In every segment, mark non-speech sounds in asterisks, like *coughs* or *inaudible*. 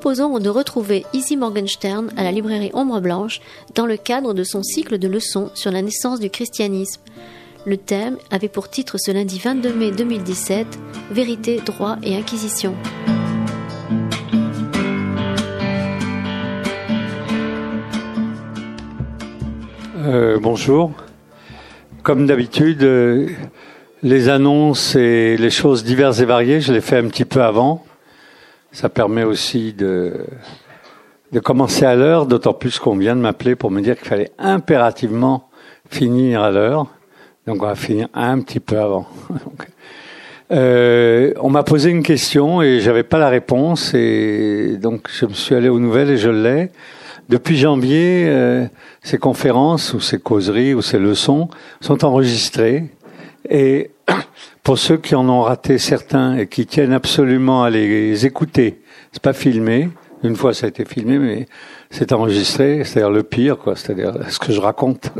proposons de retrouver Izzy Morgenstern à la librairie Ombre Blanche dans le cadre de son cycle de leçons sur la naissance du christianisme. Le thème avait pour titre ce lundi 22 mai 2017 Vérité, droit et inquisition. Euh, bonjour. Comme d'habitude, euh, les annonces et les choses diverses et variées, je les fais un petit peu avant. Ça permet aussi de, de commencer à l'heure, d'autant plus qu'on vient de m'appeler pour me dire qu'il fallait impérativement finir à l'heure. Donc on va finir un petit peu avant. *laughs* euh, on m'a posé une question et j'avais pas la réponse et donc je me suis allé aux nouvelles et je l'ai. Depuis janvier, euh, ces conférences ou ces causeries ou ces leçons sont enregistrées et *clears throat* pour ceux qui en ont raté certains et qui tiennent absolument à les écouter, c'est pas filmé. Une fois, ça a été filmé, mais c'est enregistré, c'est-à-dire le pire, quoi, c'est-à-dire ce que je raconte.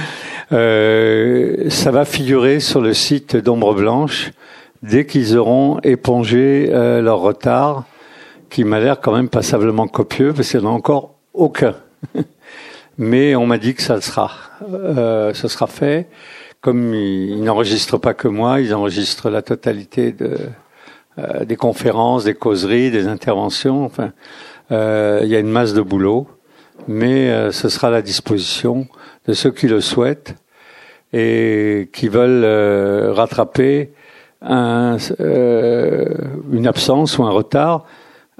*laughs* euh, ça va figurer sur le site d'Ombre Blanche dès qu'ils auront épongé euh, leur retard, qui m'a l'air quand même passablement copieux, parce qu'il n'y en a encore aucun. *laughs* mais on m'a dit que ça le sera. Euh, ce sera fait. Comme ils, n'enregistrent pas que moi, ils enregistrent la totalité de, euh, des conférences, des causeries, des interventions. Enfin, euh, il y a une masse de boulot, mais euh, ce sera à la disposition de ceux qui le souhaitent et qui veulent euh, rattraper un, une absence ou un retard.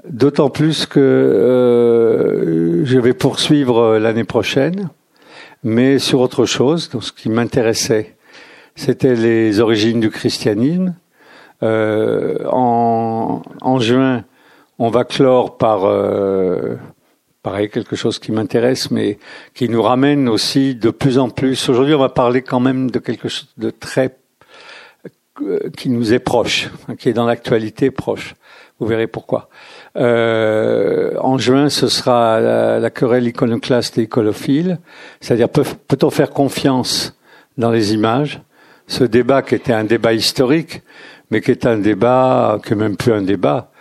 D'autant plus que je vais poursuivre l'année prochaine, mais sur autre chose. Donc, ce qui m'intéressait, c'était les origines du christianisme. en, en juin, on va clore par euh, pareil quelque chose qui m'intéresse, mais qui nous ramène aussi de plus en plus. Aujourd'hui, on va parler quand même de quelque chose de très euh, qui nous est proche, qui est dans l'actualité proche. Vous verrez pourquoi. Euh, en juin, ce sera la, querelle iconoclaste et icolophile, c'est-à-dire peut, peut-on faire confiance dans les images? Ce débat qui était un débat historique, mais qui est un débat, qui est même plus un débat,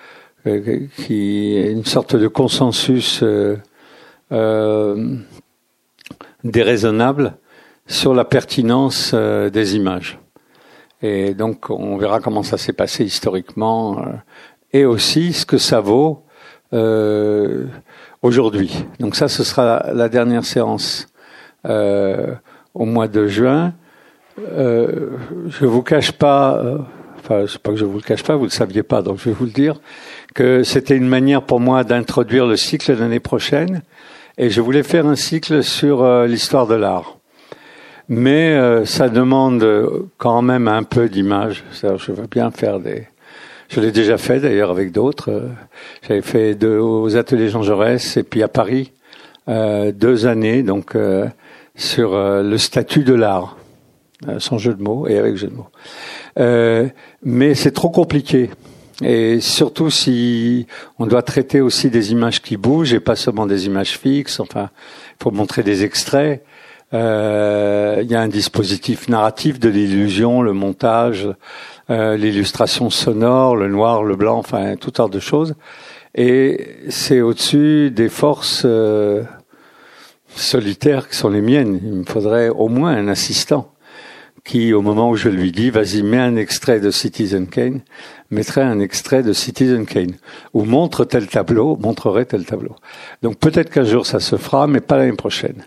euh, qui est une sorte de consensus euh, euh, déraisonnable sur la pertinence euh, des images. Et donc, on verra comment ça s'est passé historiquement et aussi ce que ça vaut euh, aujourd'hui. Donc ça, ce sera la, dernière séance au mois de juin. je vous cache pas, enfin, c'est pas que je vous le cache pas, vous le saviez pas, donc je vais vous le dire que c'était une manière pour moi d'introduire le cycle l'année prochaine et je voulais faire un cycle sur euh, l'histoire de l'art. Mais euh, ça demande quand même un peu d'image. Je veux bien faire des... Je l'ai déjà fait d'ailleurs avec d'autres. J'avais fait deux aux ateliers Jean Jaurès et puis à Paris euh, deux années donc euh, sur euh, le statut de l'art, sans jeu de mots et avec jeu de mots. mais c'est trop compliqué. Et surtout si on doit traiter aussi des images qui bougent et pas seulement des images fixes. Enfin, il faut montrer des extraits. Euh, il y a un dispositif narratif de l'illusion, le montage, euh, l'illustration sonore, le noir, le blanc, enfin toutes sortes de choses. Et c'est au-dessus des forces euh, solitaires qui sont les miennes. Il me faudrait au moins un assistant qui, au moment où je lui dis, vas-y, mets un extrait de Citizen Kane, mettrait un extrait de Citizen Kane, ou montre tel tableau, montrerait tel tableau. Donc peut-être qu'un jour ça se fera, mais pas l'année prochaine.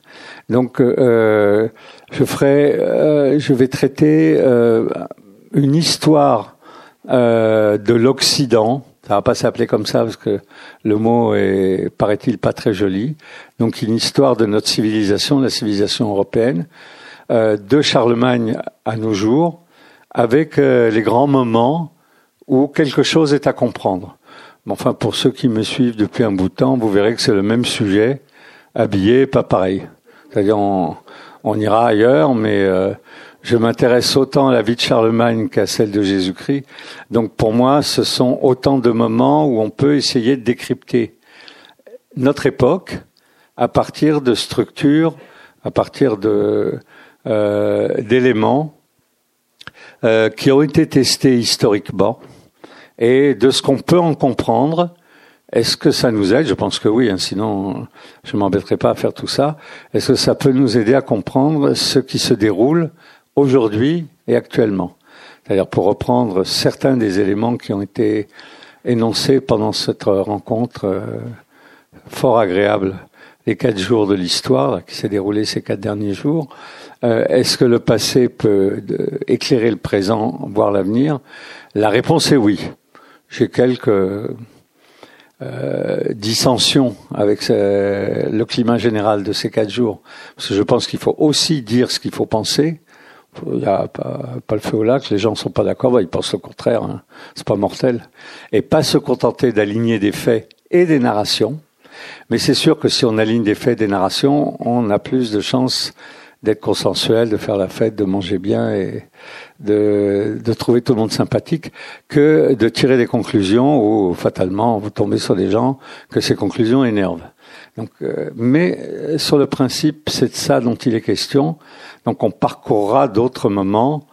Donc euh, je ferai, euh, je vais traiter euh, une histoire euh, de l'Occident. Ça va pas s'appeler comme ça parce que le mot est, paraît-il, pas très joli. Donc une histoire de notre civilisation, la civilisation européenne euh, de Charlemagne à nos jours, avec euh, les grands moments où quelque chose est à comprendre. Mais enfin, pour ceux qui me suivent depuis un bout de temps, vous verrez que c'est le même sujet, habillé, pas pareil. C'est-à-dire, on, ira ailleurs, mais euh, je m'intéresse autant à la vie de Charlemagne qu'à celle de Jésus-Christ. Donc, pour moi, ce sont autant de moments où on peut essayer de décrypter notre époque à partir de structures, à partir de euh, d'éléments euh, qui ont été testés historiquement et de ce qu'on peut en comprendre. Est-ce que ça nous aide? Je pense que oui, hein, sinon je m'embêterai pas à faire tout ça. Est-ce que ça peut nous aider à comprendre ce qui se déroule aujourd'hui et actuellement? C'est-à-dire pour reprendre certains des éléments qui ont été énoncés pendant cette rencontre euh, fort agréable, les quatre jours de l'histoire qui s'est déroulée ces quatre derniers jours. Euh, est-ce que le passé peut éclairer le présent, voir l'avenir? La réponse est oui. J'ai quelques euh, dissensions avec le climat général de ces quatre jours, parce que je pense qu'il faut aussi dire ce qu'il faut penser. Il n'y a pas, le feu au lac, les gens ne sont pas d'accord, bah, ils pensent le contraire, hein. c'est pas mortel. Et pas se contenter d'aligner des faits et des narrations. Mais c'est sûr que si on aligne des faits et des narrations, on a plus de chances d'être consensuel, de faire la fête, de manger bien et de, de, trouver tout le monde sympathique, que de tirer des conclusions où fatalement vous tombez sur des gens que ces conclusions énervent. Donc, euh, mais euh, sur le principe, c'est de ça dont il est question. Donc, on parcourra d'autres moments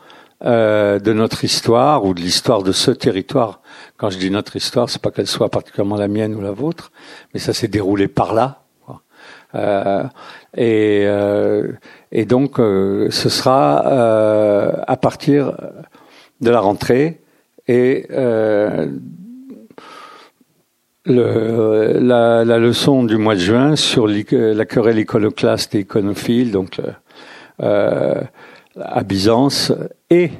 euh, de notre histoire ou de l'histoire de ce territoire. Quand je dis notre histoire, c'est pas qu'elle soit particulièrement la mienne ou la vôtre, mais ça s'est déroulé par là. Euh, et, euh, et donc, euh, ce sera euh, à partir de la rentrée et le, la, la, leçon du mois de juin sur la querelle iconoclaste et iconophile, donc à Byzance et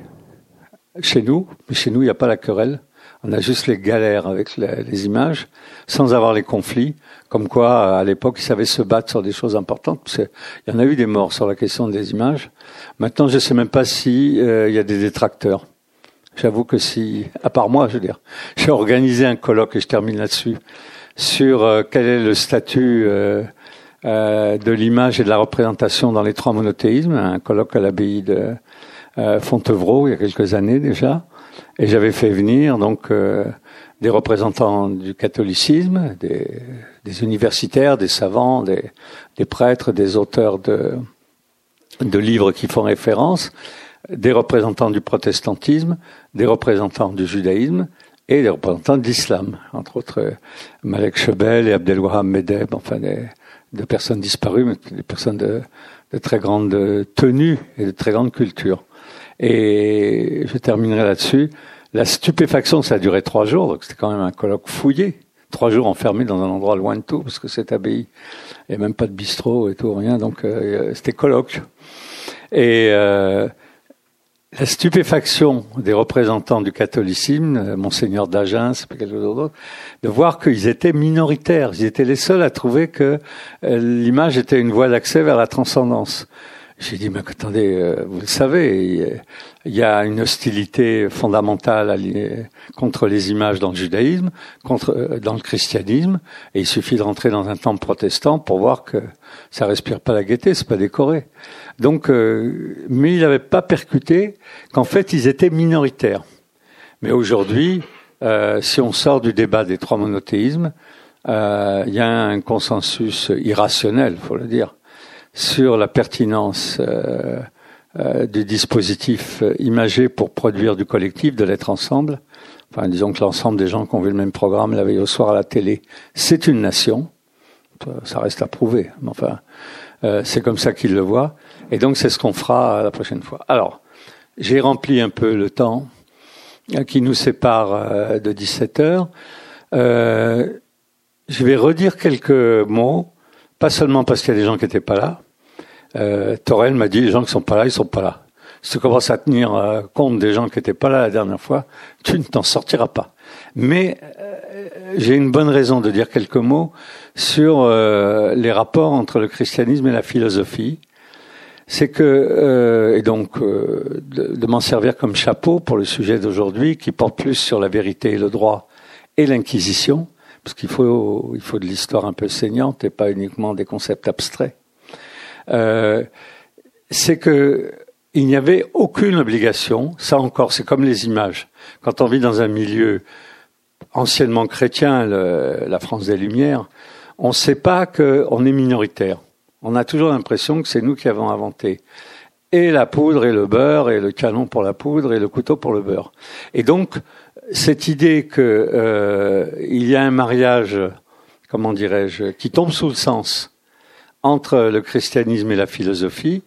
chez nous, mais chez nous il n'y a pas la querelle, on a juste les galères avec les images, sans avoir les conflits. Comme quoi, à l'époque, ils savaient se battre sur des choses importantes. il y en a eu des morts sur la question des images. Maintenant, je ne sais même pas si euh, il y a des détracteurs. J'avoue que si, à part moi, je veux dire, j'ai organisé un colloque et je termine là-dessus sur euh, quel est le statut euh, de l'image et de la représentation dans les trois monothéismes, un colloque à l'abbaye de Fontevraud il y a quelques années déjà, et j'avais fait venir donc des représentants du catholicisme, des, universitaires, des savants, des, prêtres, des auteurs de, livres qui font référence, des représentants du protestantisme, des représentants du judaïsme et des représentants de l'islam, entre autres Malek Chebel et Abdelwahab Medeb, enfin des, de personnes disparues, mais des personnes de, de très grande tenue et de très grande culture. Et je terminerai là-dessus. La stupéfaction, ça a duré trois jours, donc c'était quand même un colloque fouillé. Trois jours enfermé dans un endroit loin de tout, parce que cette abbaye, il n'y a même pas de bistrot et tout, rien, donc euh, c'était colloque. Et euh, la stupéfaction des représentants du catholicisme, euh, monseigneur d'Agen, c'est quelque chose d'autre, de voir qu'ils étaient minoritaires. Ils étaient les seuls à trouver que l'image était une voie d'accès vers la transcendance. J'ai dit, mais attendez, euh, vous le savez, il y a une hostilité fondamentale contre les images dans le judaïsme, contre euh, dans le christianisme, et il suffit de rentrer dans un temple protestant pour voir que ça respire pas la gaieté, c'est pas décoré. Donc, euh, mais il n'avait pas percuté qu'en fait ils étaient minoritaires. Mais aujourd'hui, si on sort du débat des trois monothéismes, il y a un consensus irrationnel, faut le dire sur la pertinence euh, euh, du dispositif imagé pour produire du collectif, de l'être ensemble. Enfin, disons que l'ensemble des gens qui ont vu le même programme la veille au soir à la télé, c'est une nation. Ça reste à prouver. Mais enfin, euh, c'est comme ça qu'ils le voient. Et donc, c'est ce qu'on fera la prochaine fois. Alors, j'ai rempli un peu le temps qui nous sépare de 17 heures. je vais redire quelques mots, pas seulement parce qu'il y a des gens qui n'étaient pas là, euh, Torel m'a dit les gens qui sont pas là, ils sont pas là. Si tu commences à tenir euh, compte des gens qui étaient pas là la dernière fois, tu ne t'en sortiras pas. Mais euh, j'ai une bonne raison de dire quelques mots sur euh, les rapports entre le christianisme et la philosophie. C'est que, et donc de, de m'en servir comme chapeau pour le sujet d'aujourd'hui, qui porte plus sur la vérité et le droit et l'inquisition, parce qu'il faut, il faut de l'histoire un peu saignante et pas uniquement des concepts abstraits. Euh, c'est que il n'y avait aucune obligation. Ça encore, c'est comme les images. Quand on vit dans un milieu anciennement chrétien, la France des Lumières, on ne sait pas qu'on est minoritaire. On a toujours l'impression que c'est nous qui avons inventé. et la poudre et le beurre et le canon pour la poudre et le couteau pour le beurre. Et donc cette idée que euh, y a un mariage, comment dirais-je, qui tombe sous le sens entre le christianisme et la philosophie,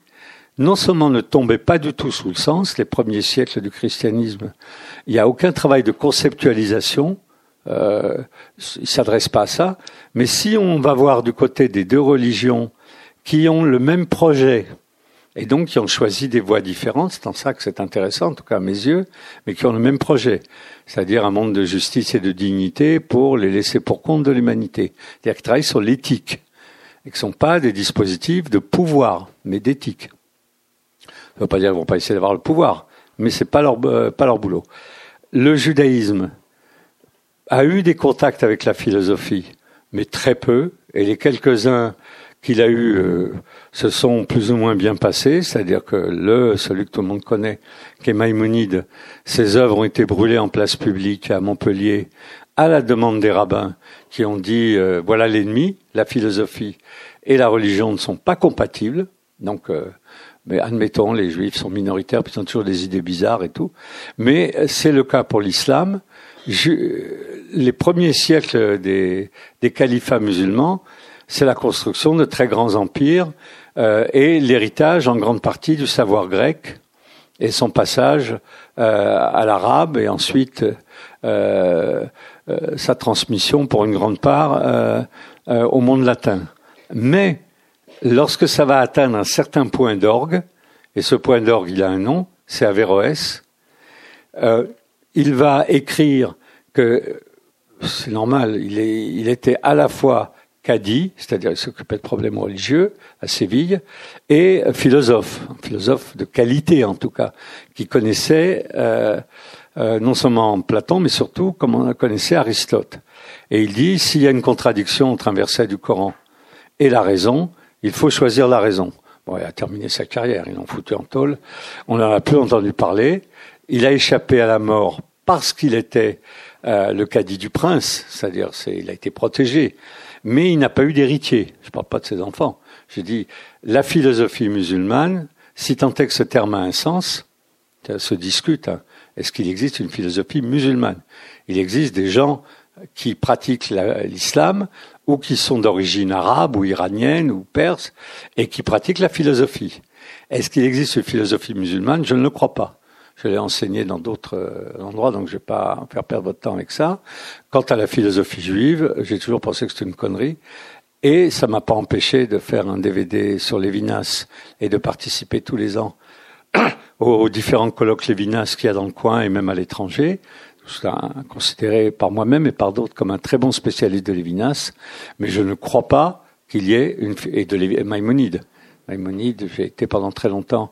non seulement ne tombait pas du tout sous le sens, les premiers siècles du christianisme, il n'y a aucun travail de conceptualisation, euh, il ne s'adresse pas à ça, mais si on va voir du côté des deux religions qui ont le même projet, et donc qui ont choisi des voies différentes, c'est en ça que c'est intéressant, en tout cas à mes yeux, mais qui ont le même projet, c'est-à-dire un monde de justice et de dignité pour les laisser pour compte de l'humanité, c'est-à-dire qui travaillent sur l'éthique, et qui ne sont pas des dispositifs de pouvoir, mais d'éthique. Ça ne veut pas dire qu'ils vont pas essayer d'avoir le pouvoir, mais c'est pas leur euh, pas leur boulot. Le judaïsme a eu des contacts avec la philosophie, mais très peu, et les quelques-uns qu'il a eu euh, se sont plus ou moins bien passés, c'est-à-dire que le, celui que tout le monde connaît, qui est Maïmonide, ses œuvres ont été brûlées en place publique à Montpellier à la demande des rabbins qui ont dit euh, voilà l'ennemi, la philosophie et la religion ne sont pas compatibles, donc euh, mais admettons, les juifs sont minoritaires, puis ils ont toujours des idées bizarres et tout. Mais c'est le cas pour l'islam. Les premiers siècles des, des califats musulmans, c'est la construction de très grands empires euh, et l'héritage en grande partie du savoir grec et son passage euh, à l'arabe et ensuite euh, sa transmission pour une grande part au monde latin. Mais lorsque ça va atteindre un certain point d'orgue, et ce point d'orgue il a un nom, c'est Averroès, il va écrire que c'est normal, il, était à la fois cadi, c'est-à-dire il s'occupait de problèmes religieux à Séville, et philosophe, philosophe de qualité en tout cas, qui connaissait euh, euh, non seulement Platon, mais surtout comme on connaissait Aristote. Et il dit, s'il y a une contradiction entre un verset du Coran et la raison, il faut choisir la raison. Bon, il a terminé sa carrière, il en foutu en tôle, on n'en a plus entendu parler, il a échappé à la mort parce qu'il était euh, le cadi du prince, c'est-à-dire c'est, il a été protégé mais il n'a pas eu d'héritier. Je ne parle pas de ses enfants. Je dis, la philosophie musulmane, si tant est que ce terme a un sens, se discute. Hein. Est-ce qu'il existe une philosophie musulmane? Il existe des gens qui pratiquent l'islam ou qui sont d'origine arabe ou iranienne ou perse et qui pratiquent la philosophie. Est-ce qu'il existe une philosophie musulmane? Je ne le crois pas. Je l'ai enseigné dans d'autres euh, endroits, donc je ne vais pas faire perdre votre temps avec ça. Quant à la philosophie juive, j'ai toujours pensé que c'était une connerie. Et ça m'a pas empêché de faire un DVD sur Lévinas et de participer tous les ans *coughs* aux différents colloques Lévinas qu'il y a dans le coin et même à l'étranger. Je considéré par moi-même et par d'autres comme un très bon spécialiste de Lévinas, mais je ne crois pas qu'il y ait une et de Maïmonide. Maïmonide, j'ai été pendant très longtemps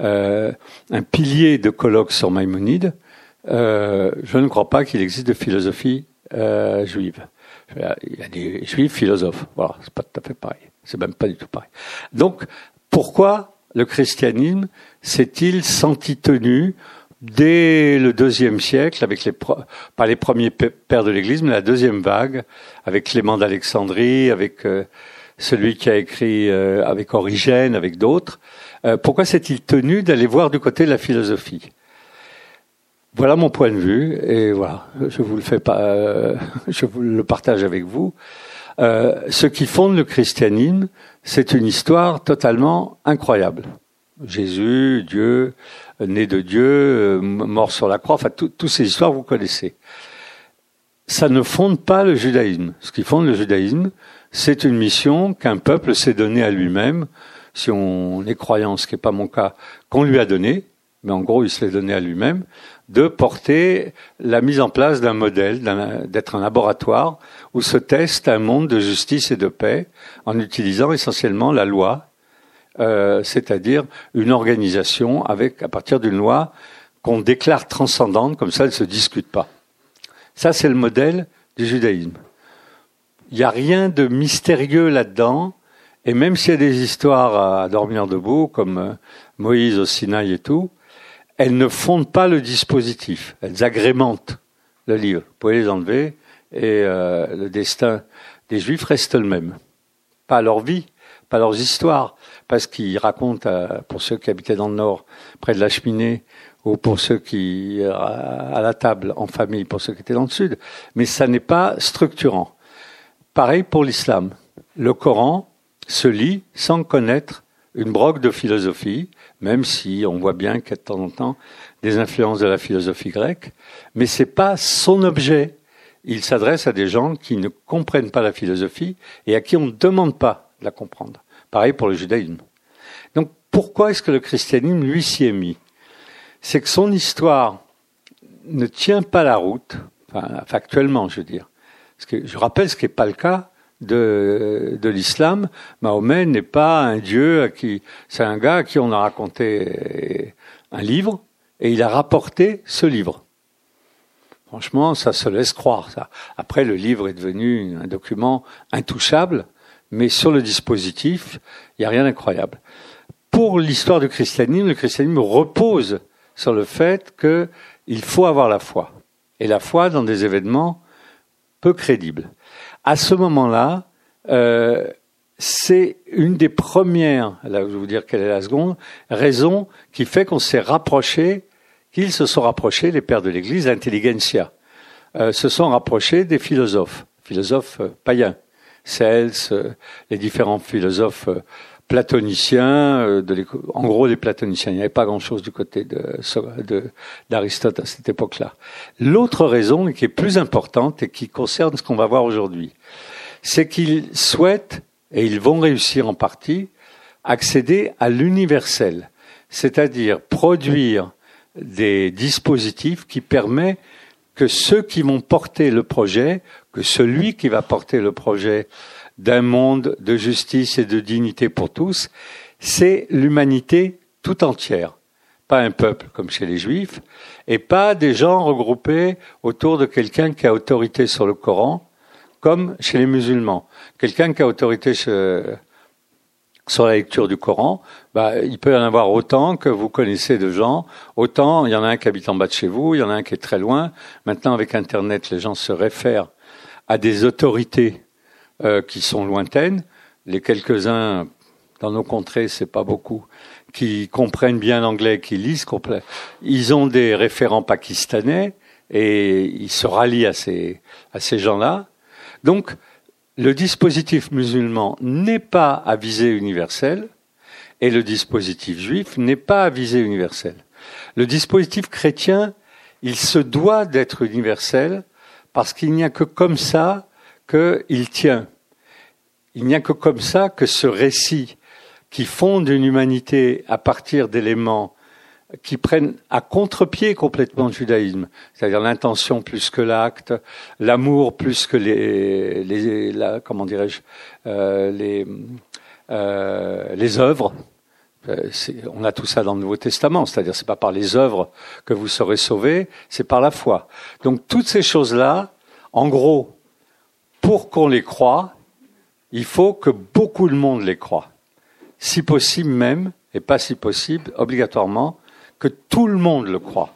euh, un pilier de colloque sur Maïmonide, euh, je ne crois pas qu'il existe de philosophie euh, juive. Il y a des juifs philosophes. Voilà, c'est pas tout à fait pareil. C'est même pas du tout pareil. Donc, pourquoi le christianisme s'est-il senti tenu dès le deuxième siècle, avec les pas les premiers pères de l'Église, mais la deuxième vague, avec Clément d'Alexandrie, avec celui qui a écrit avec Origène, avec d'autres, euh, pourquoi s'est-il tenu d'aller voir du côté de la philosophie? Voilà mon point de vue, et voilà, je vous le fais pas, euh, *laughs* je vous le partage avec vous. Euh, ce qui fonde le christianisme, c'est une histoire totalement incroyable. Jésus, Dieu, né de Dieu, mort sur la croix, enfin toutes ces histoires vous connaissez. Ça ne fonde pas le judaïsme. Ce qui fonde le judaïsme, c'est une mission qu'un peuple s'est donnée à lui-même si on est croyant, ce qui n'est pas mon cas, qu'on lui a donné, mais en gros il se l'est donné à lui-même, de porter la mise en place d'un modèle, d'être un laboratoire où se teste un monde de justice et de paix en utilisant essentiellement la loi, euh, c'est-à-dire une organisation avec, à partir d'une loi qu'on déclare transcendante, comme ça elle ne se discute pas. Ça c'est le modèle du judaïsme. Il n'y a rien de mystérieux là-dedans. Et même s'il y a des histoires à dormir debout, comme euh, Moïse au Sinaï et tout, elles ne fondent pas le dispositif. Elles agrémentent le livre. Vous pouvez les enlever et euh, le destin des Juifs reste le même. Pas leur vie, pas leurs histoires, parce qu'ils racontent, pour ceux qui habitaient dans le Nord, près de la cheminée, ou pour ceux qui à la table en famille, pour ceux qui étaient dans le Sud, mais ça n'est pas structurant. Pareil pour l'islam. Le Coran se lit sans connaître une brogue de philosophie, même si on voit bien qu'il y a de temps en temps des influences de la philosophie grecque, mais c'est pas son objet. Il s'adresse à des gens qui ne comprennent pas la philosophie et à qui on ne demande pas de la comprendre. Pareil pour le judaïsme. Donc pourquoi est-ce que le christianisme, lui, s'y est mis? C'est que son histoire ne tient pas la route, enfin, factuellement, je veux dire. Parce que je rappelle ce qui n'est pas le cas de, de l'islam. Mahomet n'est pas un dieu à qui, c'est un gars à qui on a raconté un livre et il a rapporté ce livre. Franchement, ça se laisse croire, ça. Après, le livre est devenu un document intouchable, mais sur le dispositif, il n'y a rien d'incroyable. Pour l'histoire du christianisme, le christianisme repose sur le fait qu'il faut avoir la foi. Et la foi dans des événements peu crédibles. À ce moment-là, euh, c'est une des premières, là je vais vous dire quelle est la seconde, raison qui fait qu'on s'est rapproché qu'ils se sont rapprochés, les pères de l'Église, l'intelligentsia, euh, se sont rapprochés des philosophes, philosophes euh, païens, Cels, euh, les différents philosophes euh, platoniciens, de en gros les platoniciens. Il n'y avait pas grand-chose du côté d'Aristote de, à cette époque-là. L'autre raison, qui est plus importante et qui concerne ce qu'on va voir aujourd'hui, c'est qu'ils souhaitent, et ils vont réussir en partie, accéder à l'universel, c'est-à-dire produire des dispositifs qui permettent que ceux qui vont porter le projet, que celui qui va porter le projet d'un monde de justice et de dignité pour tous, c'est l'humanité tout entière. Pas un peuple comme chez les juifs, et pas des gens regroupés autour de quelqu'un qui a autorité sur le Coran, comme chez les musulmans. Quelqu'un qui a autorité sur la lecture du Coran, bah, il peut y en avoir autant que vous connaissez de gens, autant il y en a un qui habite en bas de chez vous, il y en a un qui est très loin. Maintenant, avec Internet, les gens se réfèrent à des autorités euh, qui sont lointaines. Les quelques-uns dans nos contrées, c'est pas beaucoup, qui comprennent bien l'anglais, qui lisent complet. Ils ont des référents pakistanais et ils se rallient à ces, à ces gens-là. Donc, le dispositif musulman n'est pas à visée universelle et le dispositif juif n'est pas à visée universelle. Le dispositif chrétien, il se doit d'être universel parce qu'il n'y a que comme ça qu'il tient. Il n'y a que comme ça que ce récit qui fonde une humanité à partir d'éléments qui prennent à contre-pied complètement le judaïsme, c'est-à-dire l'intention plus que l'acte, l'amour plus que les, les comment dirais-je, euh, les euh, les œuvres. Euh, on a tout ça dans le Nouveau Testament, c'est-à-dire c'est pas par les œuvres que vous serez sauvés, c'est par la foi. Donc toutes ces choses-là, en gros, pour qu'on les croie, il faut que beaucoup de monde les croit. Si possible même, et pas si possible, obligatoirement, que tout le monde le croit.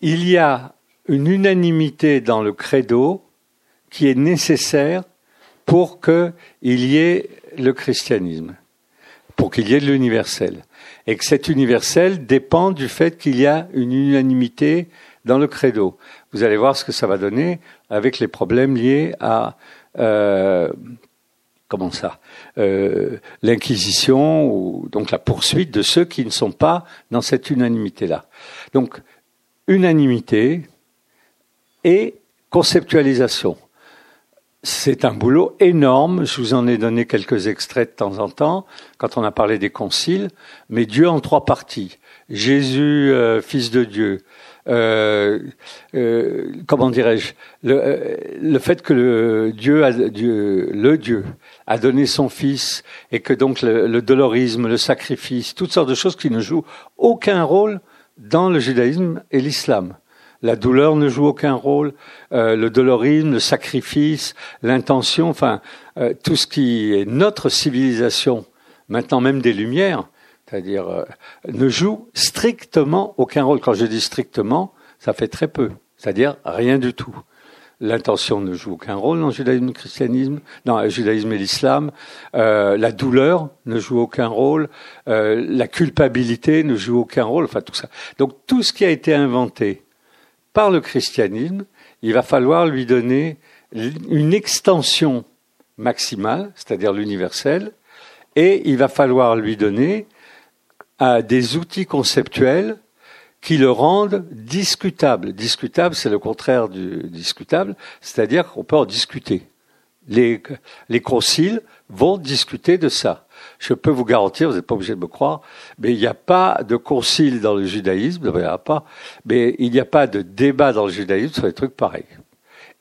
Il y a une unanimité dans le credo qui est nécessaire pour qu'il y ait le christianisme, pour qu'il y ait de l'universel. Et que cet universel dépend du fait qu'il y a une unanimité dans le credo. Vous allez voir ce que ça va donner avec les problèmes liés à euh, comment ça? Euh, l'inquisition ou donc la poursuite de ceux qui ne sont pas dans cette unanimité là. Donc unanimité et conceptualisation. C'est un boulot énorme. Je vous en ai donné quelques extraits de temps en temps quand on a parlé des conciles. Mais Dieu en trois parties. Jésus, euh, fils de Dieu, euh, comment dirais-je, le, le, fait que le Dieu, a, Dieu, le Dieu a donné son Fils et que donc le, le, dolorisme, le sacrifice, toutes sortes de choses qui ne jouent aucun rôle dans le judaïsme et l'islam. La douleur ne joue aucun rôle, euh, le dolorisme, le sacrifice, l'intention, enfin euh, tout ce qui est notre civilisation, maintenant même des Lumières, c'est-à-dire euh, ne joue strictement aucun rôle. Quand je dis strictement, ça fait très peu, c'est-à-dire rien du tout. L'intention ne joue aucun rôle dans le judaïsme et christianisme, dans le judaïsme et l'islam. Euh, la douleur ne joue aucun rôle. Euh, la culpabilité ne joue aucun rôle. Enfin, tout ça. Donc, tout ce qui a été inventé par le christianisme, il va falloir lui donner une extension maximale, c'est-à-dire l'universel, et il va falloir lui donner euh, des outils conceptuels qui le rendent discutable. Discutable, c'est le contraire du discutable, c'est-à-dire qu'on peut en discuter. Les, les conciles vont discuter de ça. Je peux vous garantir, vous n'êtes pas obligé de me croire, mais il n'y a pas de concile dans le judaïsme, il n'y a pas, mais il n'y a pas de débat dans le judaïsme sur des trucs pareils.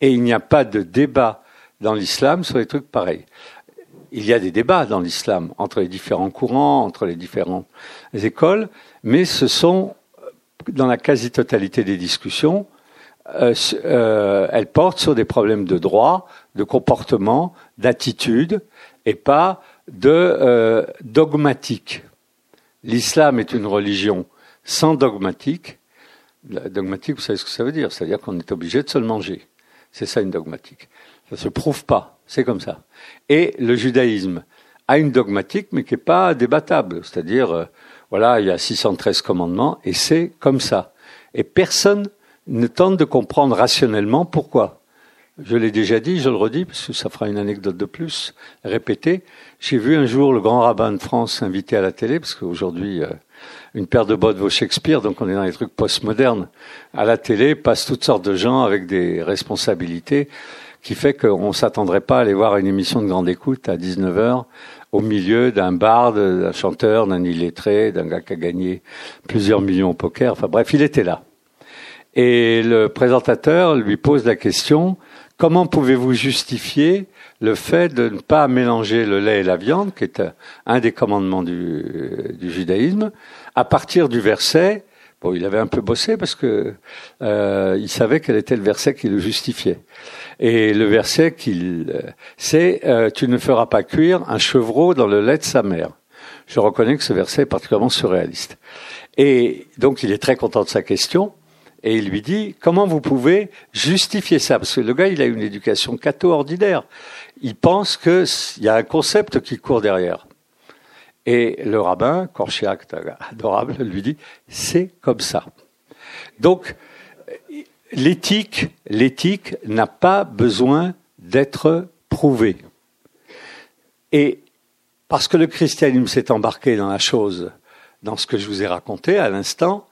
Et il n'y a pas de débat dans l'islam sur des trucs pareils. Il y a des débats dans l'islam entre les différents courants, entre les différentes écoles, mais ce sont dans la quasi-totalité des discussions, euh, euh, elles portent sur des problèmes de droit, de comportement, d'attitude, et pas de euh, dogmatique. L'islam est une religion sans dogmatique. Dogmatique, vous savez ce que ça veut dire C'est-à-dire qu'on est obligé de se le manger. C'est ça une dogmatique. Ça se prouve pas, c'est comme ça. Et le judaïsme a une dogmatique, mais qui n'est pas débattable. C'est-à-dire, voilà, il y a 613 commandements et c'est comme ça. Et personne ne tente de comprendre rationnellement pourquoi. Je l'ai déjà dit, je le redis, parce que ça fera une anecdote de plus, répétée. J'ai vu un jour le grand rabbin de France invité à la télé, parce qu'aujourd'hui, euh, une paire de bottes vaut Shakespeare, donc on est dans les trucs postmodernes. À la télé passent toutes sortes de gens avec des responsabilités, qui fait qu'on ne s'attendrait pas à aller voir une émission de grande écoute à 19h au milieu d'un barde, d'un chanteur, d'un illettré, d'un gars qui a gagné plusieurs millions au poker. Enfin bref, il était là. Et le présentateur lui pose la question, comment pouvez-vous justifier le fait de ne pas mélanger le lait et la viande, qui est un des commandements du, du judaïsme, à partir du verset Bon, il avait un peu bossé parce que euh, il savait quel était le verset qui le justifiait. Et le verset qu'il, c'est euh, tu ne feras pas cuire un chevreau dans le lait de sa mère. Je reconnais que ce verset est particulièrement surréaliste. Et donc il est très content de sa question. Et il lui dit, comment vous pouvez justifier ça? Parce que le gars, il a une éducation catho ordinaire. Il pense qu'il y a un concept qui court derrière. Et le rabbin, Korchiak, adorable, lui dit, c'est comme ça. Donc, l'éthique, l'éthique n'a pas besoin d'être prouvée. Et parce que le christianisme s'est embarqué dans la chose, dans ce que je vous ai raconté à l'instant,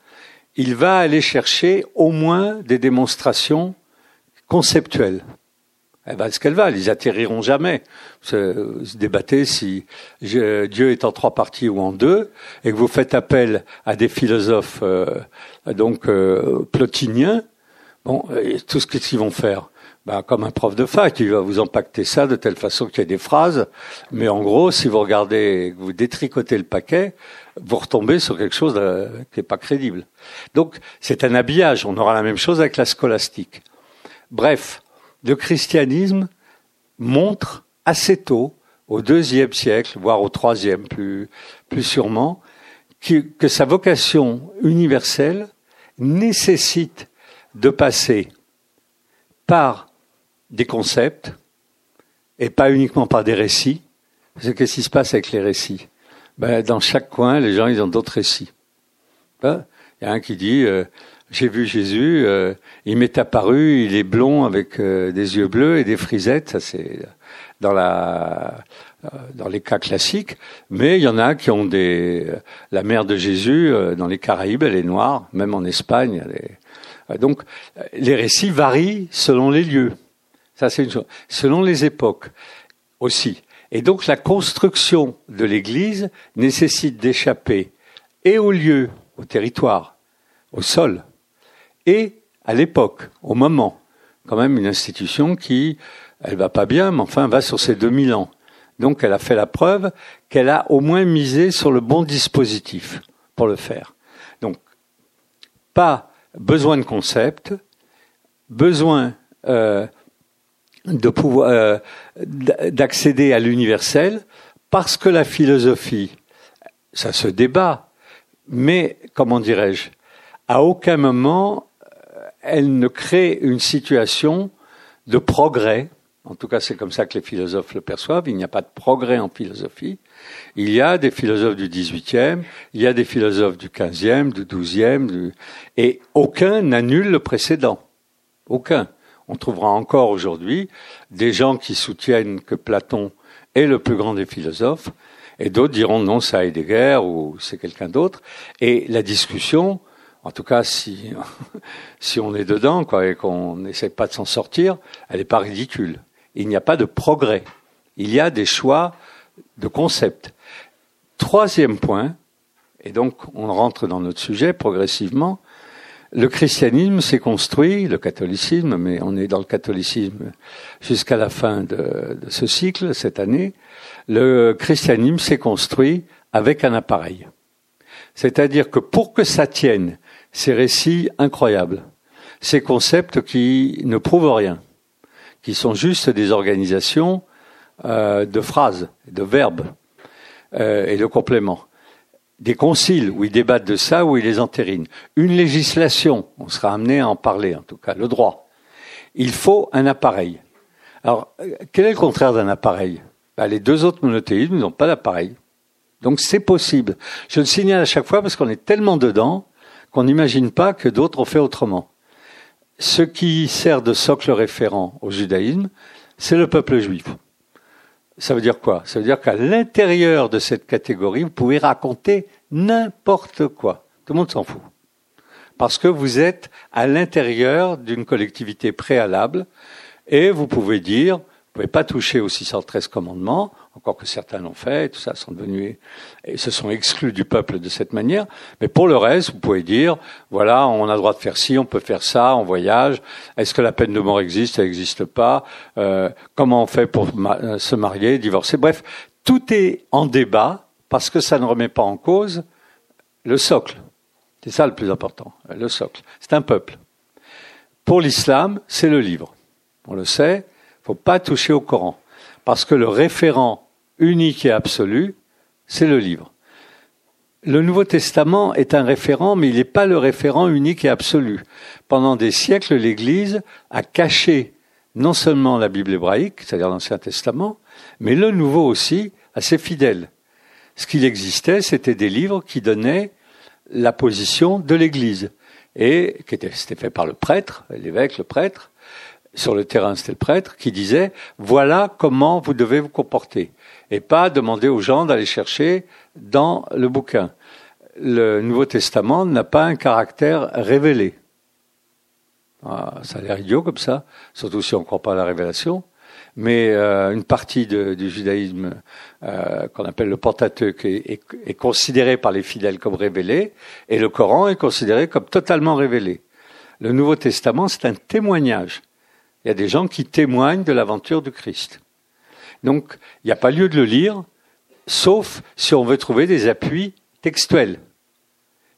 il va aller chercher au moins des démonstrations conceptuelles. Eh ben, ce qu'elle va, ils atterriront jamais. Se, débattez si Dieu est en trois parties ou en deux, et que vous faites appel à des philosophes euh, donc euh, plotiniens. Bon, tout ce qu'ils vont faire, ben, comme un prof de fac, il va vous empacter ça de telle façon qu'il y ait des phrases. Mais en gros, si vous regardez, vous détricotez le paquet, vous retombez sur quelque chose de, qui n'est pas crédible. Donc, c'est un habillage. On aura la même chose avec la scolastique. Bref, le christianisme montre assez tôt, au deuxième siècle, voire au troisième plus, plus sûrement, que, que sa vocation universelle nécessite de passer par des concepts et pas uniquement par des récits. Parce que qu'est-ce qui se passe avec les récits? Ben, Dans chaque coin, les gens, ils ont d'autres récits. Ben, il y a un qui dit, euh, j'ai vu Jésus, euh, il m'est apparu, il est blond avec euh, des yeux bleus et des frisettes, ça c'est dans la euh, dans les cas classiques, mais il y en a qui ont des la mère de Jésus dans les Caraïbes, elle est noire, même en Espagne. donc les récits varient selon les lieux. Ça c'est une chose. Selon les époques aussi. Et donc la construction de l'Église nécessite d'échapper et au lieu, au territoire, au sol, et à l'époque, au moment. Quand même une institution qui, elle va pas bien, mais enfin va sur ses 2000 ans. Donc elle a fait la preuve qu'elle a au moins misé sur le bon dispositif pour le faire. Donc pas besoin de concept, besoin euh, de pouvoir euh, d'accéder à l'universel parce que la philosophie, ça se débat, mais comment dirais-je, à aucun moment elle ne crée une situation de progrès. En tout cas, c'est comme ça que les philosophes le perçoivent. Il n'y a pas de progrès en philosophie. Il y a des philosophes du 18e, il y a des philosophes du 15e, du 12e, et aucun n'annule le précédent. Aucun. On trouvera encore aujourd'hui des gens qui soutiennent que Platon est le plus grand des philosophes, et d'autres diront non, c'est Heidegger ou c'est quelqu'un d'autre. Et la discussion, en tout cas *laughs* si, on est dedans quoi, et qu'on n'essaie pas de s'en sortir, elle n'est pas ridicule. Il n'y a pas de progrès. Il y a des choix de concepts. Troisième point, et donc on rentre dans notre sujet progressivement, le christianisme s'est construit, le catholicisme, mais on est dans le catholicisme jusqu'à la fin de, ce cycle, cette année, le christianisme s'est construit avec un appareil. C'est-à-dire que pour que ça tienne, ces récits incroyables, ces concepts qui ne prouvent rien, qui sont juste des organisations euh, de phrases, de verbes euh, et de compléments, des conciles où ils débattent de ça, où ils les entérinent, une législation, on sera amené à en parler en tout cas, le droit. Il faut un appareil. Alors, quel est le contraire d'un appareil? Ben, Les deux autres monothéismes n'ont pas d'appareil. Donc c'est possible. Je le signale à chaque fois parce qu'on est tellement dedans qu'on n'imagine pas que d'autres ont fait autrement. Ce qui sert de socle référent au judaïsme, c'est le peuple juif. Ça veut dire quoi? Ça veut dire qu'à l'intérieur de cette catégorie, vous pouvez raconter n'importe quoi. Tout le monde s'en fout. Parce que vous êtes à l'intérieur d'une collectivité préalable et vous pouvez dire, vous pouvez pas toucher aux 613 commandements, encore que certains l'ont fait, tout ça sont devenus et se sont exclus du peuple de cette manière. Mais pour le reste, vous pouvez dire, voilà, on a le droit de faire ci, on peut faire ça, on voyage. Est-ce que la peine de mort existe? Elle n'existe pas. Euh, comment on fait pour euh, se marier, divorcer? Bref, tout est en débat parce que ça ne remet pas en cause le socle. C'est ça le plus important, le socle. C'est un peuple. Pour l'islam, c'est le livre. On le sait faut pas toucher au Coran. Parce que le référent unique et absolu, c'est le livre. Le Nouveau Testament est un référent, mais il n'est pas le référent unique et absolu. Pendant des siècles, l'Église a caché non seulement la Bible hébraïque, c'est-à-dire l'Ancien Testament, mais le Nouveau aussi à ses fidèles. Ce qu'il existait, c'était des livres qui donnaient la position de l'Église et qui était, c'était fait par le prêtre, l'évêque, le prêtre, sur le terrain, c'était le prêtre, qui disait voilà comment vous devez vous comporter, et pas demander aux gens d'aller chercher dans le bouquin. Le Nouveau Testament n'a pas un caractère révélé. Ah, ça a l'air idiot comme ça, surtout si on ne croit pas à la révélation. Mais euh, une partie du judaïsme euh, qu'on appelle le Pentateuque est, est, est considéré par les fidèles comme révélé, et le Coran est considéré comme totalement révélé. Le Nouveau Testament, c'est un témoignage. Il y a des gens qui témoignent de l'aventure du Christ. Donc, il n'y a pas lieu de le lire, sauf si on veut trouver des appuis textuels.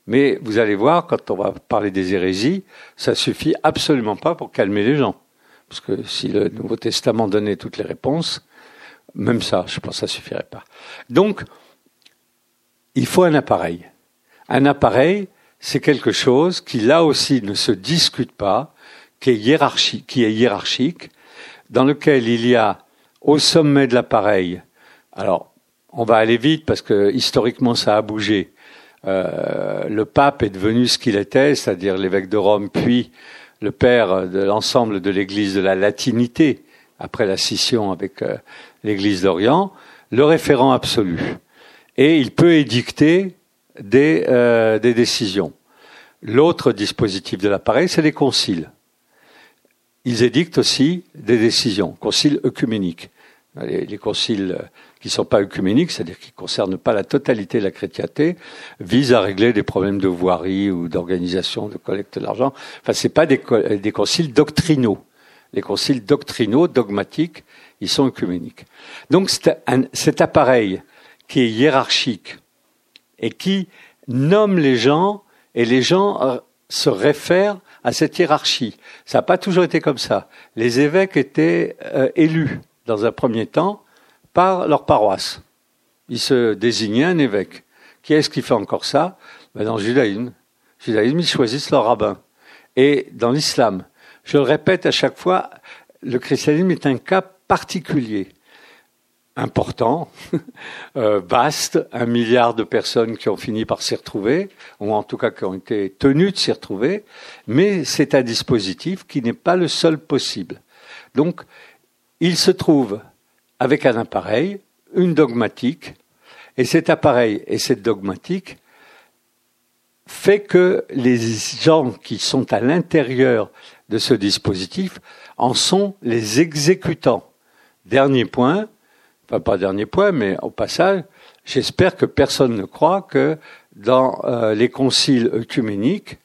Mais vous allez voir, quand on va parler des hérésies, ça suffit absolument pas pour calmer les gens. Parce que si le Nouveau Testament donnait toutes les réponses, même ça, je pense que ça suffirait pas. Donc, il faut un appareil. Un appareil, c'est quelque chose qui, là aussi, ne se discute pas, qui est hiérarchique, qui est hiérarchique, dans lequel il y a au sommet de l'appareil. Alors, on va aller vite parce que historiquement ça a bougé. Euh, le pape est devenu ce qu'il était, c'est-à-dire l'évêque de Rome, puis le père de l'ensemble de l'Église de la latinité après la scission avec euh, l'Église d'Orient, le référent absolu. Et il peut édicter des, euh, des décisions. L'autre dispositif de l'appareil, c'est les conciles ils édictent aussi des décisions, conciles œcuméniques. Les, les conciles qui ne sont pas œcuméniques, c'est-à-dire qui ne concernent pas la totalité de la chrétienté, visent à régler des problèmes de voirie ou d'organisation, de collecte d'argent. Enfin, c'est pas des, des conciles doctrinaux. Les conciles doctrinaux, dogmatiques, ils sont œcuméniques. Donc cet appareil qui est hiérarchique et qui nomme les gens et les gens euh, se réfèrent à cette hiérarchie. Ça n'a pas toujours été comme ça. Les évêques étaient euh, élus dans un premier temps par leur paroisse. Ils se désignaient un évêque. Qui est-ce qui fait encore ça? Ben Dans le judaïsme. Le judaïsme, ils choisissent leur rabbin. Et dans l'islam, je le répète à chaque fois, le christianisme est un cas particulier, important, euh, vaste, un milliard de personnes qui ont fini par s'y retrouver, ou en tout cas qui ont été tenues de s'y retrouver, mais c'est un dispositif qui n'est pas le seul possible. Donc, il se trouve avec un appareil, une dogmatique, et cet appareil et cette dogmatique fait que les gens qui sont à l'intérieur de ce dispositif en sont les exécutants. Dernier point, enfin pas dernier point, mais au passage, j'espère que personne ne croit que dans euh, les conciles œcuméniques,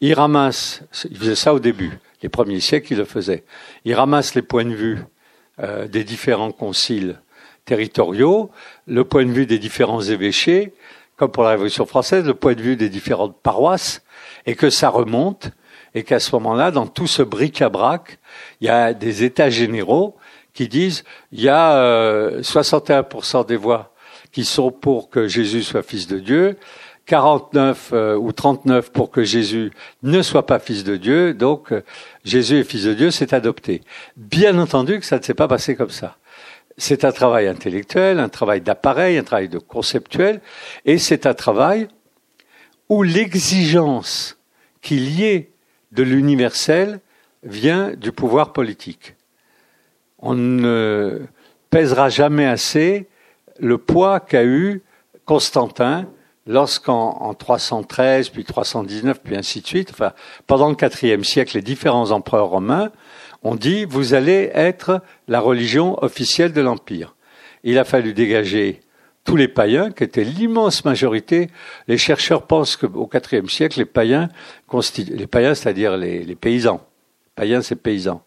ils ramassent, ils faisaient ça au début, les premiers siècles ils le faisaient, ils ramassent les points de vue euh, des différents conciles territoriaux, le point de vue des différents évêchés, comme pour la Révolution française, le point de vue des différentes paroisses, et que ça remonte, et qu'à ce moment-là, dans tout ce bric-à-brac, il y a des États généraux qui disent il y a euh, 61% des voix qui sont pour que Jésus soit fils de Dieu, 49 euh, ou 39 pour que Jésus ne soit pas fils de Dieu, donc euh, Jésus est fils de Dieu, c'est adopté. Bien entendu que ça ne s'est pas passé comme ça. C'est un travail intellectuel, un travail d'appareil, un travail de conceptuel, et c'est un travail où l'exigence qu'il y ait de l'universel vient du pouvoir politique. On ne pèsera jamais assez le poids qu'a eu Constantin lorsqu'en en 313, puis 319, puis ainsi de suite, enfin, pendant le IVe siècle, les différents empereurs romains ont dit vous allez être la religion officielle de l'empire. Il a fallu dégager tous les païens, qui étaient l'immense majorité. Les chercheurs pensent qu'au IVe siècle, les païens, les païens, c'est-à-dire les, paysans, païens, c'est paysans,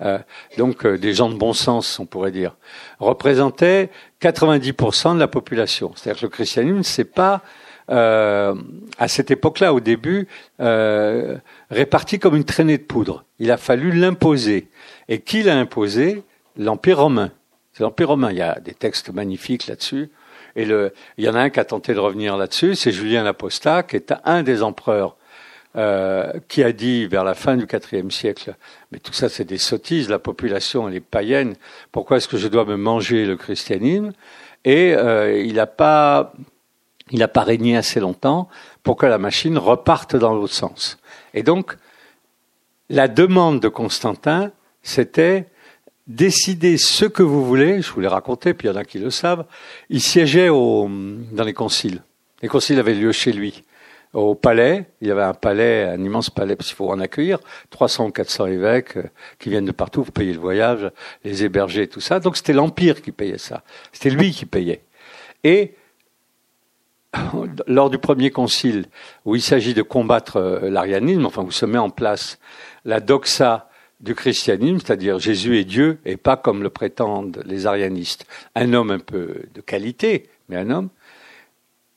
euh, donc euh, des gens de bon sens, on pourrait dire, représentaient 90% de la population. C'est-à-dire que le christianisme, c'est pas euh, à cette époque-là, au début, réparti comme une traînée de poudre. Il a fallu l'imposer. Et qui l'a imposé? L'Empire romain. C'est l'Empire romain. Il y a des textes magnifiques là-dessus. Et le, il y en a un qui a tenté de revenir là-dessus, c'est Julien l'Apostat, qui est un des empereurs euh, qui a dit vers la fin du IVe siècle, mais tout ça c'est des sottises, la population elle est païenne, pourquoi est-ce que je dois me manger le christianisme? Et euh, il n'a pas, pas régné assez longtemps pour que la machine reparte dans l'autre sens. Et donc, la demande de Constantin, c'était décider ce que vous voulez. Je vous l'ai raconté, puis il y en a qui le savent. Il siégeait dans les conciles. Les conciles avaient lieu chez lui. Au palais, il y avait un palais, un immense palais, parce qu'il faut en accueillir, 300 ou 400 évêques euh, qui viennent de partout pour payer le voyage, les héberger, tout ça. Donc c'était l'Empire qui payait ça. C'était lui qui payait. Et *laughs* lors du premier concile, où il s'agit de combattre euh, l'arianisme, enfin où se met en place la doxa du christianisme, c'est-à-dire Jésus est Dieu et pas comme le prétendent les arianistes, un homme un peu de qualité, mais un homme,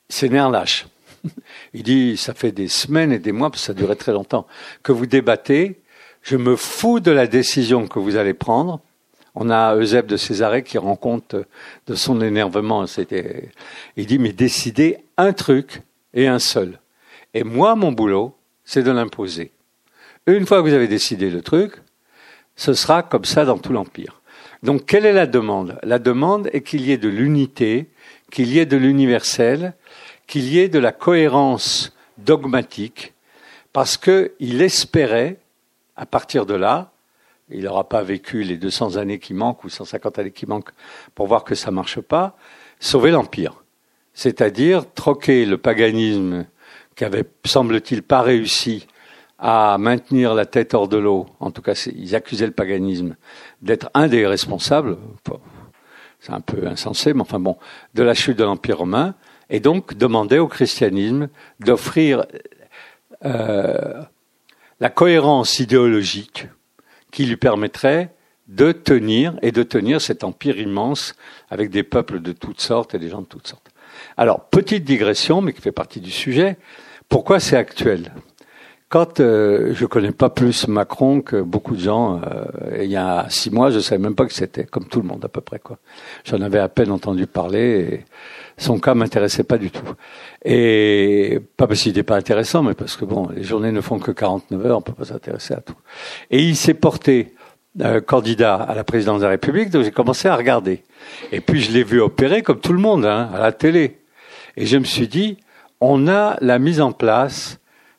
c'est lâche. *laughs* Il dit, ça fait des semaines et des mois, parce que ça durait très longtemps, que vous débattez, je me fous de la décision que vous allez prendre. On a Eusèbe de Césarée qui rend compte de son énervement. C'était, il dit, mais décidez un truc et un seul. Et moi, mon boulot, c'est de l'imposer. Une fois que vous avez décidé le truc, ce sera comme ça dans tout l'Empire. Donc quelle est la demande? La demande est qu'il y ait de l'unité, qu'il y ait de l'universel, qu'il y ait de la cohérence dogmatique, parce qu'il espérait, à partir de là, il n'aura pas vécu les 200 années qui manquent ou 150 années qui manquent pour voir que ça ne marche pas, sauver l'Empire. C'est-à-dire troquer le paganisme qui avait, semble-t-il, pas réussi à maintenir la tête hors de l'eau, en tout cas ils accusaient le paganisme d'être un des responsables, c'est un peu insensé, mais enfin bon, de la chute de l'Empire romain, et donc demandaient au christianisme d'offrir euh, la cohérence idéologique qui lui permettrait de tenir et de tenir cet empire immense avec des peuples de toutes sortes et des gens de toutes sortes. Alors, petite digression, mais qui fait partie du sujet, pourquoi c'est actuel? Quand euh, je connais pas plus Macron que beaucoup de gens, euh, il y a six mois, je savais même pas que c'était, comme tout le monde à peu près quoi. J'en avais à peine entendu parler. Et son cas m'intéressait pas du tout. Et pas parce qu'il n'était pas intéressant, mais parce que bon, les journées ne font que 49 heures, on peut pas s'intéresser à tout. Et il s'est porté euh, candidat à la présidence de la République, donc j'ai commencé à regarder. Et puis je l'ai vu opérer comme tout le monde, hein, à la télé. Et je me suis dit, on a la mise en place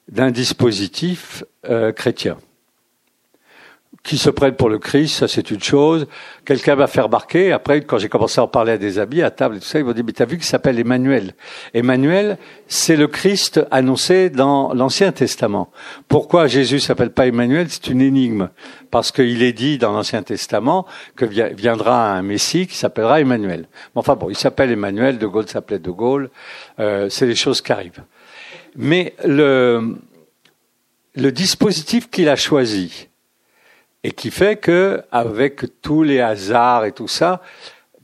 d'un dispositif euh, chrétien qui se prennent pour le Christ, ça c'est une chose. Quelqu'un m'a fait remarquer, après quand j'ai commencé à en parler à des amis à table et tout ça, ils m'ont dit, mais t'as vu qu'il s'appelle Emmanuel? Emmanuel, c'est le Christ annoncé dans l'Ancien Testament. Pourquoi Jésus s'appelle pas Emmanuel? C'est une énigme. Parce qu'il est dit dans l'Ancien Testament que viendra un Messie qui s'appellera Emmanuel. enfin bon, il s'appelle Emmanuel, De Gaulle s'appelait De Gaulle, euh, c'est des choses qui arrivent. Mais le dispositif qu'il a choisi, et qui fait que, avec tous les hasards et tout ça,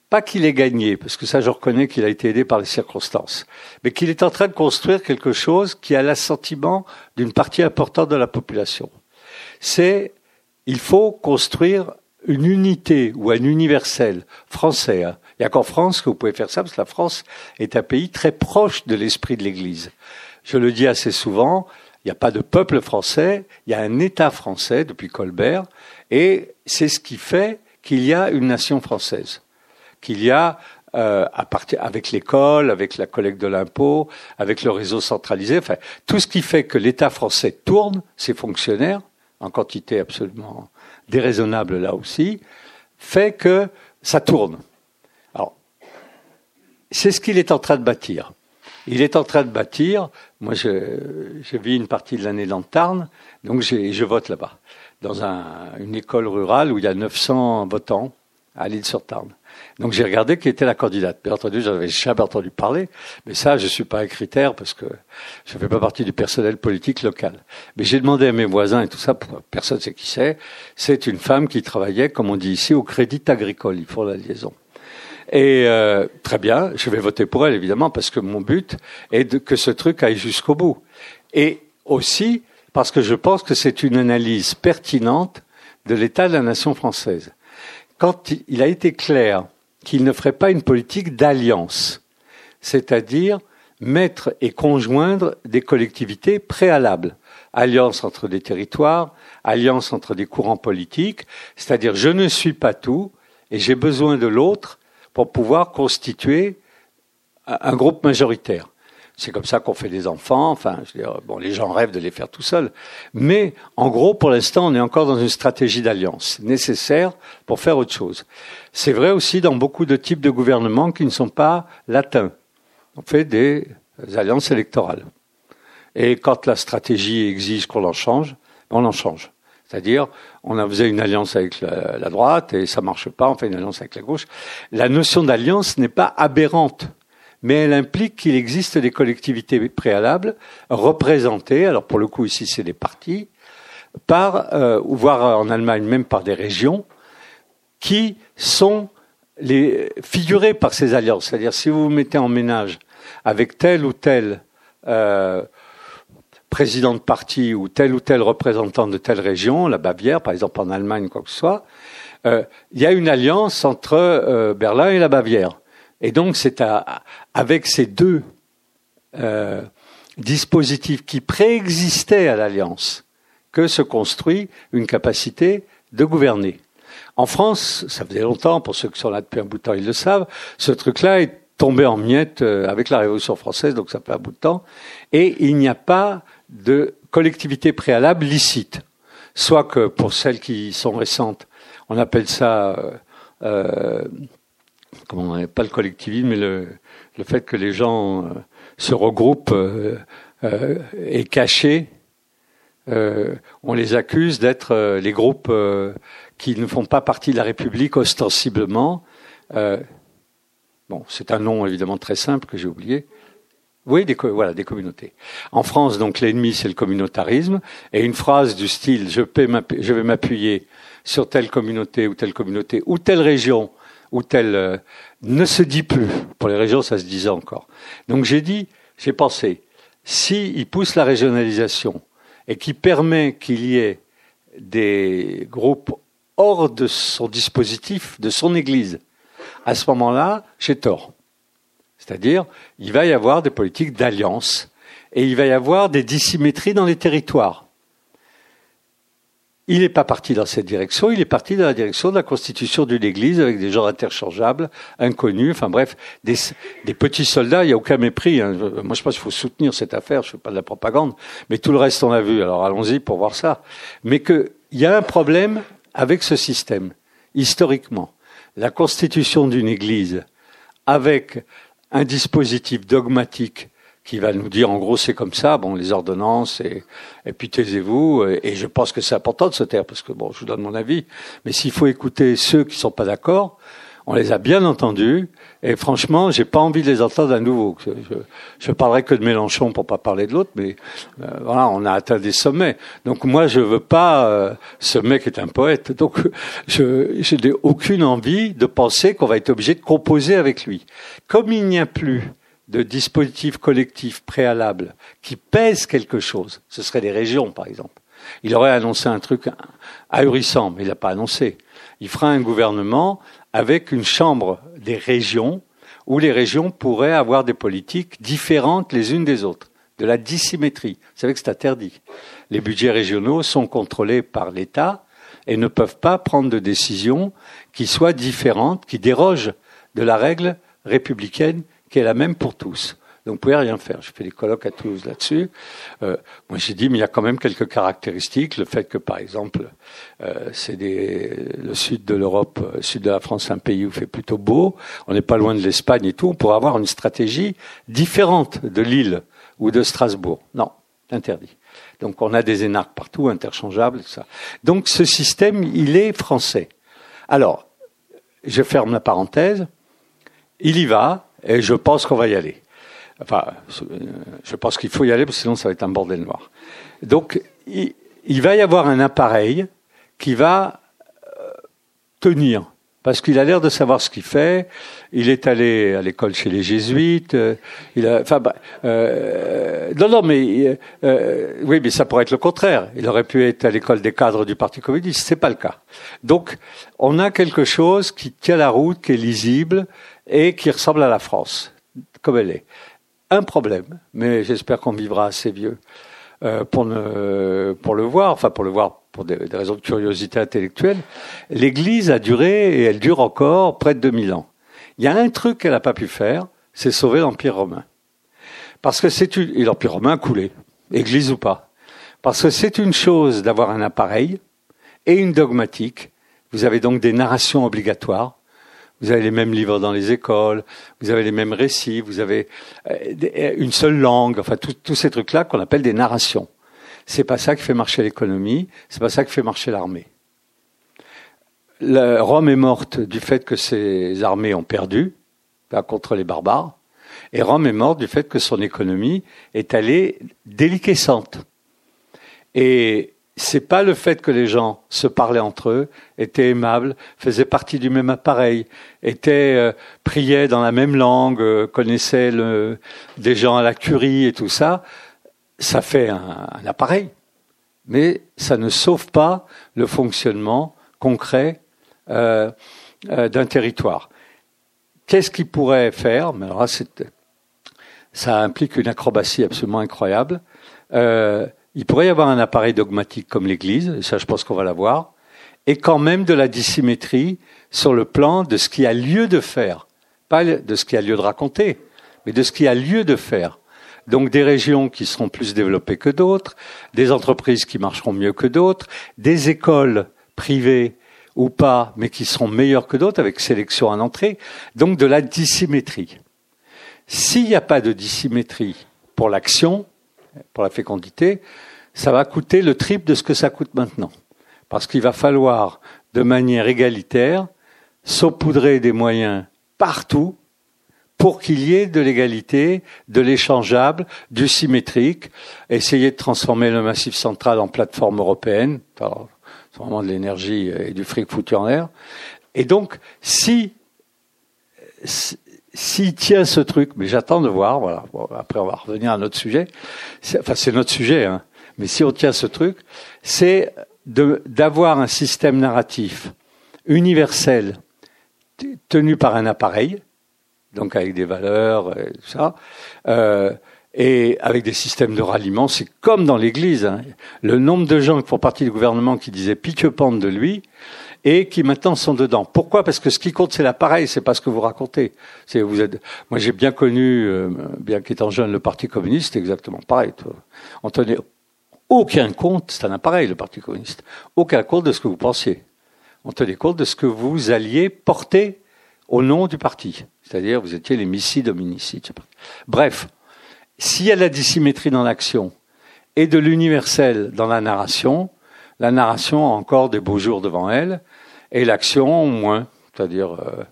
pas qu'il ait gagné, parce que ça je reconnais qu'il a été aidé par les circonstances, mais qu'il est en train de construire quelque chose qui a l'assentiment d'une partie importante de la population. C'est, il faut construire une unité ou un universel français. Hein. Il n'y a qu'en France que vous pouvez faire ça, parce que la France est un pays très proche de l'esprit de l'Église. Je le dis assez souvent, n'y a pas de peuple français, il y a un État français depuis Colbert, et c'est ce qui fait qu'il y a une nation française, qu'il y a euh, à partir, avec l'école, avec la collecte de l'impôt, avec le réseau centralisé, enfin tout ce qui fait que l'État français tourne, ses fonctionnaires, en quantité absolument déraisonnable là aussi, fait que ça tourne. Alors, c'est ce qu'il est en train de bâtir. Il est en train de bâtir. Moi, je, je vis une partie de l'année dans le Tarn, donc je vote là-bas, dans un, une école rurale où il y a 900 votants à l'île-sur-Tarn. Donc j'ai regardé qui était la candidate. Bien entendu, j'avais jamais entendu parler, mais ça, je suis pas un critère parce que je ne fais pas partie du personnel politique local. Mais j'ai demandé à mes voisins et tout ça, personne ne sait qui c'est. C'est une femme qui travaillait, comme on dit ici, au Crédit Agricole. Ils font la liaison. Et euh, très bien, je vais voter pour elle évidemment parce que mon but est de, que ce truc aille jusqu'au bout. Et aussi parce que je pense que c'est une analyse pertinente de l'état de la nation française. Quand il a été clair qu'il ne ferait pas une politique d'alliance, c'est-à-dire mettre et conjoindre des collectivités préalables, alliance entre des territoires, alliance entre des courants politiques, c'est-à-dire je ne suis pas tout et j'ai besoin de l'autre pour pouvoir constituer un groupe majoritaire. C'est comme ça qu'on fait des enfants. Enfin, je veux dire, bon, les gens rêvent de les faire tout seuls. Mais en gros, pour l'instant, on est encore dans une stratégie d'alliance nécessaire pour faire autre chose. C'est vrai aussi dans beaucoup de types de gouvernements qui ne sont pas latins. On fait des alliances électorales. Et quand la stratégie exige qu'on en change, on en change. C'est-à-dire, on faisait une alliance avec la, droite et ça marche pas, on fait une alliance avec la gauche. La notion d'alliance n'est pas aberrante, mais elle implique qu'il existe des collectivités préalables représentées, alors pour le coup ici c'est des partis, par, euh, voire en Allemagne même par des régions, qui sont les, figurées par ces alliances. C'est-à-dire si vous vous mettez en ménage avec tel ou tel euh, président de parti ou tel ou tel représentant de telle région, la Bavière, par exemple en Allemagne, quoi que ce soit, euh, il y a une alliance entre euh, Berlin et la Bavière. Et donc c'est avec ces deux euh, dispositifs qui préexistaient à l'alliance que se construit une capacité de gouverner. En France, ça faisait longtemps, pour ceux qui sont là depuis un bout de temps, ils le savent, ce truc-là est tombé en miettes avec la Révolution française, donc ça fait un bout de temps, et il n'y a pas de collectivité préalable licite. Soit que pour celles qui sont récentes, on appelle ça, euh, euh comment pas le collectivisme, mais le, fait que les gens euh, se regroupent euh, est caché. on les accuse d'être les groupes qui ne font pas partie de la République ostensiblement. bon, c'est un nom évidemment très simple que j'ai oublié. Oui, des, voilà, des communautés. En France, donc, l'ennemi, c'est le communautarisme. Et une phrase du style, je, vais m'appuyer sur telle communauté ou telle communauté ou telle région ou telle, euh, ne se dit plus. Pour les régions, ça se disait encore. Donc j'ai dit, j'ai pensé, si pousse la régionalisation et qui permet qu'il y ait des groupes hors de son dispositif, de son Église, à ce moment-là, j'ai tort. C'est-à-dire, il va y avoir des politiques d'alliance et il va y avoir des dissymétries dans les territoires. il n'est pas parti dans cette direction, il est parti dans la direction de la constitution d'une église avec des gens interchangeables, inconnus, enfin bref, des, petits soldats, il n'y a aucun mépris. Hein. Moi je pense qu'il faut soutenir cette affaire, je ne fais pas de la propagande, mais tout le reste on a vu, alors allons-y pour voir ça. Mais qu'il y a un problème avec ce système, historiquement. La constitution d'une église avec un dispositif dogmatique qui va nous dire en gros c'est comme ça, bon les ordonnances et, et puis taisez-vous. Et, je pense que c'est important de se taire parce que bon, je vous donne mon avis. Mais s'il faut écouter ceux qui sont pas d'accord, on les a bien entendus. Et franchement, j'ai pas envie de les entendre à nouveau. Je, je parlerai que de Mélenchon pour pas parler de l'autre, mais euh, voilà, on a atteint des sommets. Donc moi, je veux pas. Euh, ce mec est un poète, donc je, n'ai aucune envie de penser qu'on va être obligé de composer avec lui. Comme il n'y a plus de dispositifs collectifs préalables qui pèsent quelque chose, ce serait les régions par exemple. Il aurait annoncé un truc ahurissant, mais il n'a pas annoncé. Il fera un gouvernement avec une chambre des régions où les régions pourraient avoir des politiques différentes les unes des autres, de la dissymétrie. Vous savez que c'est interdit. Les budgets régionaux sont contrôlés par l'État et ne peuvent pas prendre de décisions qui soient différentes, qui dérogent de la règle républicaine qui est la même pour tous. Donc vous pouvez rien faire. J'ai fait des colloques à Toulouse là-dessus. Euh, moi j'ai dit, mais il y a quand même quelques caractéristiques. Le fait que par exemple, euh, c'est le sud de l'Europe, le euh, sud de la France, un pays où il fait plutôt beau. On n'est pas loin de l'Espagne et tout. On pourrait avoir une stratégie différente de Lille ou de Strasbourg. Non, interdit. Donc on a des énarques partout, interchangeables, ça. Donc ce système, il est français. Alors, je ferme la parenthèse. Il y va, et je pense qu'on va y aller. Enfin, je pense qu'il faut y aller, parce que sinon ça va être un bordel noir. Donc, il, va y avoir un appareil qui va euh, tenir, parce qu'il a l'air de savoir ce qu'il fait. Il est allé à l'école chez les jésuites. Euh, il a, enfin, bah, euh, non, non, mais euh, oui, mais ça pourrait être le contraire. Il aurait pu être à l'école des cadres du Parti communiste. C'est pas le cas. Donc, on a quelque chose qui tient la route, qui est lisible et qui ressemble à la France, comme elle est. Un problème, mais j'espère qu'on vivra assez vieux euh, pour, ne, pour le voir, enfin pour le voir pour des, raisons de curiosité intellectuelle. L'Église a duré et elle dure encore près de 2000 ans. Il y a un truc qu'elle n'a pas pu faire, c'est sauver l'Empire romain. Parce que c'est une, et l'Empire romain a coulé, Église ou pas. Parce que c'est une chose d'avoir un appareil et une dogmatique. Vous avez donc des narrations obligatoires vous avez les mêmes livres dans les écoles, vous avez les mêmes récits, vous avez euh, une seule langue, enfin tous ces trucs-là qu'on appelle des narrations. C'est pas ça qui fait marcher l'économie, c'est pas ça qui fait marcher l'armée. Rome est morte du fait que ses armées ont perdu contre les barbares, et Rome est morte du fait que son économie est allée déliquescente. Et c'est pas le fait que les gens se parlaient entre eux, étaient aimables, faisaient partie du même appareil, étaient euh, priaient dans la même langue, euh, connaissaient le, des gens à la curie et tout ça. Ça fait un, appareil, mais ça ne sauve pas le fonctionnement concret euh, d'un territoire. Qu'est-ce qu'il pourrait faire? Mais alors ça implique une acrobatie absolument incroyable il pourrait y avoir un appareil dogmatique comme l'Église, et ça je pense qu'on va l'avoir, et quand même de la dissymétrie sur le plan de ce qui a lieu de faire, pas de ce qui a lieu de raconter, mais de ce qui a lieu de faire. Donc des régions qui seront plus développées que d'autres, des entreprises qui marcheront mieux que d'autres, des écoles privées ou pas, mais qui seront meilleures que d'autres avec sélection à l'entrée, donc de la dissymétrie. S'il n'y a pas de dissymétrie pour l'action, pour la fécondité, ça va coûter le triple de ce que ça coûte maintenant. Parce qu'il va falloir, de manière égalitaire, saupoudrer des moyens partout pour qu'il y ait de l'égalité, de l'échangeable, du symétrique, essayer de transformer le massif central en plateforme européenne, c'est vraiment de l'énergie et du fric foutu en l'air. Et donc, si s'il tient ce truc, mais j'attends de voir, voilà. après, on va revenir à notre sujet. Enfin, c'est notre sujet, hein. Mais si on tient ce truc, c'est d'avoir un système narratif universel tenu par un appareil, donc avec des valeurs et tout ça, euh, et avec des systèmes de ralliement, c'est comme dans l'Église. Hein. Le nombre de gens qui font partie du gouvernement qui disaient pique-pente de lui et qui maintenant sont dedans. Pourquoi? Parce que ce qui compte, c'est l'appareil, c'est pas ce que vous racontez. C'est vous êtes. Moi, j'ai bien connu, euh, bien qu'étant jeune, le Parti communiste, exactement pareil. On tenait aucun compte, c'est un appareil, le Parti communiste. Aucun compte de ce que vous pensiez. On tenait compte de ce que vous alliez porter au nom du parti. C'est-à-dire, vous étiez les missi dominici. Bref, s'il y a de la dissymétrie dans l'action et de l'universel dans la narration, la narration a encore des beaux jours devant elle et l'action moins. C'est-à-dire, euh,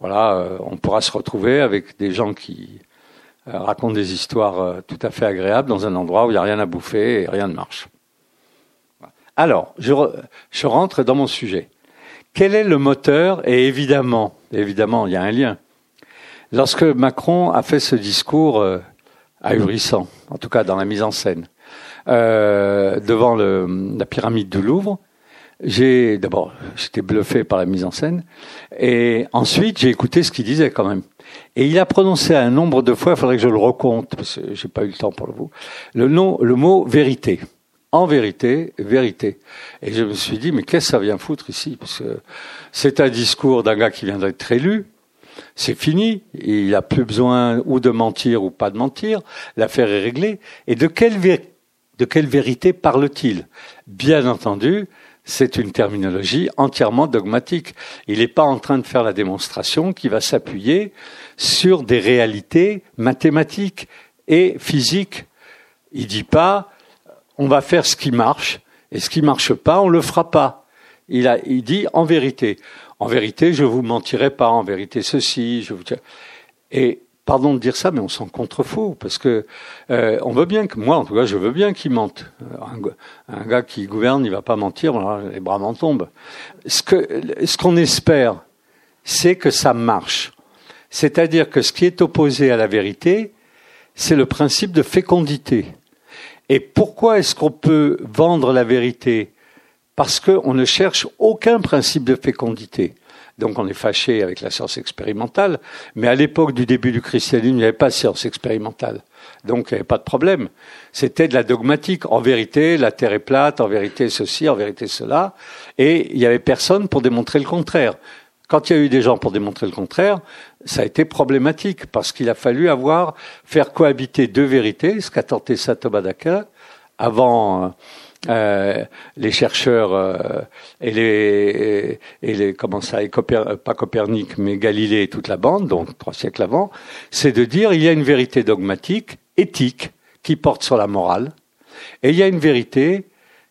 voilà, euh, on pourra se retrouver avec des gens qui euh, racontent des histoires tout à fait agréables dans un endroit où il n'y a rien à bouffer et rien ne marche. Alors, je, je rentre dans mon sujet. Quel est le moteur? Et évidemment, évidemment, il y a un lien. Lorsque Macron a fait ce discours ahurissant, en tout cas dans la mise en scène, euh, devant le, la pyramide du Louvre. J'ai d'abord, j'étais bluffé par la mise en scène, et ensuite j'ai écouté ce qu'il disait quand même. Et il a prononcé un nombre de fois, il faudrait que je le recompte parce que j'ai pas eu le temps pour le vous, le nom, le mot vérité. En vérité, vérité. Et je me suis dit, mais qu'est-ce que ça vient foutre ici? Parce que c'est un discours d'un gars qui vient d'être élu, c'est fini. Il n'a plus besoin ou de mentir ou pas de mentir. L'affaire est réglée. Et de quelle, de quelle vérité parle-t-il? Bien entendu, c'est une terminologie entièrement dogmatique. Il n'est pas en train de faire la démonstration qui va s'appuyer sur des réalités mathématiques et physiques. Il dit pas on va faire ce qui marche et ce qui marche pas, on le fera pas. Il, a, dit en vérité en vérité, je vous mentirai pas, en vérité ceci, je vous... Et pardon de dire ça, mais on s'en contrefou parce que euh, on veut bien que moi, en tout cas, je veux bien qu'il mente. Un, un, gars qui gouverne, il va pas mentir, les bras m'en tombent. Ce que, ce qu'on espère, c'est que ça marche. C'est-à-dire que ce qui est opposé à la vérité, c'est le principe de fécondité. Et pourquoi est-ce qu'on peut vendre la vérité? Parce qu'on ne cherche aucun principe de fécondité. Donc on est fâché avec la science expérimentale, mais à l'époque du début du christianisme, il n'y avait pas de science expérimentale. Donc il n'y avait pas de problème. C'était de la dogmatique. En vérité, la Terre est plate, en vérité ceci, en vérité cela. Et il n'y avait personne pour démontrer le contraire. Quand il y a eu des gens pour démontrer le contraire, ça a été problématique parce qu'il a fallu avoir, faire cohabiter deux vérités, ce qu'a tenté Saint Thomas d'Aquin avant euh, les chercheurs euh, et les et les comment ça et pas Copernic mais Galilée et toute la bande donc trois siècles avant c'est de dire il y a une vérité dogmatique éthique qui porte sur la morale et il y a une vérité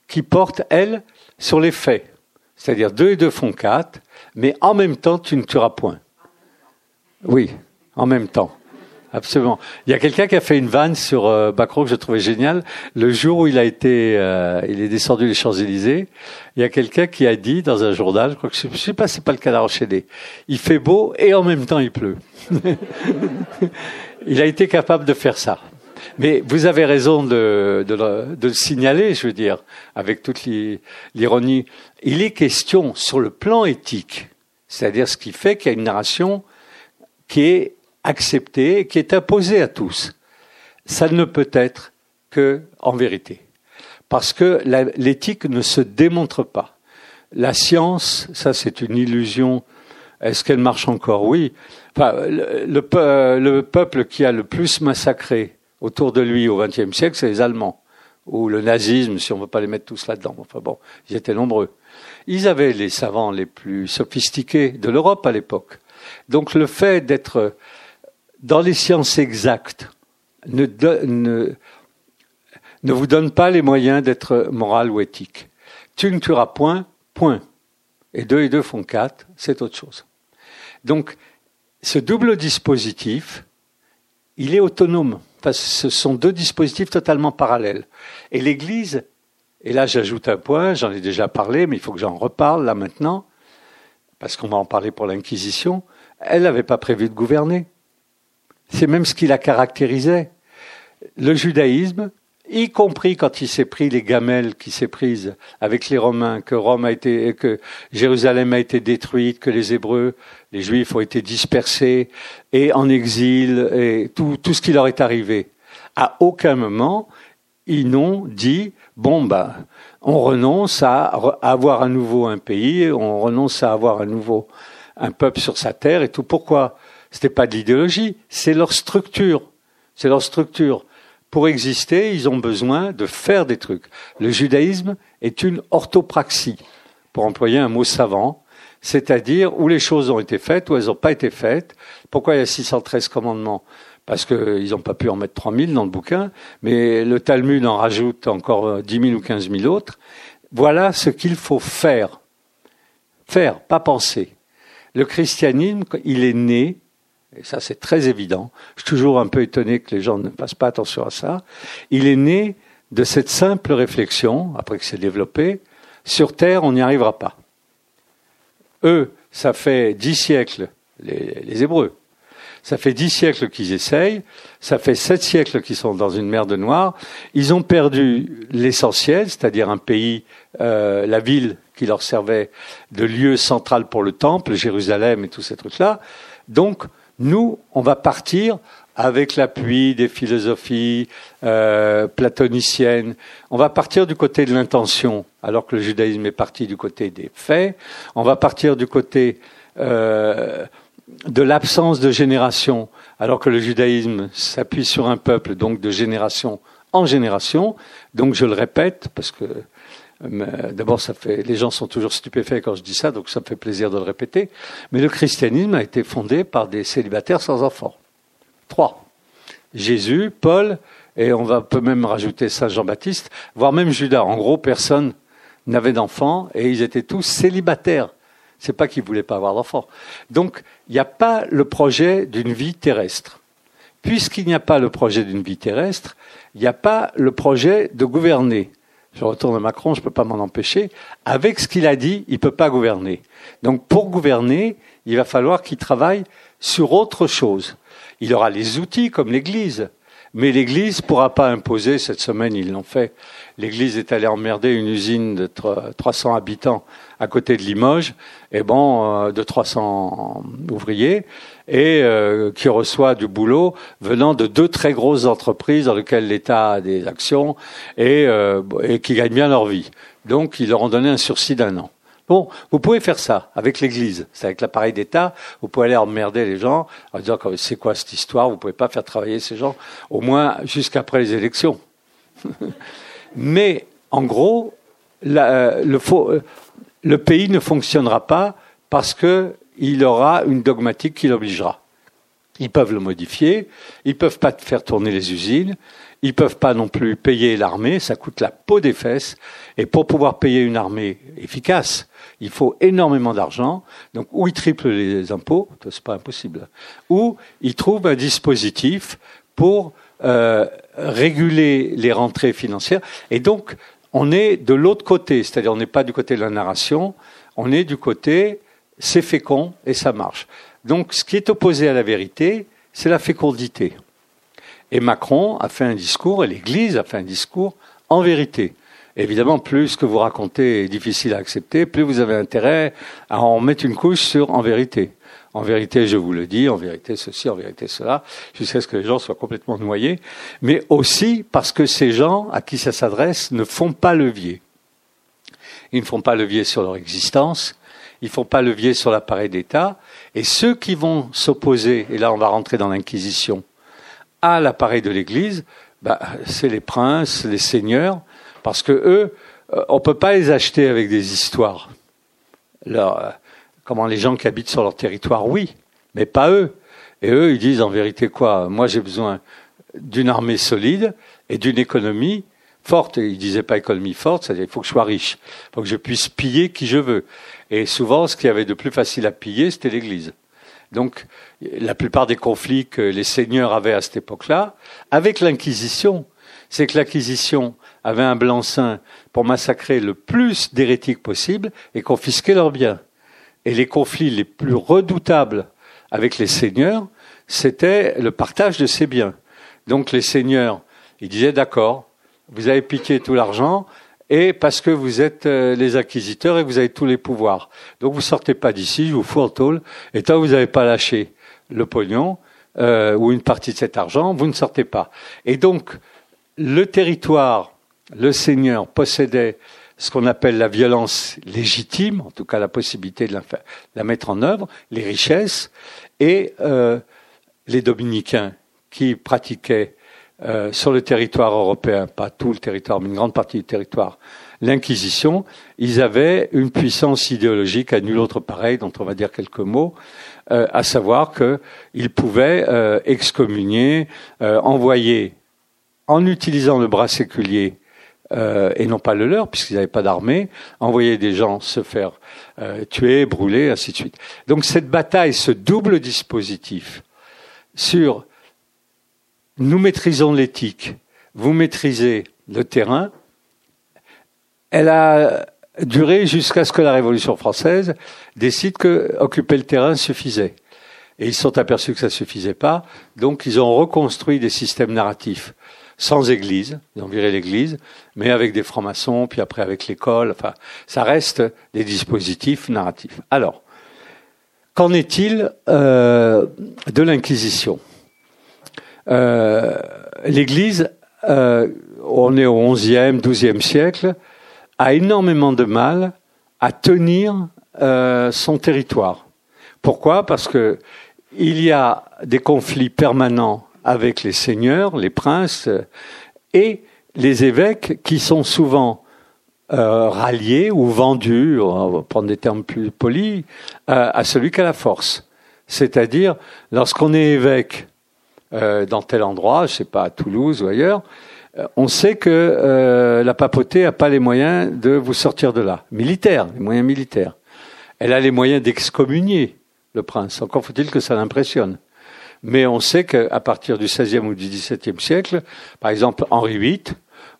qui porte elle sur les faits. C'est-à-dire deux et deux font quatre mais en même temps tu ne tueras point. Oui en même temps Absolument. Il y a quelqu'un qui a fait une vanne sur euh, Bacro que je trouvais génial. Le jour où il a été, euh, il est descendu les Champs-Élysées, il y a quelqu'un qui a dit dans un journal, je crois que je sais pas, c'est pas le cas enchaîné. Il fait beau et en même temps il pleut. *laughs* il a été capable de faire ça. Mais vous avez raison de, de, de le signaler, je veux dire, avec toute l'ironie. Il est question sur le plan éthique, c'est-à-dire ce qui fait qu'il y a une narration qui est accepté, qui est imposé à tous. Ça ne peut être que en vérité. Parce que l'éthique ne se démontre pas. La science, ça c'est une illusion. Est-ce qu'elle marche encore? Oui. Enfin, le, le, peuple qui a le plus massacré autour de lui au XXe siècle, c'est les Allemands. Ou le nazisme, si on ne veut pas les mettre tous là-dedans. Enfin bon, ils étaient nombreux. Ils avaient les savants les plus sophistiqués de l'Europe à l'époque. Donc le fait d'être dans les sciences exactes, ne, ne, ne vous donne pas les moyens d'être moral ou éthique. Tu ne tueras point, point. Et deux et deux font quatre, c'est autre chose. Donc, ce double dispositif, il est autonome. Ce sont deux dispositifs totalement parallèles. Et l'Église, et là j'ajoute un point, j'en ai déjà parlé, mais il faut que j'en reparle là maintenant, parce qu'on va en parler pour l'Inquisition, elle n'avait pas prévu de gouverner. C'est même ce qui la caractérisait. Le judaïsme, y compris quand il s'est pris les gamelles qui s'est prise avec les Romains, que Rome a été, que Jérusalem a été détruite, que les Hébreux, les Juifs ont été dispersés et en exil et tout, tout ce qui leur est arrivé. À aucun moment, ils n'ont dit, bon, bah, on renonce à avoir à nouveau un pays, on renonce à avoir à nouveau un peuple sur sa terre et tout. Pourquoi? C'était pas de l'idéologie, c'est leur structure. C'est leur structure. Pour exister, ils ont besoin de faire des trucs. Le judaïsme est une orthopraxie, pour employer un mot savant, c'est-à-dire où les choses ont été faites, où elles n'ont pas été faites. Pourquoi il y a 613 commandements? Parce qu'ils n'ont pas pu en mettre 3000 dans le bouquin, mais le Talmud en rajoute encore 10 000 ou 15 000 autres. Voilà ce qu'il faut faire. Faire, pas penser. Le christianisme, il est né, et ça c'est très évident, je suis toujours un peu étonné que les gens ne fassent pas attention à ça, il est né de cette simple réflexion, après que c'est développé, sur Terre, on n'y arrivera pas. Eux, ça fait dix siècles, les, Hébreux, ça fait dix siècles qu'ils essayent, ça fait sept siècles qu'ils sont dans une mer de noir. Ils ont perdu l'essentiel, c'est-à-dire un pays, euh, la ville qui leur servait de lieu central pour le temple, Jérusalem et tous ces trucs-là. Donc, nous, on va partir avec l'appui des philosophies euh, platoniciennes. On va partir du côté de l'intention, alors que le judaïsme est parti du côté des faits. On va partir du côté euh, de l'absence de génération, alors que le judaïsme s'appuie sur un peuple, donc de génération en génération. Donc je le répète, parce que d'abord, ça fait, les gens sont toujours stupéfaits quand je dis ça, donc ça me fait plaisir de le répéter. Mais le christianisme a été fondé par des célibataires sans enfants. Trois. Jésus, Paul, et on va peut même rajouter Saint Jean-Baptiste, voire même Judas. En gros, personne n'avait d'enfants et ils étaient tous célibataires. C'est pas qu'ils voulaient pas avoir d'enfants. Donc, il n'y a pas le projet d'une vie terrestre. Puisqu'il n'y a pas le projet d'une vie terrestre, il n'y a pas le projet de gouverner. Je retourne à Macron, je ne peux pas m'en empêcher. Avec ce qu'il a dit, il ne peut pas gouverner. Donc, pour gouverner, il va falloir qu'il travaille sur autre chose. Il aura les outils comme l'Église. Mais l'Église ne pourra pas imposer, cette semaine ils l'ont fait, l'Église est allée emmerder une usine de 300 habitants à côté de Limoges, et bon, euh, de 300 ouvriers, et euh, qui reçoit du boulot venant de deux très grosses entreprises dans lesquelles l'État a des actions et, euh, et qui gagnent bien leur vie. Donc ils leur ont donné un sursis d'un an. Bon, vous pouvez faire ça avec l'Église, c'est avec l'appareil d'État. Vous pouvez aller emmerder les gens en disant c'est quoi cette histoire. Vous pouvez pas faire travailler ces gens, au moins jusqu'après les élections. *laughs* Mais en gros, euh, le, euh, le pays ne fonctionnera pas parce qu'il aura une dogmatique qui l'obligera. Ils peuvent le modifier, ils peuvent pas faire tourner les usines, ils peuvent pas non plus payer l'armée, ça coûte la peau des fesses. Et pour pouvoir payer une armée efficace, il faut énormément d'argent. Donc, ou ils triplent les impôts, c'est pas impossible, ou ils trouvent un dispositif pour euh, réguler les rentrées financières. Et donc, on est de l'autre côté, c'est-à-dire on n'est pas du côté de la narration, on est du côté c'est fécond et ça marche. Donc, ce qui est opposé à la vérité, c'est la fécondité. Et Macron a fait un discours, et l'Église a fait un discours en vérité. Évidemment, plus ce que vous racontez est difficile à accepter, plus vous avez intérêt à en mettre une couche sur en vérité. En vérité, je vous le dis, en vérité ceci, en vérité cela, jusqu'à ce que les gens soient complètement noyés, mais aussi parce que ces gens à qui ça s'adresse ne font pas levier. Ils ne font pas levier sur leur existence, ils ne font pas levier sur l'appareil d'État, et ceux qui vont s'opposer, et là on va rentrer dans l'Inquisition, à l'appareil de l'Église, bah, c'est les princes, les seigneurs, parce que eux, euh, on peut pas les acheter avec des histoires. Euh, comment les gens qui habitent sur leur territoire, oui, mais pas eux. Et eux, ils disent en vérité quoi? Moi, j'ai besoin d'une armée solide et d'une économie forte. Et ils disaient pas économie forte, c'est-à-dire il faut que je sois riche, il faut que je puisse piller qui je veux. Et souvent, ce qu'il y avait de plus facile à piller, c'était l'Église. Donc, la plupart des conflits que les seigneurs avaient à cette époque-là, avec l'Inquisition, c'est que l'Inquisition avait un blanc-seing pour massacrer le plus d'hérétiques possible et confisquer leurs biens. Et les conflits les plus redoutables avec les seigneurs, c'était le partage de ces biens. Donc les seigneurs, ils disaient d'accord, vous avez piqué tout l'argent, et parce que vous êtes euh, les acquisiteurs et vous avez tous les pouvoirs. Donc vous sortez pas d'ici, je vous fous en tôle, et tant que vous n'avez pas lâché le pognon, euh, ou une partie de cet argent, vous ne sortez pas. Et donc, le territoire, le seigneur possédait ce qu'on appelle la violence légitime, en tout cas la possibilité de la, mettre en œuvre, les richesses, et euh, les dominicains qui pratiquaient euh, sur le territoire européen, pas tout le territoire, mais une grande partie du territoire, l'Inquisition, ils avaient une puissance idéologique à nul autre pareil, dont on va dire quelques mots, euh, à savoir qu'ils pouvaient euh, excommunier, envoyer, en utilisant le bras séculier, et non pas le leur, puisqu'ils n'avaient pas d'armée, envoyer des gens se faire tuer, brûler, ainsi de suite. Donc cette bataille, ce double dispositif sur nous maîtrisons l'éthique, vous maîtrisez le terrain, elle a duré jusqu'à ce que la Révolution française décide que occuper le terrain suffisait. Et ils sont aperçus que ça suffisait pas, donc ils ont reconstruit des systèmes narratifs sans église, ils ont viré l'église, mais avec des francs-maçons, puis après avec l'école, enfin, ça reste des dispositifs narratifs. Alors, qu'en est-il euh, de l'Inquisition? Euh, L'Église, euh, on est au XIe, XIIe siècle, a énormément de mal à tenir euh, son territoire. Pourquoi? Parce que il y a des conflits permanents avec les seigneurs, les princes et les évêques qui sont souvent euh, ralliés ou vendus, on va prendre des termes plus polis, à celui qui a la force. C'est-à-dire, lorsqu'on est évêque euh, dans tel endroit, je sais pas, à Toulouse ou ailleurs, euh, on sait que euh, la papauté n'a pas les moyens de vous sortir de là. Militaire, les moyens militaires. Elle a les moyens d'excommunier le prince. Encore faut-il que ça l'impressionne. Mais on sait qu'à partir du XVIe ou du XVIIe siècle, par exemple Henri VIII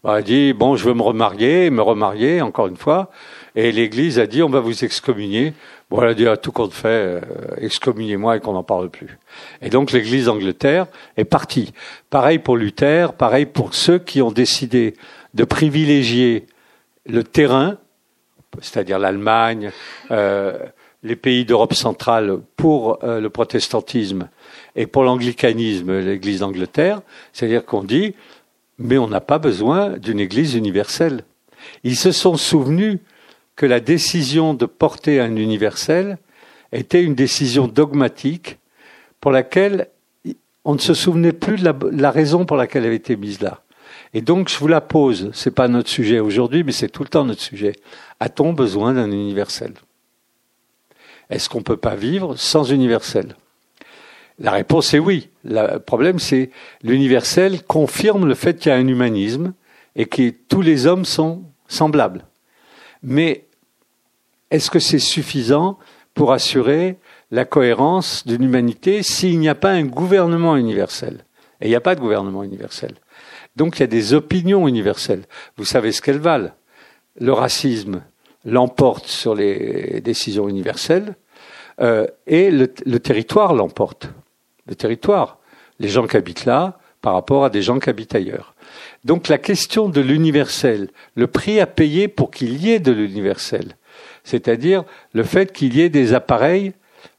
a dit bon, je veux me remarier, me remarier encore une fois, et l'Église a dit on va vous excommunier. Bon, elle a dit à tout compte fait, euh, excommuniez-moi et qu'on n'en parle plus. Et donc l'Église d'Angleterre est partie. Pareil pour Luther, pareil pour ceux qui ont décidé de privilégier le terrain, c'est-à-dire l'Allemagne, euh, les pays d'Europe centrale pour euh, le protestantisme et pour l'anglicanisme, l'Église d'Angleterre, c'est-à-dire qu'on dit, mais on n'a pas besoin d'une Église universelle. Ils se sont souvenus que la décision de porter un universel était une décision dogmatique pour laquelle on ne se souvenait plus de la, raison pour laquelle elle avait été mise là. Et donc, je vous la pose. C'est pas notre sujet aujourd'hui, mais c'est tout le temps notre sujet. A-t-on besoin d'un universel? Est-ce qu'on peut pas vivre sans universel? La réponse est oui. Le problème, c'est l'universel confirme le fait qu'il y a un humanisme et que tous les hommes sont semblables. Mais est-ce que c'est suffisant pour assurer la cohérence d'une humanité s'il n'y a pas un gouvernement universel? Et il n'y a pas de gouvernement universel. Donc il y a des opinions universelles. Vous savez ce qu'elles valent. Le racisme l'emporte sur les décisions universelles euh, et le, le territoire l'emporte. Le territoire. Les gens qui habitent là par rapport à des gens qui habitent ailleurs. Donc la question de l'universel, le prix à payer pour qu'il y ait de l'universel, c'est-à-dire le fait qu'il y ait des appareils,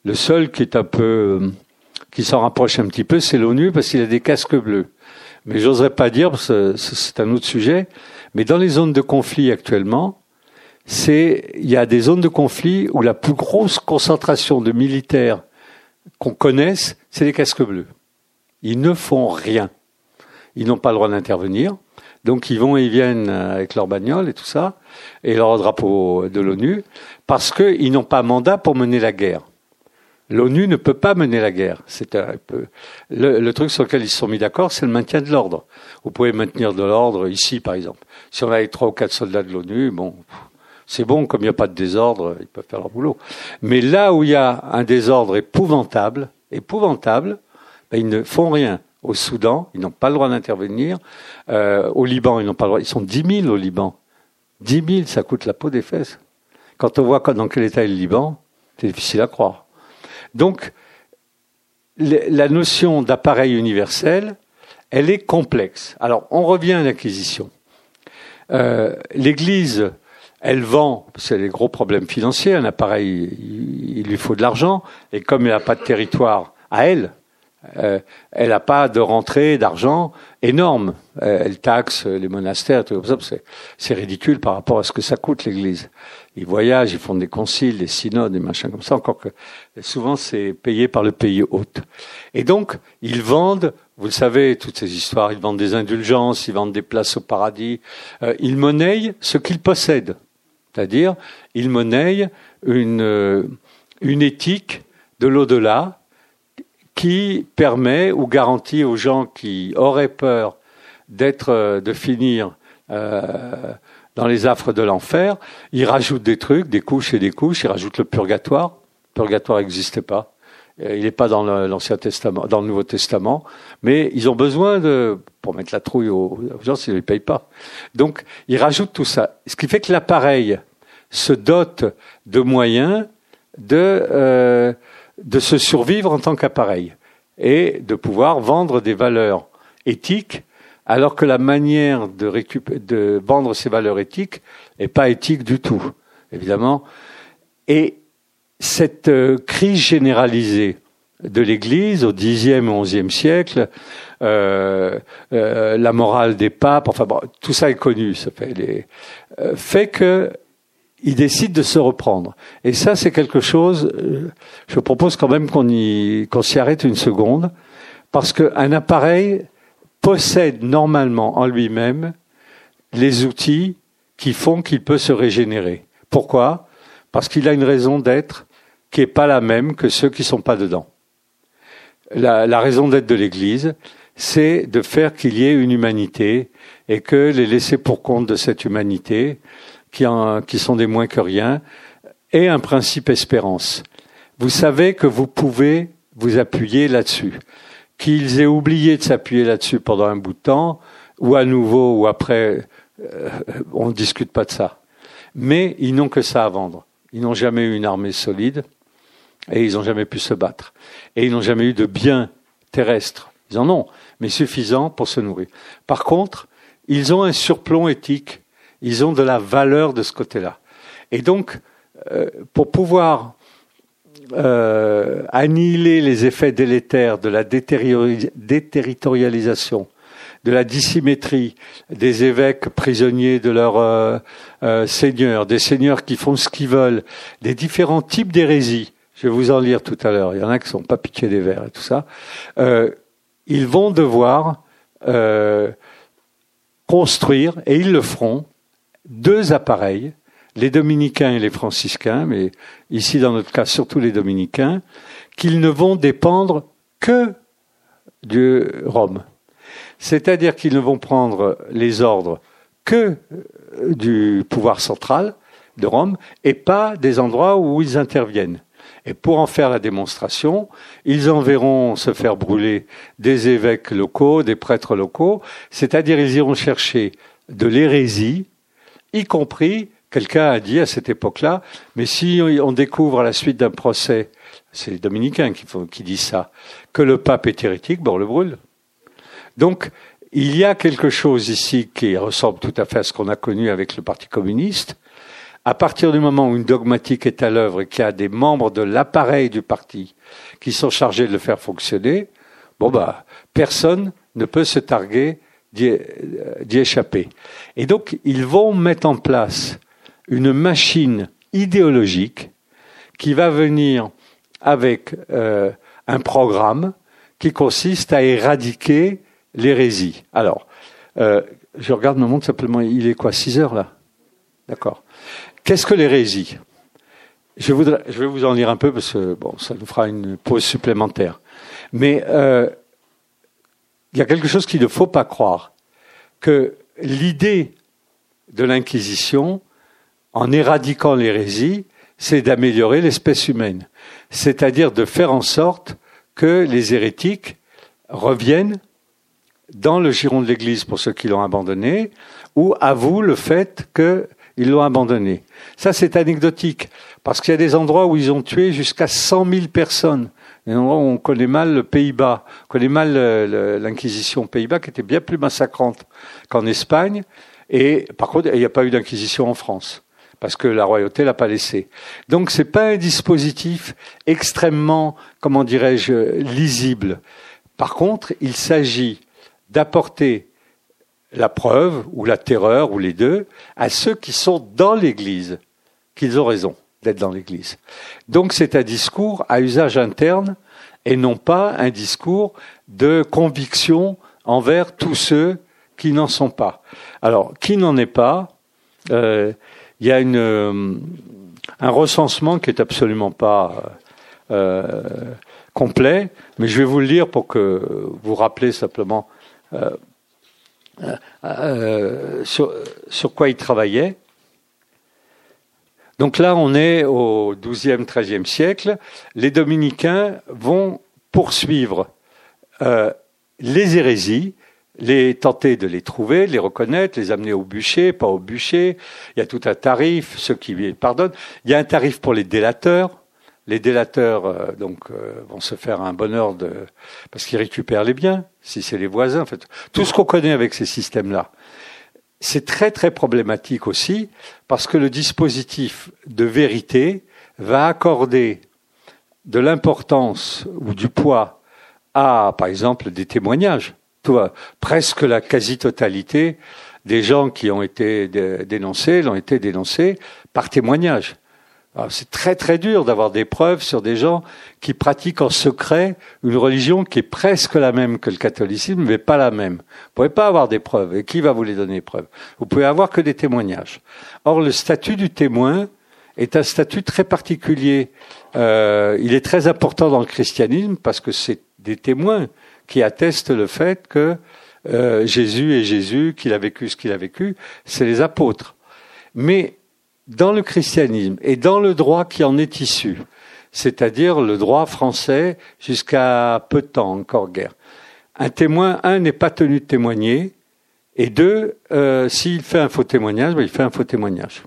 le seul qui est un peu, qui s'en rapproche un petit peu, c'est l'ONU parce qu'il a des casques bleus. Mais j'oserais pas dire, parce que c'est un autre sujet, mais dans les zones de conflit actuellement, c'est, il y a des zones de conflit où la plus grosse concentration de militaires qu'on connaisse, c'est les casques bleus. Ils ne font rien ils n'ont pas le droit d'intervenir. Donc ils vont et viennent avec leur bagnole et tout ça, et leur drapeau de l'ONU, parce qu'ils n'ont pas mandat pour mener la guerre. L'ONU ne peut pas mener la guerre. C'est un peu le, le, truc sur lequel ils se sont mis d'accord, c'est le maintien de l'ordre. Vous pouvez maintenir de l'ordre ici, par exemple. Si on a trois ou quatre soldats de l'ONU, bon, c'est bon, comme il n'y a pas de désordre, ils peuvent faire leur boulot. Mais là où il y a un désordre épouvantable, épouvantable, ben, ils ne font rien au Soudan, ils n'ont pas le droit d'intervenir. Euh, au Liban, ils n'ont pas le droit. Ils sont 10 000 au Liban. 10 000, ça coûte la peau des fesses. Quand on voit dans quel état est le Liban, c'est difficile à croire. Donc, la notion d'appareil universel, elle est complexe. Alors, on revient à l'acquisition. Euh, L'Église, elle vend, c'est les gros problèmes financiers, un appareil, il lui faut de l'argent, et comme il n'a pas de territoire à elle, Euh, elle n'a pas de rentrée d'argent énorme. Euh, elle taxe les monastères, tout comme ça. C'est ridicule par rapport à ce que ça coûte l'Église. Ils voyagent, ils font des conciles, des synodes, des machins comme ça. Encore que souvent c'est payé par le pays hôte. Et donc ils vendent. Vous le savez, toutes ces histoires, ils vendent des indulgences, ils vendent des places au paradis. Euh, ils monnaient ce qu'ils possèdent. C'est-à-dire, ils monnaient une, une éthique de l'au-delà qui permet ou garantit aux gens qui auraient peur euh, de finir euh, dans les affres de l'enfer, ils rajoutent des trucs, des couches et des couches. Ils rajoutent le purgatoire. Le purgatoire n'existait pas. Euh, il n'est pas dans l'Ancien Testament, dans le Nouveau Testament, mais ils ont besoin de pour mettre la trouille aux gens s'ils ne payent pas. Donc ils rajoutent tout ça, ce qui fait que l'appareil se dote de moyens de euh, de se survivre en tant qu'appareil et de pouvoir vendre des valeurs éthiques, alors que la manière de, de vendre ces valeurs éthiques n'est pas éthique du tout, évidemment. Et cette euh, crise généralisée de l'Église au Xe et XIe siècle, euh, euh, la morale des papes, enfin tout ça est connu, ça fait, les, euh, fait que il décide de se reprendre. Et ça, c'est quelque chose, je propose quand même qu'on y, qu'on s'y arrête une seconde, parce qu'un appareil possède normalement en lui-même les outils qui font qu'il peut se régénérer. Pourquoi? Parce qu'il a une raison d'être qui n'est pas la même que ceux qui ne sont pas dedans. La, raison d'être de l'Église, c'est de faire qu'il y ait une humanité et que les laisser pour compte de cette humanité, qui, sont des moins que rien, et un principe espérance. Vous savez que vous pouvez vous appuyer là-dessus. Qu'ils aient oublié de s'appuyer là-dessus pendant un bout de temps, ou à nouveau, ou après, euh, on ne discute pas de ça. Mais ils n'ont que ça à vendre. Ils n'ont jamais eu une armée solide, et ils n'ont jamais pu se battre. Et ils n'ont jamais eu de biens terrestres. Ils en ont, mais suffisant pour se nourrir. Par contre, ils ont un surplomb éthique ils ont de la valeur de ce côté-là. Et donc, euh, pour pouvoir euh, annihiler les effets délétères de la déterritorialisation, de la dissymétrie des évêques prisonniers de leurs euh, seigneurs, des seigneurs qui font ce qu'ils veulent, des différents types d'hérésies. Je vais vous en lire tout à l'heure. Il y en a qui sont pas piqués des verres et tout ça. ils vont devoir construire, et ils le feront, deux appareils, les dominicains et les franciscains, mais ici dans notre cas surtout les dominicains, qu'ils ne vont dépendre que de Rome. C'est-à-dire qu'ils ne vont prendre les ordres que euh, du pouvoir central de Rome et pas des endroits où ils interviennent. Et pour en faire la démonstration, ils enverront se faire brûler des évêques locaux, des prêtres locaux, c'est-à-dire ils iront chercher de l'hérésie y compris, quelqu'un a dit à cette époque-là, mais si on découvre à la suite d'un procès, c'est les dominicains qui, qui disent ça, que le pape est hérétique, bon, on le brûle. Donc, il y a quelque chose ici qui ressemble tout à fait à ce qu'on a connu avec le Parti communiste. À partir du moment où une dogmatique est à l'œuvre et qu'il y a des membres de l'appareil du parti qui sont chargés de le faire fonctionner, bon bah personne ne peut se targuer d'y échapper. Et donc, ils vont mettre en place une machine idéologique qui va venir avec euh, un programme qui consiste à éradiquer l'hérésie. Alors, euh, je regarde mon monde simplement, il est quoi 6 heures là? D'accord. Qu'est-ce que l'hérésie? Je, voudrais, je vais vous en lire un peu parce que bon, ça nous fera une pause supplémentaire. Mais euh, il y a quelque chose qu'il ne faut pas croire, que l'idée de l'Inquisition, en éradiquant l'hérésie, c'est d'améliorer l'espèce humaine, c'est-à-dire de faire en sorte que les hérétiques reviennent dans le giron de l'Église pour ceux qui l'ont abandonné, ou avouent le fait qu'ils l'ont abandonné. Ça, c'est anecdotique, parce qu'il y a des endroits où ils ont tué jusqu'à 100 000 personnes on connaît mal le Pays-Bas, on connaît mal l'Inquisition aux Pays-Bas qui était bien plus massacrante qu'en Espagne. Et par contre, il n'y a pas eu d'inquisition en France parce que la royauté l'a pas laissé. Donc c'est pas un dispositif extrêmement, comment dirais-je, lisible. Par contre, il s'agit d'apporter la preuve ou la terreur ou les deux à ceux qui sont dans l'Église, qu'ils ont raison d'être dans l'Église. Donc c'est un discours à usage interne et non pas un discours de conviction envers tous ceux qui n'en sont pas. Alors, qui n'en est pas, euh, il y a une, euh, un recensement qui est absolument pas euh, complet, mais je vais vous le lire pour que vous vous rappelez simplement sur, sur quoi il travaillait. Donc là, on est au XIIe, XIIIe siècle. Les dominicains vont poursuivre euh, les hérésies, les tenter de les trouver, les reconnaître, les amener au bûcher, pas au bûcher. Il y a tout un tarif, ceux qui pardonnent. Il y a un tarif pour les délateurs. Les délateurs euh, donc euh, vont se faire un bonheur de parce qu'ils récupèrent les biens, si c'est les voisins. En fait, tout ce qu'on connaît avec ces systèmes-là. C'est très très problématique aussi parce que le dispositif de vérité va accorder de l'importance ou du poids à, par exemple, des témoignages. Toi, presque la quasi-totalité des gens qui ont été dénoncés l'ont été dénoncés par témoignage. C'est très très dur d'avoir des preuves sur des gens qui pratiquent en secret une religion qui est presque la même que le catholicisme, mais pas la même. Vous pouvez pas avoir des preuves. Et qui va vous les donner les preuves? Vous pouvez avoir que des témoignages. Or, le statut du témoin est un statut très particulier. Euh, il est très important dans le christianisme parce que c'est des témoins qui attestent le fait que euh, Jésus est Jésus, qu'il a vécu ce qu'il a vécu, c'est les apôtres. Mais dans le christianisme et dans le droit qui en est issu, c'est-à-dire le droit français jusqu'à peu de temps, encore guère. Un témoin, un, n'est pas tenu de témoigner, et deux, euh, s'il fait un faux témoignage, ben, il fait un faux témoignage.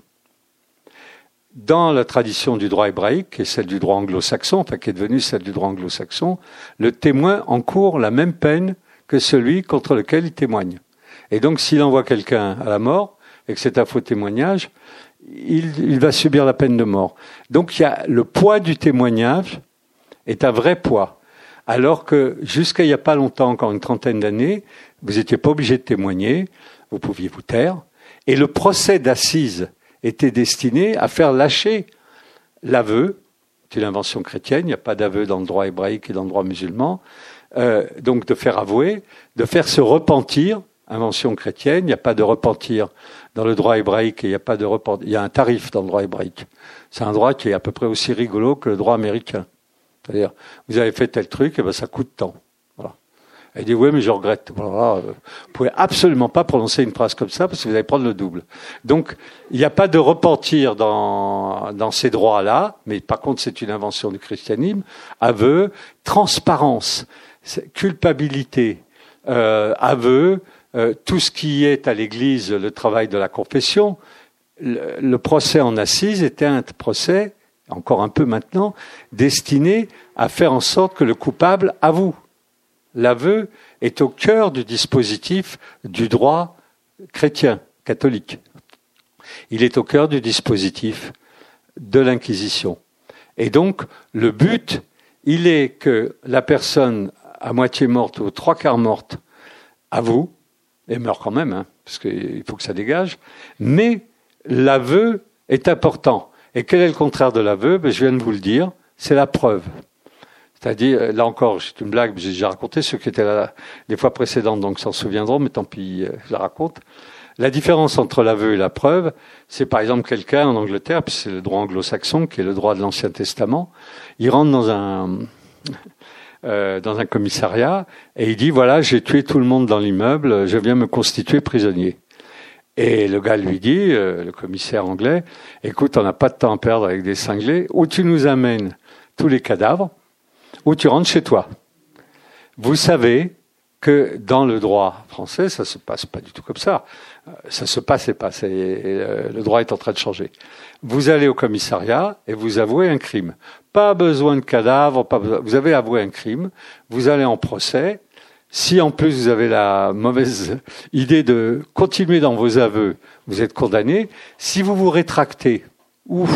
Dans la tradition du droit hébraïque et celle du droit anglo-saxon, enfin qui est devenue celle du droit anglo-saxon, le témoin encourt la même peine que celui contre lequel il témoigne. Et donc, s'il envoie quelqu'un à la mort et que c'est un faux témoignage, il, va subir la peine de mort. Donc il y a le poids du témoignage est un vrai poids. Alors que jusqu'à il n'y a pas longtemps, encore une trentaine d'années, vous n'étiez pas obligé de témoigner, vous pouviez vous taire, et le procès d'assises était destiné à faire lâcher l'aveu, c'est l'invention chrétienne, il n'y a pas d'aveu dans le droit hébraïque et dans le droit musulman, euh, donc de faire avouer, de faire se repentir invention chrétienne, il n'y a pas de repentir dans le droit hébraïque, il n'y a pas de repentir, il y a un tarif dans le droit hébraïque. C'est un droit qui est à peu près aussi rigolo que le droit américain. C'est-à-dire, vous avez fait tel truc, et ben ça coûte tant. Voilà. Elle dit oui, mais je regrette. Voilà, euh, vous pouvez absolument pas prononcer une phrase comme ça parce que vous allez prendre le double. Donc, il n'y a pas de repentir dans, dans ces droits-là, mais par contre, c'est une invention du christianisme. Aveu, transparence, culpabilité, euh, aveu, euh, tout ce qui est à l'Église, le travail de la confession, le, procès en assise était un procès, encore un peu maintenant, destiné à faire en sorte que le coupable avoue. L'aveu est au cœur du dispositif du droit chrétien, catholique. Il est au cœur du dispositif de l'Inquisition. Et donc, le but, il est que la personne à moitié morte ou trois quarts morte avoue, et meurt quand même, hein, parce qu'il faut que ça dégage. Mais l'aveu est important. Et quel est le contraire de l'aveu? Ben, Je viens de vous le dire, c'est la preuve. C'est-à-dire, là encore, c'est une blague, j'ai déjà raconté, ceux qui étaient là les fois précédentes, donc s'en souviendront, mais tant pis, euh, je la raconte. La différence entre l'aveu et la preuve, c'est par exemple quelqu'un en Angleterre, puis c'est le droit anglo-saxon, qui est le droit de l'Ancien Testament, il rentre dans un, euh, dans un commissariat et il dit voilà j'ai tué tout le monde dans l'immeuble, je viens me constituer prisonnier. Et le gars lui dit, euh, le commissaire anglais, écoute, on n'a pas de temps à perdre avec des cinglés, ou tu nous amènes tous les cadavres, ou tu rentres chez toi. Vous savez que dans le droit français, ça se passe pas du tout comme ça. Euh, ça se passe et passe. Le droit est en train de changer. Vous allez au commissariat et vous avouez un crime. Pas besoin de cadavre, pas vous avez avoué un crime, vous allez en procès. Si en plus vous avez la mauvaise *laughs* idée de continuer dans vos aveux, vous êtes condamné. Si vous vous rétractez, ouf,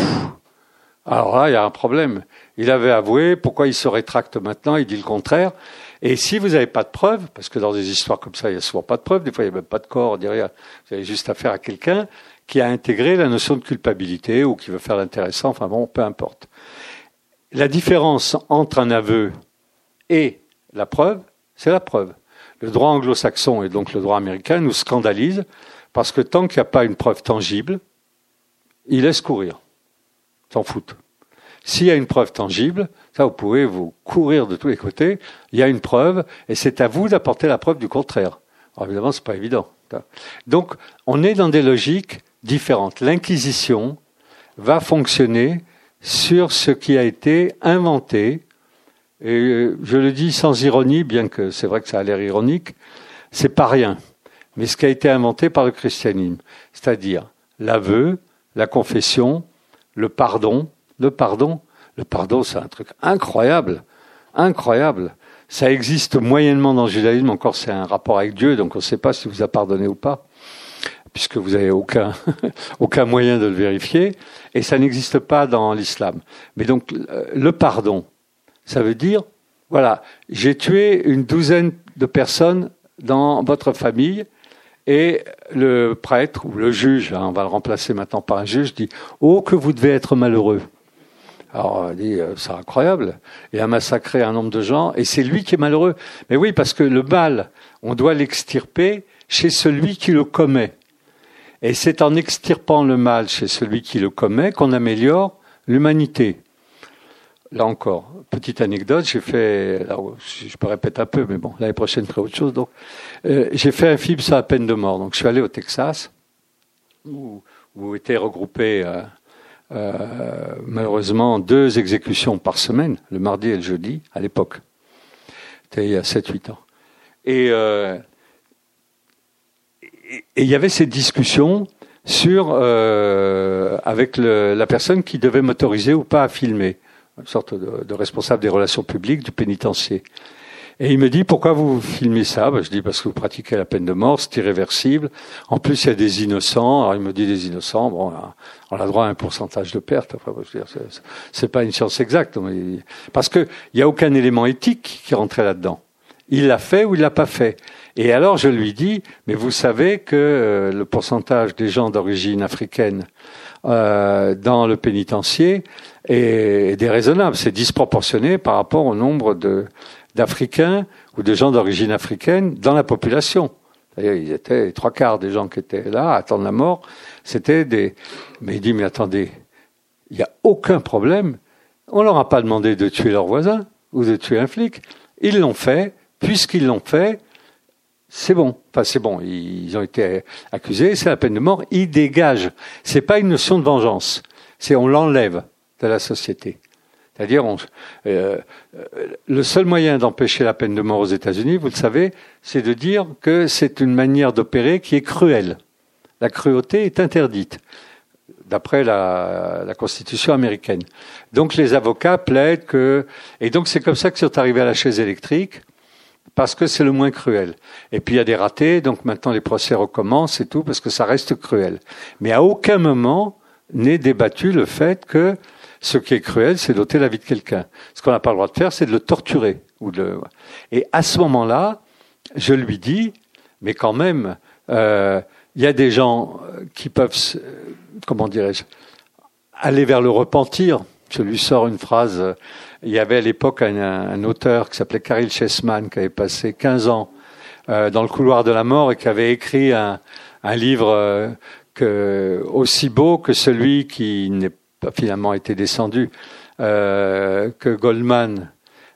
Alors là, il y a un problème. Il avait avoué, pourquoi il se rétracte maintenant? Il dit le contraire. Et si vous n'avez pas de preuves, parce que dans des histoires comme ça, il n'y a souvent pas de preuves, des fois il n'y a même pas de corps derrière, vous avez juste affaire à quelqu'un qui a intégré la notion de culpabilité ou qui veut faire l'intéressant, enfin bon, peu importe. La différence entre un aveu et la preuve, c'est la preuve. Le droit anglo-saxon et donc le droit américain nous scandalise parce que tant qu'il n'y a pas une preuve tangible, il laisse courir. S'en foutent. S'il y a une preuve tangible, ça vous pouvez vous courir de tous les côtés, il y a une preuve et c'est à vous d'apporter la preuve du contraire. Alors évidemment, c'est pas évident. Donc, on est dans des logiques différentes. L'inquisition va fonctionner sur ce qui a été inventé, et je le dis sans ironie, bien que c'est vrai que ça a l'air ironique, c'est pas rien, mais ce qui a été inventé par le christianisme, c'est-à-dire l'aveu, la confession, le pardon, le pardon, le pardon, c'est un truc incroyable, incroyable. Ça existe moyennement dans le judaïsme, encore c'est un rapport avec Dieu, donc on ne sait pas si vous a pardonné ou pas puisque vous n'avez aucun, *laughs* aucun moyen de le vérifier, et ça n'existe pas dans l'islam. Mais donc, le pardon, ça veut dire, voilà, j'ai tué une douzaine de personnes dans votre famille, et le prêtre ou le juge, hein, on va le remplacer maintenant par un juge, dit Oh, que vous devez être malheureux. Alors, on dit euh, C'est incroyable. Il a massacré un nombre de gens, et c'est lui qui est malheureux. Mais oui, parce que le mal, on doit l'extirper chez celui qui le commet. Et c'est en extirpant le mal chez celui qui le commet qu'on améliore l'humanité. Là encore, petite anecdote, j'ai fait, je peux répéter un peu, mais bon, l'année prochaine, je ferai autre chose. Donc, euh, j'ai fait un film sur la peine de mort. Donc, je suis allé au Texas, où, où étaient regroupées euh, euh, malheureusement deux exécutions par semaine, le mardi et le jeudi, à l'époque. C'était il y a 7-8 ans. Et et il y avait cette discussion sur euh, avec le, la personne qui devait m'autoriser ou pas à filmer, une sorte de, de, responsable des relations publiques du pénitencier. Et il me dit pourquoi vous filmez ça? Ben, Je dis parce que vous pratiquez la peine de mort, c'est irréversible. En plus, il y a des innocents. Alors il me dit des innocents. Bon, on a droit à un pourcentage de perte. Enfin, c'est pas une science exacte, parce que il y a aucun élément éthique qui rentrait là-dedans. Il l'a fait ou il l'a pas fait. Et alors je lui dis, mais vous savez que euh, le pourcentage des gens d'origine africaine euh, dans le pénitencier est déraisonnable, c'est disproportionné par rapport au nombre d'Africains ou de gens d'origine africaine dans la population. D'ailleurs, ils étaient trois quarts des gens qui étaient là à attendre la mort, c'était des. Mais il dit, mais attendez, il n'y a aucun problème. On leur a pas demandé de tuer leur voisin ou de tuer un flic. Ils l'ont fait. Puisqu'ils l'ont fait, c'est bon. Enfin, c'est bon. Ils ont été accusés. C'est la peine de mort. Ils dégagent. C'est pas une notion de vengeance. C'est on l'enlève de la société. C'est-à-dire, euh, le seul moyen d'empêcher la peine de mort aux États-Unis, vous le savez, c'est de dire que c'est une manière d'opérer qui est cruelle. La cruauté est interdite, d'après la, Constitution américaine. Donc les avocats plaident que... Et donc c'est comme ça que sont arrivés à la chaise électrique parce que c'est le moins cruel. Et puis il y a des ratés, donc maintenant les procès recommencent et tout, parce que ça reste cruel. Mais à aucun moment n'est débattu le fait que ce qui est cruel, c'est d'ôter la vie de quelqu'un. Ce qu'on n'a pas le droit de faire, c'est de le torturer. Ou de... Et à ce moment-là, je lui dis, mais quand même, euh, il y a des gens qui peuvent, comment dirais-je, aller vers le repentir. Je lui sors une phrase il y avait à l'époque un, auteur qui s'appelait Karel Chessman, qui avait passé 15 ans euh, dans le couloir de la mort et qui avait écrit un, livre euh, aussi beau que celui qui n'est pas finalement été descendu, euh, que Goldman,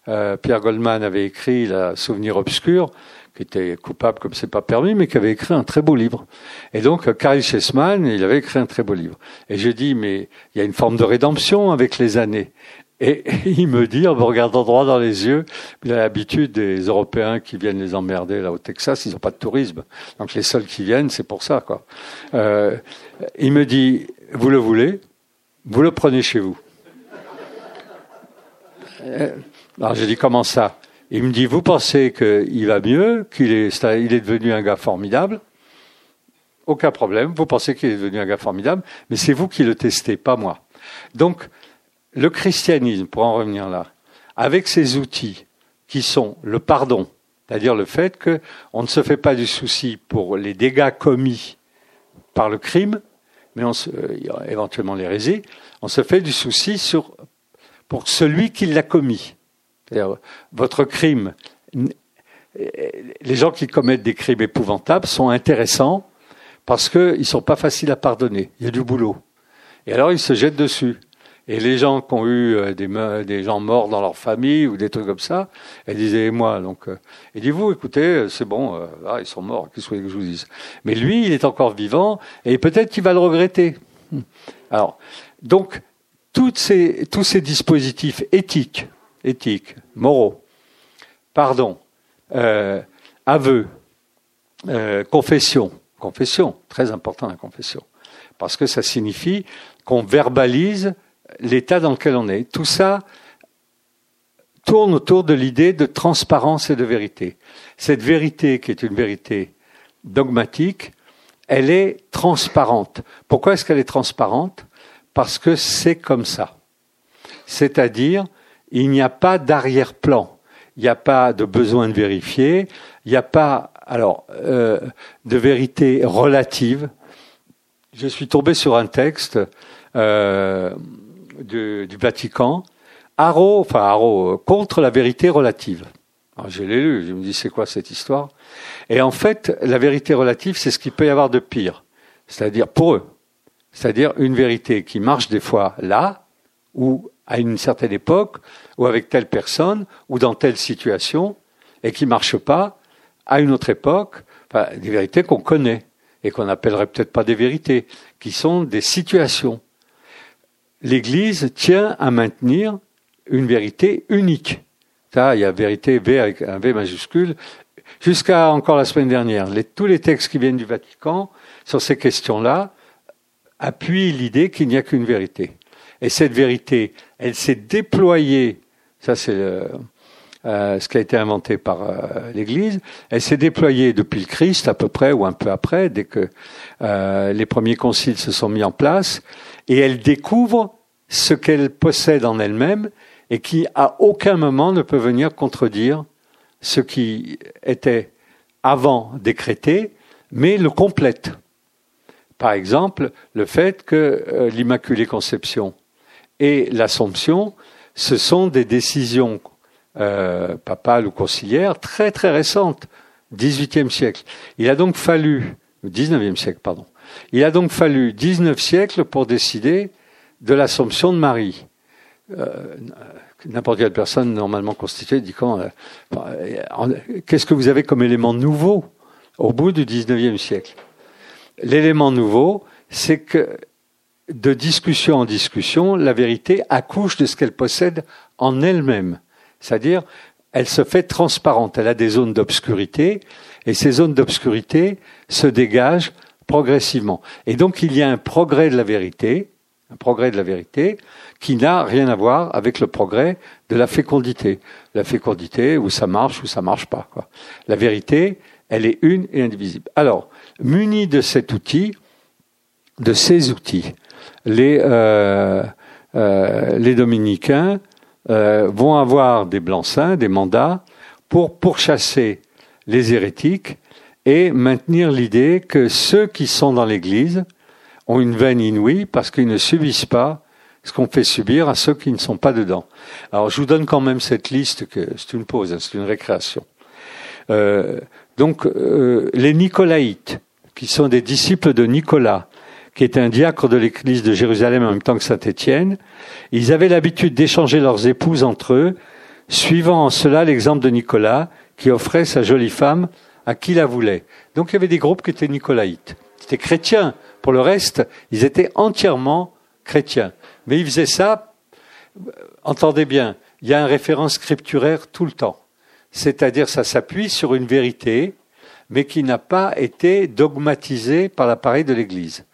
Pierre Goldman avait écrit, la Souvenir obscur, qui était coupable comme c'est pas permis, mais qui avait écrit un très beau livre. Et donc, Karel Chessman, il avait écrit un très beau livre. Et je dis, mais il y a une forme de rédemption avec les années. Et, il me dit, en me regardant droit dans les yeux, il a l'habitude des Européens qui viennent les emmerder là au Texas, ils n'ont pas de tourisme. Donc les seuls qui viennent, c'est pour ça. Quoi. Euh, il me dit, vous le voulez, vous le prenez chez vous. Euh, alors j'ai dit, comment ça? Il me dit, vous pensez qu'il va mieux, qu'il est, il est devenu un gars formidable? Aucun problème, vous pensez qu'il est devenu un gars formidable, mais c'est vous qui le testez, pas moi. Donc, le christianisme, pour en revenir là, avec ses outils qui sont le pardon, c'est-à-dire le fait qu'on ne se fait pas du souci pour les dégâts commis par le crime, mais on se, euh, éventuellement l'hérésie, on se fait du souci sur, pour celui qui l'a commis. Votre crime, les gens qui commettent des crimes épouvantables sont intéressants parce qu'ils ne sont pas faciles à pardonner. Il y a du boulot. Et alors, ils se jettent dessus. Et les gens qui ont eu euh, des, des, gens morts dans leur famille ou des trucs comme ça, elle disait moi. Donc, euh, dit vous, écoutez, euh, c'est bon, ils sont morts. Qu'est-ce que je vous dise? Mais lui, il est encore vivant et peut-être qu'il va le regretter. Hmm. Alors, donc, toutes ces, tous ces dispositifs éthiques, éthiques, moraux, pardon, euh, aveu, confession, confession, très important la confession, parce que ça signifie qu'on verbalise l'état dans lequel on est. Tout ça tourne autour de l'idée de transparence et de vérité. Cette vérité, qui est une vérité dogmatique, elle est transparente. Pourquoi est-ce qu'elle est transparente? Parce que c'est comme ça. C'est-à-dire, il n'y a pas d'arrière-plan, il n'y a pas de besoin de vérifier, il n'y a pas alors euh, de vérité relative. Je suis tombé sur un texte euh, du, Vatican, Haro, enfin euh, contre la vérité relative. Alors, je l'ai lu, je me dis c'est quoi cette histoire? Et en fait, la vérité relative, c'est ce qu'il peut y avoir de pire. C'est-à-dire pour eux. C'est-à-dire une vérité qui marche des fois là, ou à une certaine époque, ou avec telle personne, ou dans telle situation, et qui marche pas à une autre époque, des vérités qu'on connaît et qu'on n'appellerait peut-être pas des vérités, qui sont des situations l'Église tient à maintenir une vérité unique. Ça, il y a vérité V avec un V majuscule. Jusqu'à encore la semaine dernière, tous les textes qui viennent du Vatican sur ces questions-là appuient l'idée qu'il n'y a qu'une vérité. Et cette vérité, elle s'est déployée, ça c'est euh, ce qui a été inventé par euh, l'Église, elle s'est déployée depuis le Christ à peu près ou un peu après, dès que euh, les premiers conciles se sont mis en place, et elle découvre ce qu'elle possède en elle-même et qui à aucun moment ne peut venir contredire ce qui était avant décrété, mais le complète. Par exemple, le fait que euh, l'Immaculée Conception et l'Assomption, ce sont des décisions euh, papales ou conciliaires très très récentes, XVIIIe siècle. Il a donc fallu, XIXe siècle, pardon, il a donc fallu 19 siècles pour décider de l'Assomption de Marie. Euh, n'importe quelle personne normalement constituée dit quand euh, qu'est-ce que vous avez comme élément nouveau au bout du XIXe siècle? L'élément nouveau, c'est que de discussion en discussion, la vérité accouche de ce qu'elle possède en elle-même. C'est-à-dire, elle se fait transparente, elle a des zones d'obscurité, et ces zones d'obscurité se dégagent progressivement. Et donc il y a un progrès de la vérité, un progrès de la vérité qui n'a rien à voir avec le progrès de la fécondité. La fécondité où ça marche ou ça marche pas. La vérité, elle est une et indivisible. Alors, muni de cet outil, de ces outils, les, euh, euh, dominicains euh, vont avoir des blancs-seings, des mandats, pour pourchasser les hérétiques et maintenir l'idée que ceux qui sont dans l'Église ont une veine inouïe parce qu'ils ne subissent pas ce qu'on fait subir à ceux qui ne sont pas dedans. Alors je vous donne quand même cette liste, que c'est une pause, hein, c'est une récréation. Euh, donc euh, les Nicolaïtes, qui sont des disciples de Nicolas, qui était un diacre de l'église de Jérusalem en même temps que Saint-Étienne, ils avaient l'habitude d'échanger leurs épouses entre eux, suivant en cela l'exemple de Nicolas, qui offrait sa jolie femme à qui la voulait. Donc il y avait des groupes qui étaient nicolaïtes. C'était chrétiens. Pour le reste, ils étaient entièrement chrétiens. Mais ils faisaient ça, entendez bien, il y a une référence scripturaire tout le temps. C'est-à-dire ça s'appuie sur une vérité, mais qui n'a pas été dogmatisée par l'appareil de l'Église.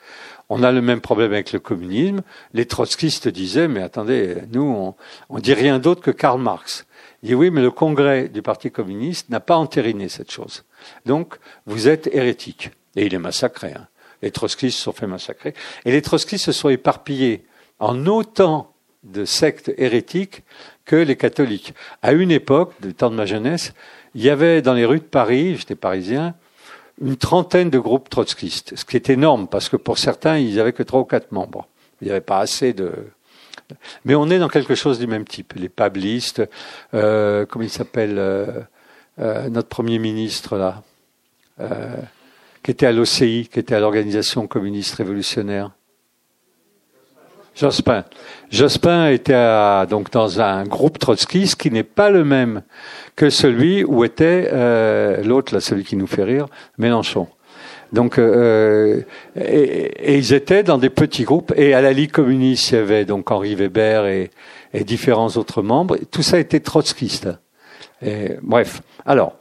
On a le même problème avec le communisme. Les trotskistes disaient, mais attendez, nous, on, on dit rien d'autre que Karl Marx. Il dit oui, mais le congrès du Parti communiste n'a pas entériné cette chose. Donc, vous êtes hérétique. Et il est massacré. Hein. Les trotskistes se sont fait massacrer. Et les trotskistes se sont éparpillés en autant de sectes hérétiques que les catholiques. À une époque, du temps de ma jeunesse, il y avait dans les rues de Paris, j'étais parisien, une trentaine de groupes trotskistes, ce qui est énorme parce que pour certains, ils n'avaient que trois ou quatre membres. Il n'y avait pas assez de. Mais on est dans quelque chose du même type. Les pablistes, euh, comment il s'appelle euh, euh, notre premier ministre là, euh, qui était à l'OCI, qui était à l'organisation communiste révolutionnaire. Jospin. Jospin était donc dans un groupe trotskiste qui n'est pas le même que celui où était euh, l'autre, là, celui qui nous fait rire, Mélenchon. Donc, euh, et, ils étaient dans des petits groupes. Et à la Ligue communiste, il y avait donc Henri Weber et, et différents autres membres. Tout ça était trotskiste. Et, bref. Alors,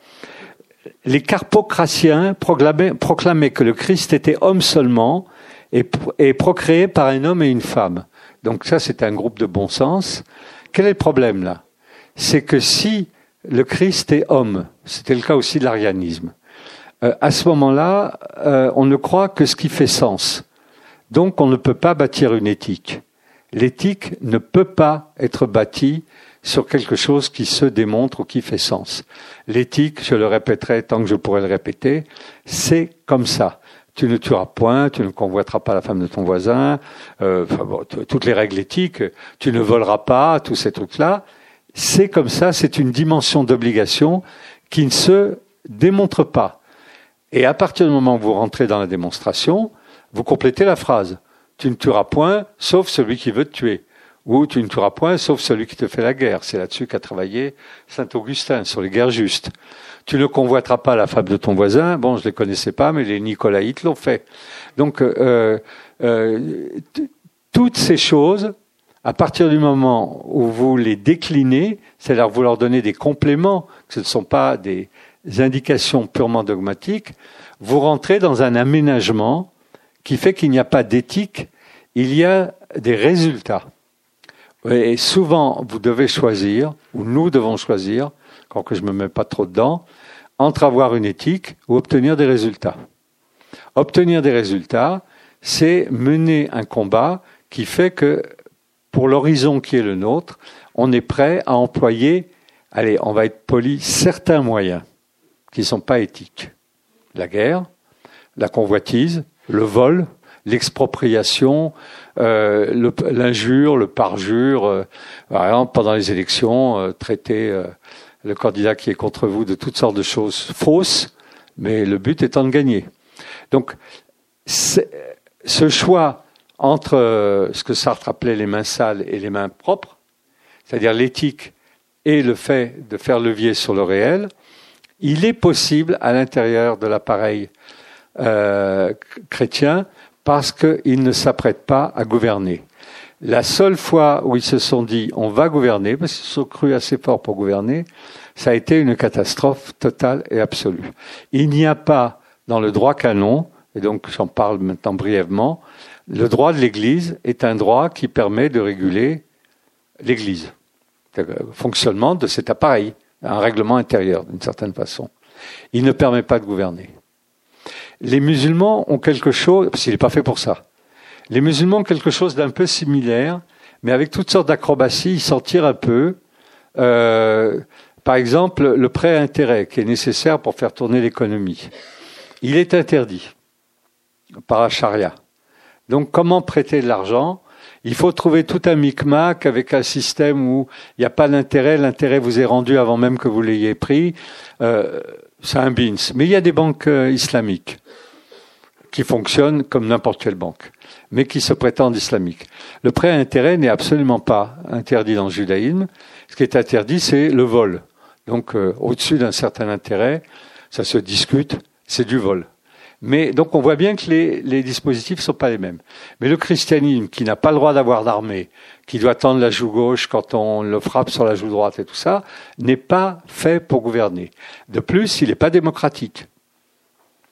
les carpocratiens proclamaient, que le Christ était homme seulement et, et procréé par un homme et une femme. Donc ça, c'est un groupe de bon sens. Quel est le problème là? C'est que si le Christ est homme, c'était le cas aussi de l'arianisme, euh, à ce moment-là, euh, on ne croit que ce qui fait sens. Donc on ne peut pas bâtir une éthique. L'éthique ne peut pas être bâtie sur quelque chose qui se démontre ou qui fait sens. L'éthique, je le répéterai tant que je pourrai le répéter, c'est comme ça tu ne tueras point, tu ne convoiteras pas la femme de ton voisin, euh, toutes les règles éthiques, tu ne voleras pas, tous ces trucs-là. C'est comme ça, c'est une dimension d'obligation qui ne se démontre pas. Et à partir du moment où vous rentrez dans la démonstration, vous complétez la phrase. Tu ne tueras point, sauf celui qui veut te tuer. Ou tu ne tueras point, sauf celui qui te fait la guerre. C'est là-dessus qu'a travaillé Saint Augustin, sur les guerres justes. Tu ne convoiteras pas la femme de ton voisin. Bon, je ne les connaissais pas, mais les Nicolaïtes l'ont fait. Donc, euh, euh, toutes ces choses, à partir du moment où vous les déclinez, c'est-à-dire vous leur donnez des compléments, ce ne sont pas des indications purement dogmatiques, vous rentrez dans un aménagement qui fait qu'il n'y a pas d'éthique, il y a des résultats. Et souvent, vous devez choisir, ou nous devons choisir, quand que je me mets pas trop dedans, entre avoir une éthique ou obtenir des résultats. Obtenir des résultats, c'est mener un combat qui fait que, pour l'horizon qui est le nôtre, on est prêt à employer, allez, on va être poli, certains moyens qui ne sont pas éthiques. La guerre, la convoitise, le vol, l'expropriation, euh, l'injure, le, parjure. Euh, par exemple, pendant les élections, euh, traiter le candidat qui est contre vous de toutes sortes de choses fausses, mais le but étant de gagner. Donc, ce choix entre ce que Sartre appelait les mains sales et les mains propres, c'est-à-dire l'éthique et le fait de faire levier sur le réel, il est possible à l'intérieur de l'appareil chrétien parce qu'ils ne s'apprêtent pas à gouverner. La seule fois où ils se sont dit on va gouverner, parce qu'ils se sont crus assez forts pour gouverner, ça a été une catastrophe totale et absolue. Il n'y a pas dans le droit canon, et donc j'en parle maintenant brièvement, le droit de l'Église est un droit qui permet de réguler l'Église, le fonctionnement de cet appareil, un règlement intérieur d'une certaine façon. Il ne permet pas de gouverner. Les musulmans ont quelque chose, parce qu'il n'est pas fait pour ça. Les musulmans ont quelque chose d'un peu similaire, mais avec toutes sortes d'acrobaties, ils s'en tirent un peu. Euh, par exemple, le prêt à intérêt qui est nécessaire pour faire tourner l'économie. Il est interdit par la charia. Donc comment prêter de l'argent? Il faut trouver tout un micmac avec un système où il n'y a pas d'intérêt, l'intérêt vous est rendu avant même que vous l'ayez pris. Euh, c'est un bins. Mais il y a des banques euh, islamiques qui fonctionnent comme n'importe quelle banque, mais qui se prétendent islamiques. Le prêt à intérêt n'est absolument pas interdit dans le judaïsme. Ce qui est interdit, c'est le vol. Donc euh, au-dessus d'un certain intérêt, ça se discute, c'est du vol. Mais donc on voit bien que les, dispositifs ne sont pas les mêmes. Mais le christianisme, qui n'a pas le droit d'avoir d'armée, qui doit tendre la joue gauche quand on le frappe sur la joue droite et tout ça, n'est pas fait pour gouverner. De plus, il n'est pas démocratique.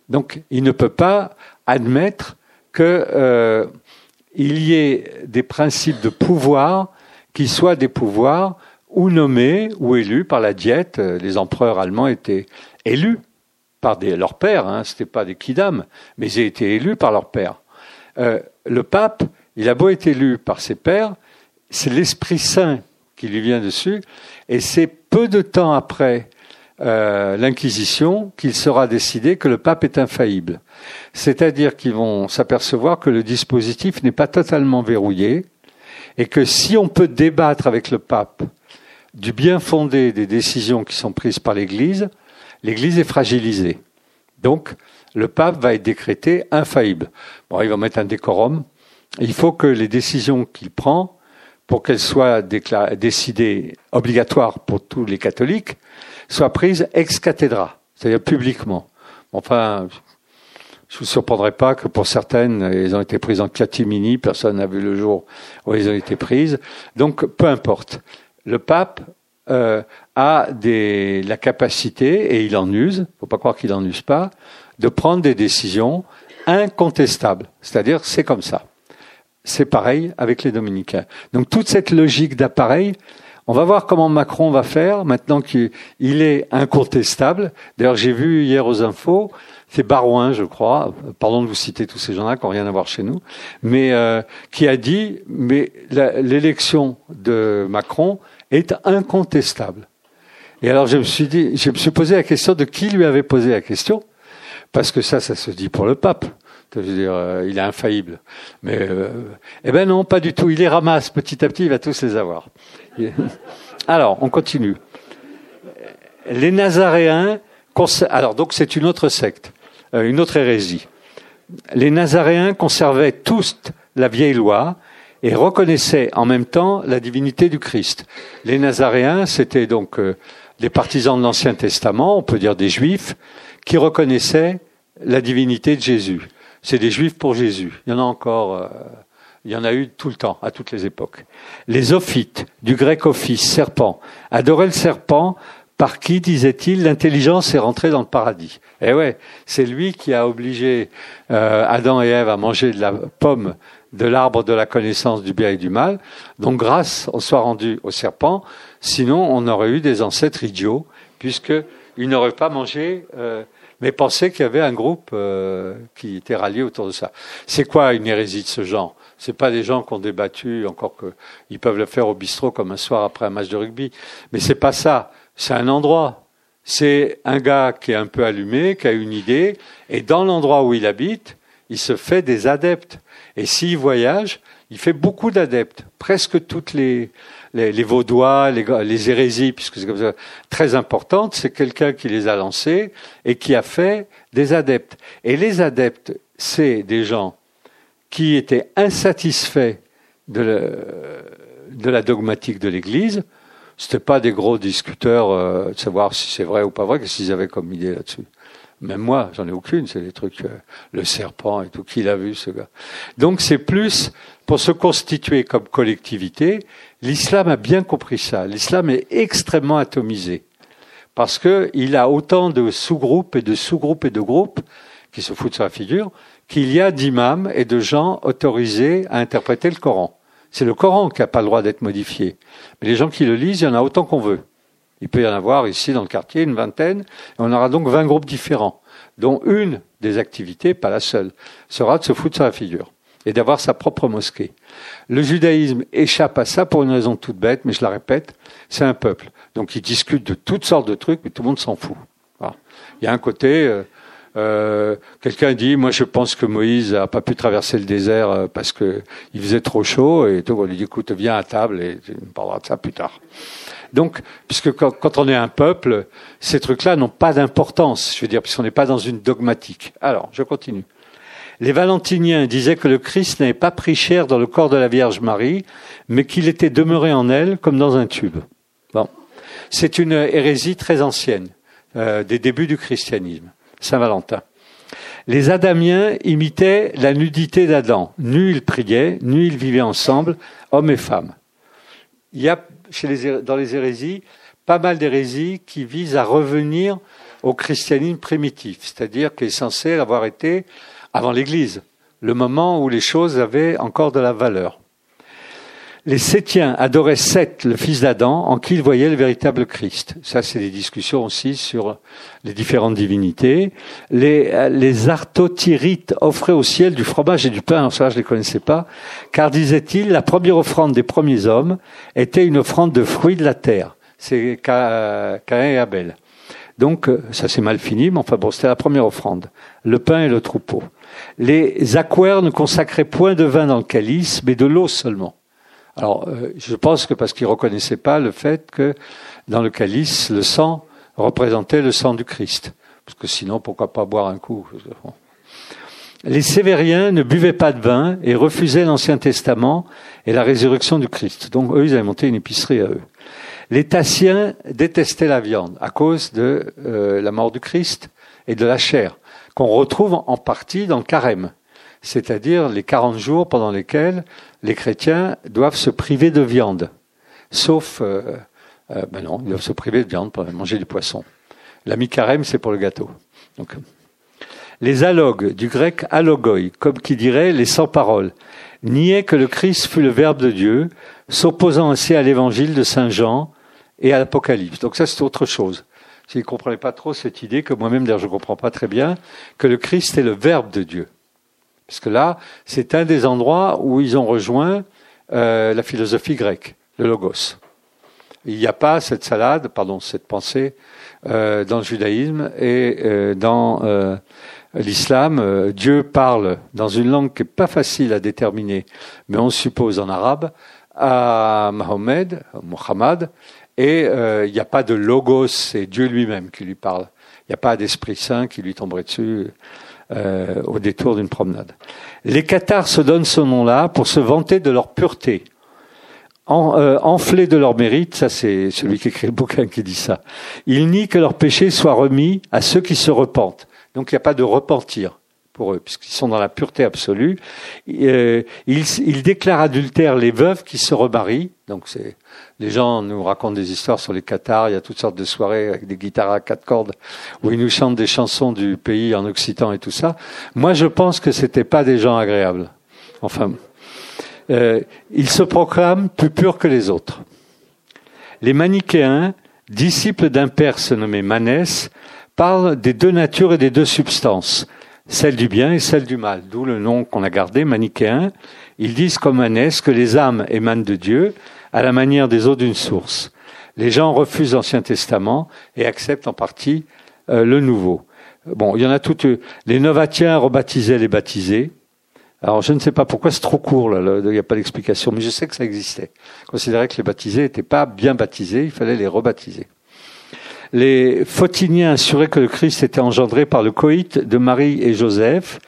Donc il ne peut pas admettre qu'il euh, y ait des principes de pouvoir qui soient des pouvoirs ou nommés ou élus par la diète. Les empereurs allemands étaient élus par des, leurs pères, hein, ce pas des kidam, mais ils étaient élus par leurs pères. Euh, le pape, il a beau être élu par ses pères, c'est l'Esprit Saint qui lui vient dessus, et c'est peu de temps après euh, l'Inquisition qu'il sera décidé que le pape est infaillible. C'est-à-dire qu'ils vont s'apercevoir que le dispositif n'est pas totalement verrouillé, et que si on peut débattre avec le pape du bien fondé des décisions qui sont prises par l'Église, l'Église est fragilisée. Donc, le pape va être décrété infaillible. Bon, il va mettre un décorum. Il faut que les décisions qu'il prend, pour qu'elles soient décidées obligatoires pour tous les catholiques, soient prises ex cathedra, c'est-à-dire publiquement. Enfin, je vous surprendrai pas que pour certaines, elles ont été prises en catimini, personne n'a vu le jour où elles ont été prises. Donc, peu importe. Le pape euh, a des, la capacité, et il en use, faut pas croire qu'il en use pas, de prendre des décisions incontestables. C'est-à-dire, c'est comme ça. C'est pareil avec les dominicains. Donc toute cette logique d'appareil, on va voir comment Macron va faire maintenant qu'il est incontestable. D'ailleurs, j'ai vu hier aux infos, c'est Barouin, je crois, pardon de vous citer tous ces gens-là qui n'ont rien à voir chez nous, mais euh, qui a dit, mais l'élection de Macron est incontestable. Et alors je me suis dit, je me suis posé la question de qui lui avait posé la question, parce que ça, ça se dit pour le pape. Je veux dire, euh, il est infaillible. Mais euh, eh ben non, pas du tout. Il les ramasse petit à petit, il va tous les avoir. *laughs* Alors, on continue. Les Nazaréens, alors donc c'est une autre secte, euh, une autre hérésie. Les Nazaréens conservaient tous la vieille loi et reconnaissaient en même temps la divinité du Christ. Les Nazaréens, c'était donc des partisans de l'Ancien Testament, on peut dire des Juifs, qui reconnaissaient la divinité de Jésus. C'est des juifs pour Jésus. Il y en a encore, euh, il y en a eu tout le temps, à toutes les époques. Les ophites, du grec office, serpent, adoraient le serpent par qui, disait-il, l'intelligence est rentrée dans le paradis. Eh ouais, c'est lui qui a obligé euh, Adam et Ève à manger de la pomme de l'arbre de la connaissance du bien et du mal. Donc grâce, on soit rendu au serpent. Sinon, on aurait eu des ancêtres idiots, puisqu'ils n'auraient pas mangé euh, mais pensez qu'il y avait un groupe euh, qui était rallié autour de ça. C'est quoi une hérésie de ce genre? C'est pas des gens qui ont débattu, encore que ils peuvent le faire au bistrot comme un soir après un match de rugby, mais c'est pas ça. C'est un endroit. C'est un gars qui est un peu allumé, qui a une idée, et dans l'endroit où il habite, il se fait des adeptes. Et s'il voyage, il fait beaucoup d'adeptes. Presque toutes les, Vaudois, les, hérésies, puisque c'est comme ça, très importante, c'est quelqu'un qui les a lancés et qui a fait des adeptes. Et les adeptes, c'est des gens qui étaient insatisfaits de, la dogmatique de l'Église. C'était pas des gros discuteurs euh, de savoir si c'est vrai ou pas vrai, qu'est-ce qu'ils avaient comme idée là-dessus. Même moi, j'en ai aucune. C'est des trucs, euh, le serpent et tout. Qui l'a vu, ce gars? Donc, c'est plus pour se constituer comme collectivité. L'islam a bien compris ça. L'islam est extrêmement atomisé parce que il a autant de sous-groupes et de sous-groupes et de groupes qui se foutent sur la figure qu'il y a d'imams et de gens autorisés à interpréter le Coran. C'est le Coran qui n'a pas le droit d'être modifié. Mais les gens qui le lisent, il y en a autant qu'on veut. Il peut y en avoir ici dans le quartier une vingtaine, on aura donc 20 groupes différents, dont une des activités, pas la seule, sera de se foutre sur la figure et d'avoir sa propre mosquée. Le judaïsme échappe à ça pour une raison toute bête, mais je la répète, c'est un peuple. Donc ils discutent de toutes sortes de trucs, mais tout le monde s'en fout. Il y a un côté, euh, euh, quelqu'un dit, moi je pense que Moïse n'a pas pu traverser le désert euh, parce qu'il faisait trop chaud, et tout, on lui dit, écoute, viens à table et tu me parleras de ça plus tard. Donc, puisque quand, on est un peuple, ces trucs-là n'ont pas d'importance, je veux dire, puisqu'on n'est pas dans une dogmatique. Alors, je continue. Les Valentiniens disaient que le Christ n'avait pas pris chair dans le corps de la Vierge Marie, mais qu'il était demeuré en elle comme dans un tube. Bon. C'est une hérésie très ancienne, euh, des débuts du christianisme, Saint-Valentin. Les Adamiens imitaient la nudité d'Adam. Nu ils priaient, nu ils vivaient ensemble, hommes et femmes. Y a dans les hérésies, pas mal d'hérésies qui visent à revenir au christianisme primitif, c'est-à-dire qu'il est censé avoir été avant l'Église, le moment où les choses avaient encore de la valeur. Les Sétiens adoraient Seth, le fils d'Adam, en qui ils voyaient le véritable Christ. Ça, c'est des discussions aussi sur les différentes divinités. Les, les Artotyrites offraient au ciel du fromage et du pain. Alors ça, je ne les connaissais pas. Car, disait-il, la première offrande des premiers hommes était une offrande de fruits de la terre. C'est Caïn et Abel. Donc, ça s'est mal fini, mais enfin bon, c'était la première offrande. Le pain et le troupeau. Les aquaires ne consacraient point de vin dans le calice, mais de l'eau seulement. Alors, euh, je pense que parce qu'ils ne reconnaissaient pas le fait que dans le calice, le sang représentait le sang du Christ. Parce que sinon, pourquoi pas boire un coup Les Sévériens ne buvaient pas de vin et refusaient l'Ancien Testament et la résurrection du Christ. Donc, eux, ils avaient monté une épicerie à eux. Les Tassiens détestaient la viande à cause de euh, la mort du Christ et de la chair, qu'on retrouve en partie dans le carême c'est-à-dire les 40 jours pendant lesquels les chrétiens doivent se priver de viande. Sauf, euh, euh, ben non, ils doivent se priver de viande pour manger du poisson. La mi-carême, c'est pour le gâteau. Donc, les alogues, du grec alogoi, comme qui dirait les sans-paroles, niaient que le Christ fut le Verbe de Dieu, s'opposant ainsi à l'évangile de Saint Jean et à l'Apocalypse. Donc ça, c'est autre chose. S'ils ne comprenaient pas trop cette idée, que moi-même d'ailleurs je ne comprends pas très bien, que le Christ est le Verbe de Dieu. Parce que là, c'est un des endroits où ils ont rejoint euh, la philosophie grecque, le logos. Il n'y a pas cette salade, pardon, cette pensée euh, dans le judaïsme et euh, dans l'islam. Dieu parle dans une langue qui n'est pas facile à déterminer, mais on suppose en arabe, à Mohammed, Muhammad, et il n'y a pas de logos, c'est Dieu lui-même qui lui parle. Il n'y a pas d'Esprit Saint qui lui tomberait dessus. Euh, au détour d'une promenade. Les cathares se donnent ce nom-là pour se vanter de leur pureté. En, euh, de leur mérite, ça c'est celui qui écrit le bouquin qui dit ça, ils nient que leurs péchés soient remis à ceux qui se repentent. Donc il n'y a pas de repentir pour eux, puisqu'ils sont dans la pureté absolue. Euh, ils, déclarent adultère les veuves qui se remarient. Donc c'est les gens nous racontent des histoires sur les Qatars. Il y a toutes sortes de soirées avec des guitares à quatre cordes où ils nous chantent des chansons du pays en occitan et tout ça. Moi, je pense que c'était pas des gens agréables. Enfin, euh, ils se proclament plus purs que les autres. Les manichéens, disciples d'un Perse nommé Manès, parlent des deux natures et des deux substances celle du bien et celle du mal, d'où le nom qu'on a gardé, manichéen. Ils disent comme Manès que les âmes émanent de Dieu à la manière des eaux d'une source. Les gens refusent l'Ancien Testament et acceptent en partie euh, le Nouveau. Bon, il y en a toutes. Les Novatiens rebaptisaient les baptisés. Alors je ne sais pas pourquoi c'est trop court, il n'y a pas d'explication, mais je sais que ça existait. Considérait que les baptisés n'étaient pas bien baptisés, il fallait les rebaptiser les Photiniens assuraient que le Christ était engendré par le coït de Marie et Joseph,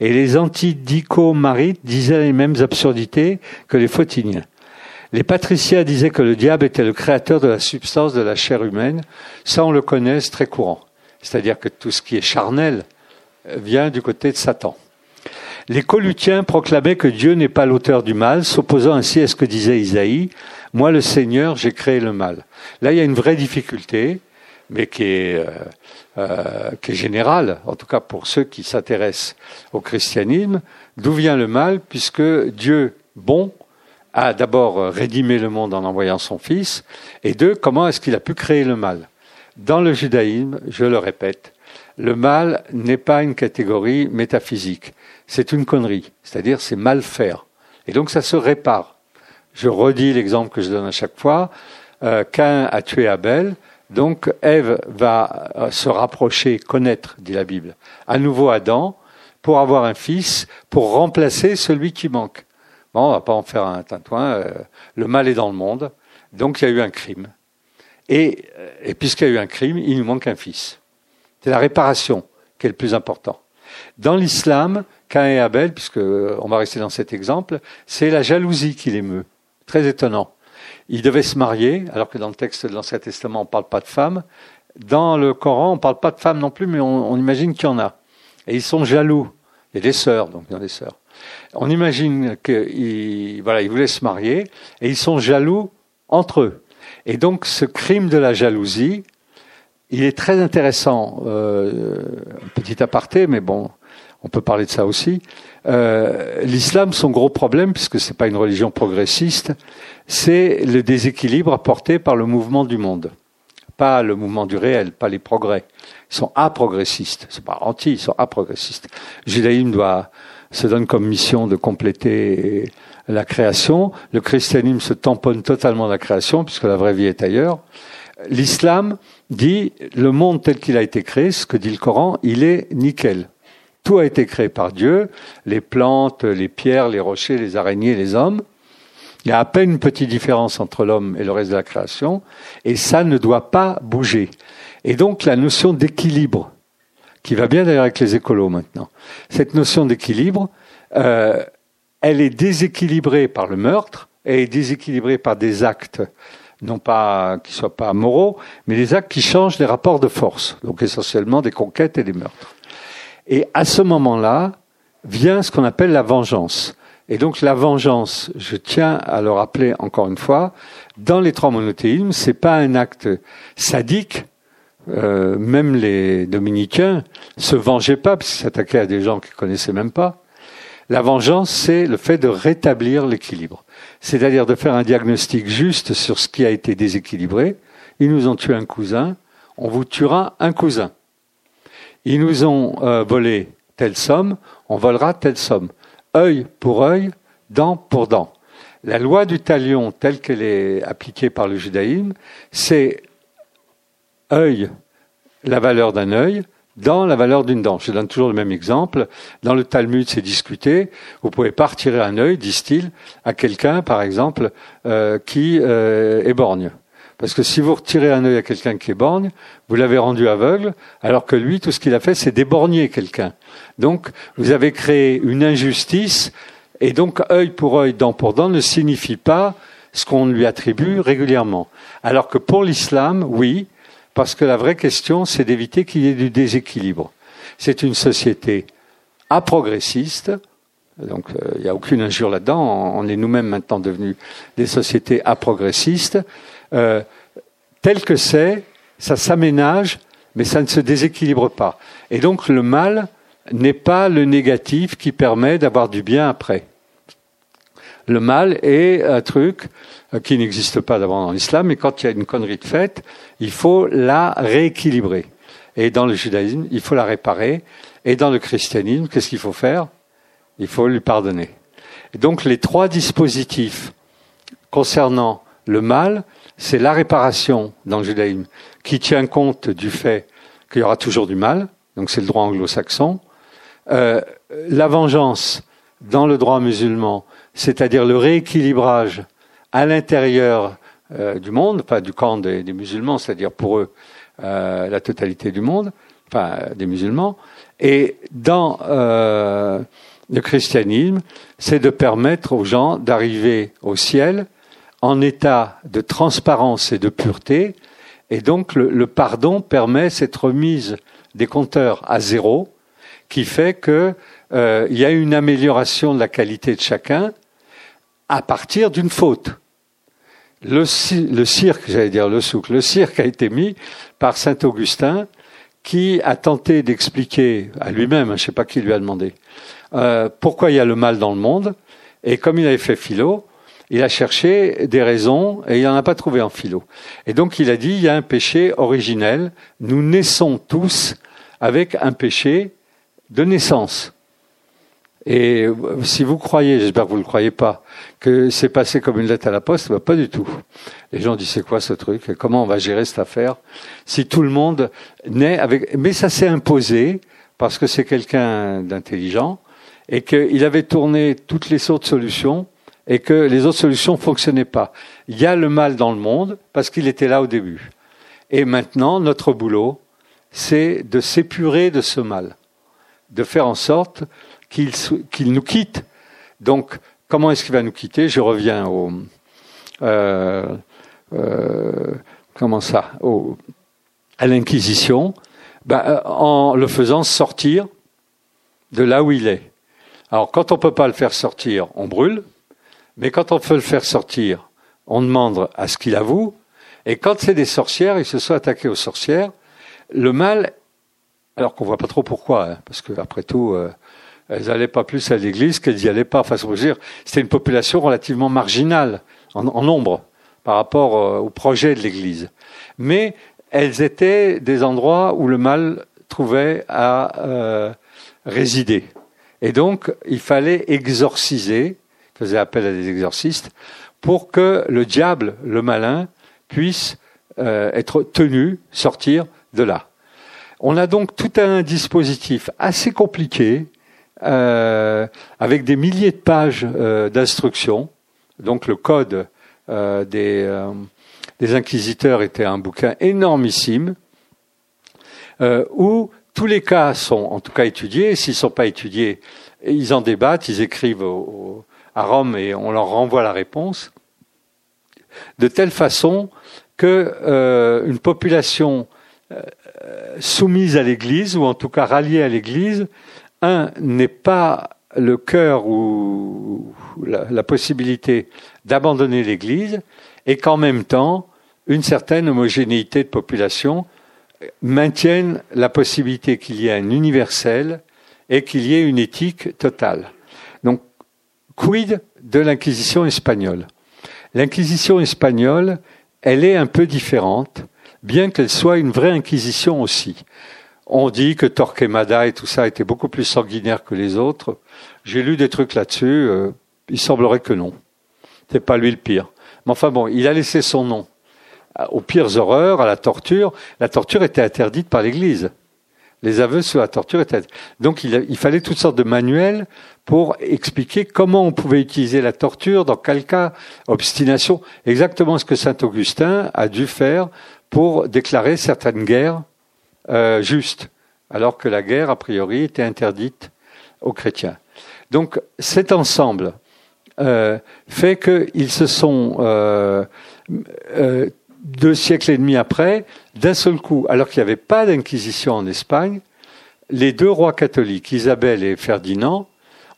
et les antidicomarites disaient les mêmes absurdités que les Photiniens. Les patriciens disaient que le diable était le créateur de la substance de la chair humaine. Ça, on le connaît, c'est très courant. C'est-à-dire que tout ce qui est charnel euh, vient du côté de Satan. Les Colutiens proclamaient que Dieu n'est pas l'auteur du mal, s'opposant ainsi à ce que disait Isaïe. Moi, le Seigneur, j'ai créé le mal. Là, il y a une vraie difficulté mais qui est, euh, euh, qui est générale, en tout cas pour ceux qui s'intéressent au christianisme. D'où vient le mal? Puisque Dieu, bon, a d'abord rédimé le monde en envoyant son Fils, et deux, comment est-ce qu'il a pu créer le mal? Dans le judaïsme, je le répète, le mal n'est pas une catégorie métaphysique, c'est une connerie, c'est-à-dire c'est mal faire. Et donc ça se répare. Je redis l'exemple que je donne à chaque fois. Euh, Cain a tué Abel, donc Ève va euh, se rapprocher, connaître, dit la Bible, à nouveau Adam, pour avoir un fils, pour remplacer celui qui manque. Bon, on va pas en faire un tintouin. Euh, le mal est dans le monde, donc il y a eu un crime. Et, euh, et puisqu'il y a eu un crime, il nous manque un fils. C'est la réparation qui est le plus important. Dans l'islam, Cain et Abel, puisque on va rester dans cet exemple, c'est la jalousie qui l'émeut. Très étonnant. Ils devaient se marier, alors que dans le texte de l'Ancien Testament, on ne parle pas de femmes. Dans le Coran, on ne parle pas de femmes non plus, mais on, imagine qu'il y en a. Et ils sont jaloux. Il y a des sœurs, donc il y a des sœurs. On imagine qu'ils voulaient se marier et ils sont jaloux entre eux. Et donc ce crime de la jalousie, il est très intéressant. Euh, petit aparté, mais bon, on peut parler de ça aussi. Euh, L'islam, son gros problème, puisque c'est pas une religion progressiste, c'est le déséquilibre apporté par le mouvement du monde, pas le mouvement du réel, pas les progrès. Ils sont aprogressistes, c'est pas anti, ils sont aprogressistes. Le judaïsme doit se donne comme mission de compléter la création. Le christianisme se tamponne totalement la création, puisque la vraie vie est ailleurs. L'islam dit le monde tel qu'il a été créé, ce que dit le Coran, il est nickel. Tout a été créé par Dieu, les plantes, les pierres, les rochers, les araignées, les hommes. Il y a à peine une petite différence entre l'homme et le reste de la création, et ça ne doit pas bouger. Et donc la notion d'équilibre, qui va bien d'ailleurs avec les écolos maintenant, cette notion d'équilibre, euh, elle est déséquilibrée par le meurtre, elle est déséquilibrée par des actes non pas qui soient pas moraux, mais des actes qui changent les rapports de force, donc essentiellement des conquêtes et des meurtres. Et à ce moment-là vient ce qu'on appelle la vengeance. Et donc la vengeance, je tiens à le rappeler encore une fois, dans les trois monothéismes, c'est pas un acte sadique. Euh, même les dominicains se vengeaient pas parce s'attaquaient à des gens qu'ils connaissaient même pas. La vengeance, c'est le fait de rétablir l'équilibre, c'est-à-dire de faire un diagnostic juste sur ce qui a été déséquilibré. Ils nous ont tué un cousin, on vous tuera un cousin. Ils nous ont euh, volé telle somme, on volera telle somme. Œil pour œil, dent pour dent. La loi du talion telle qu'elle est appliquée par le judaïsme, c'est œil, la valeur d'un œil, dans la valeur d'une dent. Je donne toujours le même exemple. Dans le Talmud, c'est discuté. Vous pouvez pas retirer un œil, disent-ils, à quelqu'un, par exemple, euh, qui euh, est borgne. Parce que si vous retirez un œil à quelqu'un qui est borgne, vous l'avez rendu aveugle, alors que lui, tout ce qu'il a fait, c'est déborgner quelqu'un. Donc, vous avez créé une injustice, et donc œil pour œil, dent pour dent ne signifie pas ce qu'on lui attribue régulièrement. Alors que pour l'islam, oui, parce que la vraie question, c'est d'éviter qu'il y ait du déséquilibre. C'est une société aprogressiste, donc euh, il n'y a aucune injure là-dedans, on est nous-mêmes maintenant devenus des sociétés aprogressistes. Euh, tel que c'est, ça s'aménage, mais ça ne se déséquilibre pas. Et donc le mal n'est pas le négatif qui permet d'avoir du bien après. Le mal est un truc euh, qui n'existe pas d'abord dans l'islam, mais quand il y a une connerie de faite, il faut la rééquilibrer. Et dans le judaïsme, il faut la réparer. Et dans le christianisme, qu'est-ce qu'il faut faire? Il faut lui pardonner. Et donc les trois dispositifs concernant le mal, c'est la réparation dans le judaïsme, qui tient compte du fait qu'il y aura toujours du mal, donc c'est le droit anglo-saxon. Euh, la vengeance dans le droit musulman, c'est-à-dire le rééquilibrage à l'intérieur euh, du monde, enfin du camp des, musulmans, c'est-à-dire pour eux euh, la totalité du monde, enfin des musulmans, et dans le christianisme, c'est de permettre aux gens d'arriver au ciel en état de transparence et de pureté, et donc le, le pardon permet cette remise des compteurs à zéro, qui fait que il y a une amélioration de la qualité de chacun à partir d'une faute le, cirque, j'allais dire le souk, le cirque a été mis par saint Augustin, qui a tenté d'expliquer à lui-même, je ne sais pas qui lui a demandé, euh, pourquoi il y a le mal dans le monde. Et comme il avait fait philo, il a cherché des raisons et il n'en a pas trouvé en philo. Et donc il a dit, il y a un péché originel. Nous naissons tous avec un péché de naissance. Et si vous croyez, j'espère que vous ne le croyez pas, que c'est passé comme une lettre à la poste, bah pas du tout. Les gens disent c'est quoi ce truc? Comment on va gérer cette affaire? Si tout le monde naît avec... Mais ça s'est imposé parce que c'est quelqu'un d'intelligent et qu'il avait tourné toutes les autres solutions et que les autres solutions fonctionnaient pas. Il y a le mal dans le monde parce qu'il était là au début. Et maintenant, notre boulot, c'est de s'épurer de ce mal, de faire en sorte qu'il nous quitte. Donc, comment est-ce qu'il va nous quitter? Je reviens au. Euh, euh, comment ça? Au, À l'Inquisition, ben, euh, en le faisant sortir de là où il est. Alors, quand on ne peut pas le faire sortir, on brûle. Mais quand on peut le faire sortir, on demande à ce qu'il avoue. Et quand c'est des sorcières, il se soit attaqué aux sorcières. Le mal, alors qu'on voit pas trop pourquoi, hein, parce que après tout, elles n'allaient pas plus à l'église qu'elles n'y allaient pas. Enfin, dire, c'était une population relativement marginale, en, nombre, par rapport euh, au projet de l'église. Mais elles étaient des endroits où le mal trouvait à euh, résider. Et donc, il fallait exorciser, faisait appel à des exorcistes, pour que le diable, le malin, puisse euh, être tenu, sortir de là. On a donc tout un dispositif assez compliqué, euh, avec des milliers de pages euh, d'instructions. Donc le code des, des, inquisiteurs était un bouquin énormissime, où tous les cas sont en tout cas étudiés. S'ils ne sont pas étudiés, ils en débattent, ils écrivent à Rome et on leur renvoie la réponse. De telle façon que une population soumise à l'Église, ou en tout cas ralliée à l'Église, un n'est pas le cœur ou la, possibilité d'abandonner l'Église, et qu'en même temps, une certaine homogénéité de population maintienne la possibilité qu'il y ait un universel et qu'il y ait une éthique totale. Quid de l'Inquisition espagnole? L'Inquisition espagnole, elle est un peu différente, bien qu'elle soit une vraie Inquisition aussi. On dit que Torquemada et tout ça étaient beaucoup plus sanguinaires que les autres. J'ai lu des trucs là-dessus. Euh, il semblerait que non. C'est pas lui le pire. Mais enfin bon, il a laissé son nom aux pires horreurs, à la torture. La torture était interdite par l'Église. Les aveux sur la torture étaient. Donc il, fallait toutes sortes de manuels pour expliquer comment on pouvait utiliser la torture, dans quel cas, obstination, exactement ce que saint Augustin a dû faire pour déclarer certaines guerres euh, juste, alors que la guerre, a priori, était interdite aux chrétiens. Donc cet ensemble euh, fait qu'ils se sont, euh, deux siècles et demi après, d'un seul coup, alors qu'il n'y avait pas d'inquisition en Espagne, les deux rois catholiques, Isabelle et Ferdinand,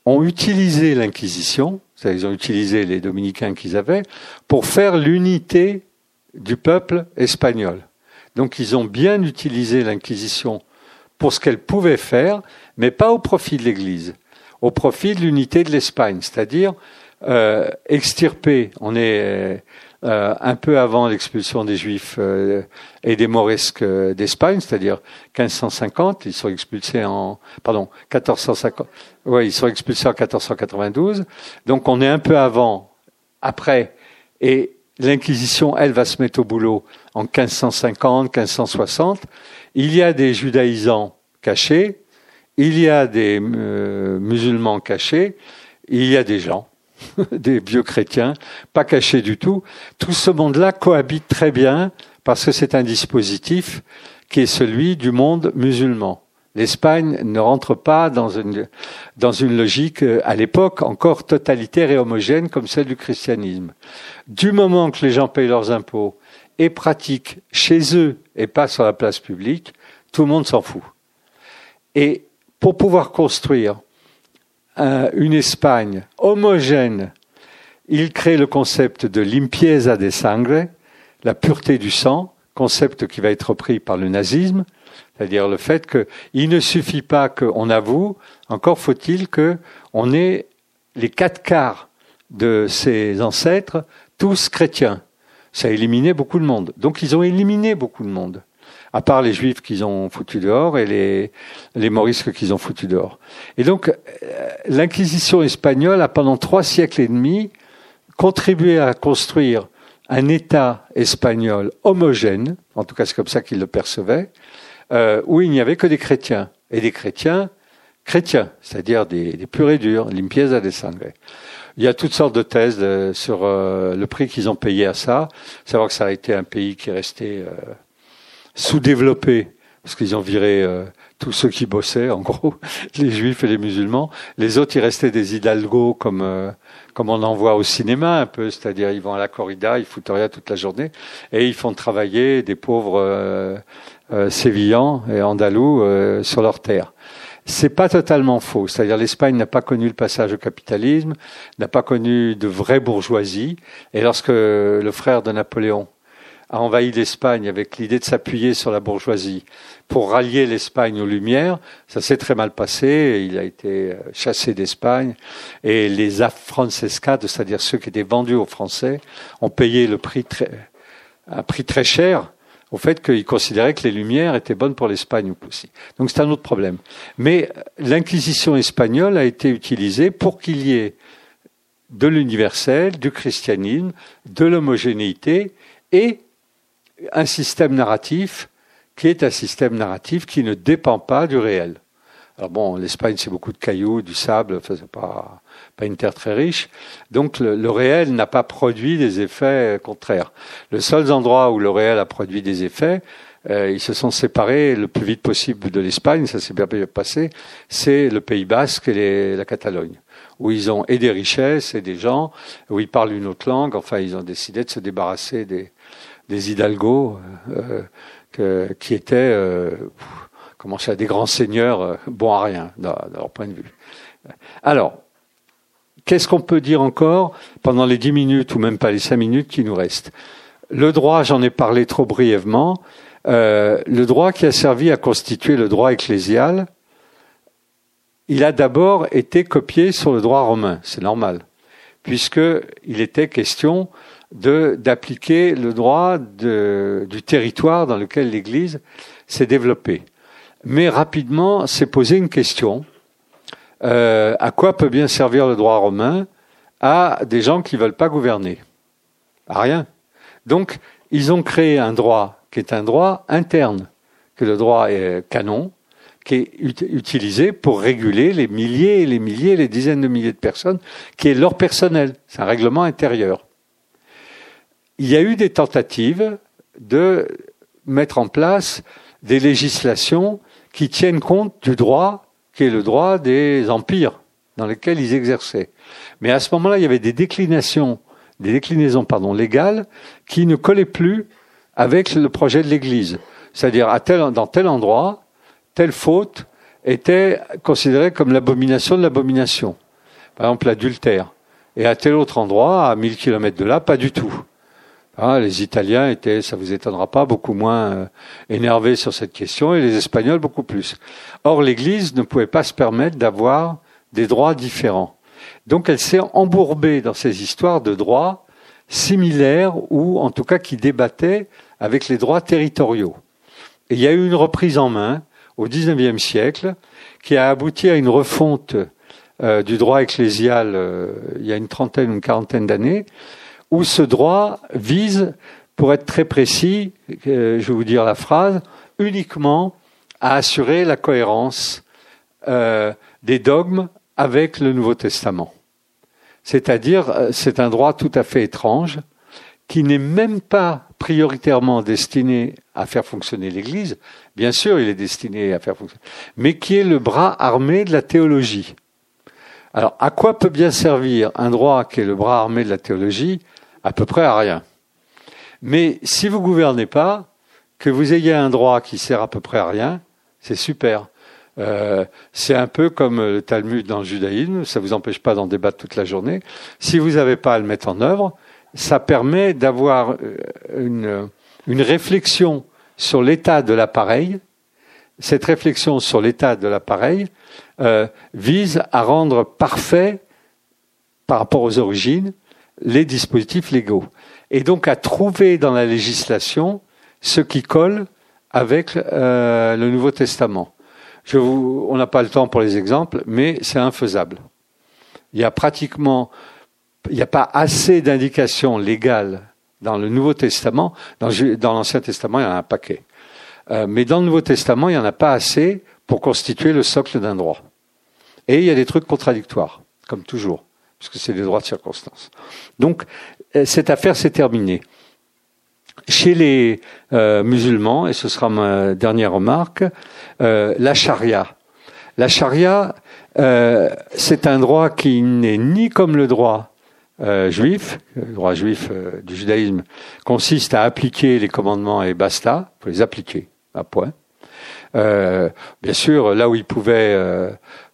ont utilisé l'inquisition, ils ont utilisé les dominicains qu'ils avaient, pour faire l'unité du peuple espagnol. Donc ils ont bien utilisé l'Inquisition pour ce qu'elle pouvait faire, mais pas au profit de l'Église, au profit de l'unité de l'Espagne, c'est-à-dire euh, extirper. On est euh, un peu avant l'expulsion des Juifs euh, et des Morisques d'Espagne, c'est-à-dire 1550. Ils sont expulsés en pardon 1450. Oui, ils sont expulsés en 1492. Donc on est un peu avant, après, et l'Inquisition, elle, va se mettre au boulot en 1550, 1560. Il y a des judaïsants cachés, il y a des euh, musulmans cachés, il y a des gens, *laughs* des vieux chrétiens, pas cachés du tout. Tout ce monde-là cohabite très bien parce que c'est un dispositif qui est celui du monde musulman. L'Espagne ne rentre pas dans une, dans une logique, euh, à l'époque, encore totalitaire et homogène comme celle du christianisme. Du moment que les gens payent leurs impôts et pratiquent chez eux et pas sur la place publique, tout le monde s'en fout. Et pour pouvoir construire une Espagne homogène, il crée le concept de limpieza de sangre, la pureté du sang, concept qui va être repris par le nazisme, c'est-à-dire le fait qu'il ne suffit pas qu'on avoue, encore faut-il qu'on ait les quatre quarts de ses ancêtres tous chrétiens. Ça a éliminé beaucoup de monde. Donc ils ont éliminé beaucoup de monde. À part les juifs qu'ils ont foutus dehors et les, les morisques qu'ils ont foutus dehors. Et donc, euh, l'inquisition espagnole a pendant trois siècles et demi contribué à construire un État espagnol homogène, en tout cas c'est comme ça qu'ils le percevaient, euh, où il n'y avait que des chrétiens, et des chrétiens chrétiens, c'est-à-dire des, des purs et durs, limpieza de sangre. Il y a toutes sortes de thèses euh, sur euh, le prix qu'ils ont payé à ça, savoir que ça a été un pays qui est resté sous-développé, parce qu'ils ont viré tous ceux qui bossaient, en gros, *laughs* les juifs et les musulmans. Les autres, ils restaient des hidalgos comme comme on en voit au cinéma un peu, c'est-à-dire ils vont à la corrida, ils foutent rien toute la journée, et ils font travailler des pauvres euh, sévillans et andalous euh, sur leur terre. C'est pas totalement faux. C'est-à-dire l'Espagne n'a pas connu le passage au capitalisme, n'a pas connu de vraie bourgeoisie. Et lorsque le frère de Napoléon a envahi l'Espagne avec l'idée de s'appuyer sur la bourgeoisie pour rallier l'Espagne aux Lumières. Ça s'est très mal passé. Il a été euh, chassé d'Espagne et les afrancescades, c'est-à-dire ceux qui étaient vendus aux Français, ont payé le prix très, un prix très cher au fait qu'ils considéraient que les Lumières étaient bonnes pour l'Espagne aussi. Donc c'est un autre problème. Mais l'Inquisition espagnole a été utilisée pour qu'il y ait de l'universel, du christianisme, de l'homogénéité et un système narratif qui est un système narratif qui ne dépend pas du réel. Alors bon, l'Espagne, c'est beaucoup de cailloux, du sable, c'est pas, pas une terre très riche. Donc le, réel n'a pas produit des effets contraires. Le seul endroit où le réel a produit des effets, euh, ils se sont séparés le plus vite possible de l'Espagne, ça s'est bien passé, c'est le Pays Basque et la Catalogne, où ils ont et des richesses et des gens, où ils parlent une autre langue, enfin ils ont décidé de se débarrasser des, des hidalgos euh, que, qui étaient... Euh, comment ça, des grands seigneurs euh, bons à rien, de leur point de vue. Alors, qu'est-ce qu'on peut dire encore pendant les dix minutes ou même pas les cinq minutes qui nous restent? Le droit, j'en ai parlé trop brièvement. Le droit qui a servi à constituer le droit ecclésial, il a d'abord été copié sur le droit romain, c'est normal, puisqu'il était question d'appliquer le droit du territoire dans lequel l'Église s'est développée mais rapidement s'est posé une question. Euh, à quoi peut bien servir le droit romain à des gens qui ne veulent pas gouverner? À rien. Donc, ils ont créé un droit qui est un droit interne, que le droit est canon, qui est utilisé pour réguler les milliers et les milliers, les dizaines de milliers de personnes, qui est leur personnel. C'est un règlement intérieur. Il y a eu des tentatives de mettre en place des législations qui tiennent compte du droit qui est le droit des empires dans lesquels ils exerçaient. Mais à ce moment-là, il y avait des déclinations, des déclinaisons pardon, légales qui ne collaient plus avec le projet de l'Église. C'est-à-dire à tel, dans tel endroit, telle faute était considérée comme l'abomination de l'abomination. Par exemple, l'adultère. Et à tel autre endroit, à 1000 kilomètres de là, pas du tout. Ah, les Italiens étaient, ça vous étonnera pas, beaucoup moins euh, énervés sur cette question et les Espagnols beaucoup plus. Or, l'Église ne pouvait pas se permettre d'avoir des droits différents. Donc, elle s'est embourbée dans ces histoires de droits similaires ou, en tout cas, qui débattaient avec les droits territoriaux. Il y a eu une reprise en main au XIXe siècle qui a abouti à une refonte euh, du droit ecclésial euh, il y a une trentaine ou une quarantaine d'années où ce droit vise, pour être très précis, euh, je vais vous dire la phrase, uniquement à assurer la cohérence euh, des dogmes avec le Nouveau Testament. C'est-à-dire, euh, c'est un droit tout à fait étrange qui n'est même pas prioritairement destiné à faire fonctionner l'Église. Bien sûr, il est destiné à faire fonctionner, mais qui est le bras armé de la théologie. Alors, à quoi peut bien servir un droit qui est le bras armé de la théologie? À peu près à rien. Mais si vous gouvernez pas, que vous ayez un droit qui sert à peu près à rien, c'est super. Euh, c'est un peu comme le Talmud dans le judaïsme, ça vous empêche pas d'en débattre toute la journée. Si vous n'avez pas à le mettre en œuvre, ça permet d'avoir euh, une, une réflexion sur l'état de l'appareil. Cette réflexion sur l'état de l'appareil euh, vise à rendre parfait par rapport aux origines les dispositifs légaux. Et donc à trouver dans la législation ce qui colle avec euh, le Nouveau Testament. Je vous, on n'a pas le temps pour les exemples, mais c'est infaisable. Il y a pratiquement, il n'y a pas assez d'indications légales dans le Nouveau Testament. Dans, l'Ancien Testament, il y en a un paquet. Euh, mais dans le Nouveau Testament, il n'y en a pas assez pour constituer le socle d'un droit. Et il y a des trucs contradictoires, comme toujours puisque c'est des droits de circonstance. Donc, euh, cette affaire s'est terminée. Chez les euh, musulmans, et ce sera ma dernière remarque, euh, la charia. La charia, c'est un droit qui n'est ni comme le droit juif, le droit juif du judaïsme consiste à appliquer les commandements et basta, il faut les appliquer, à point. bien sûr, là où il pouvait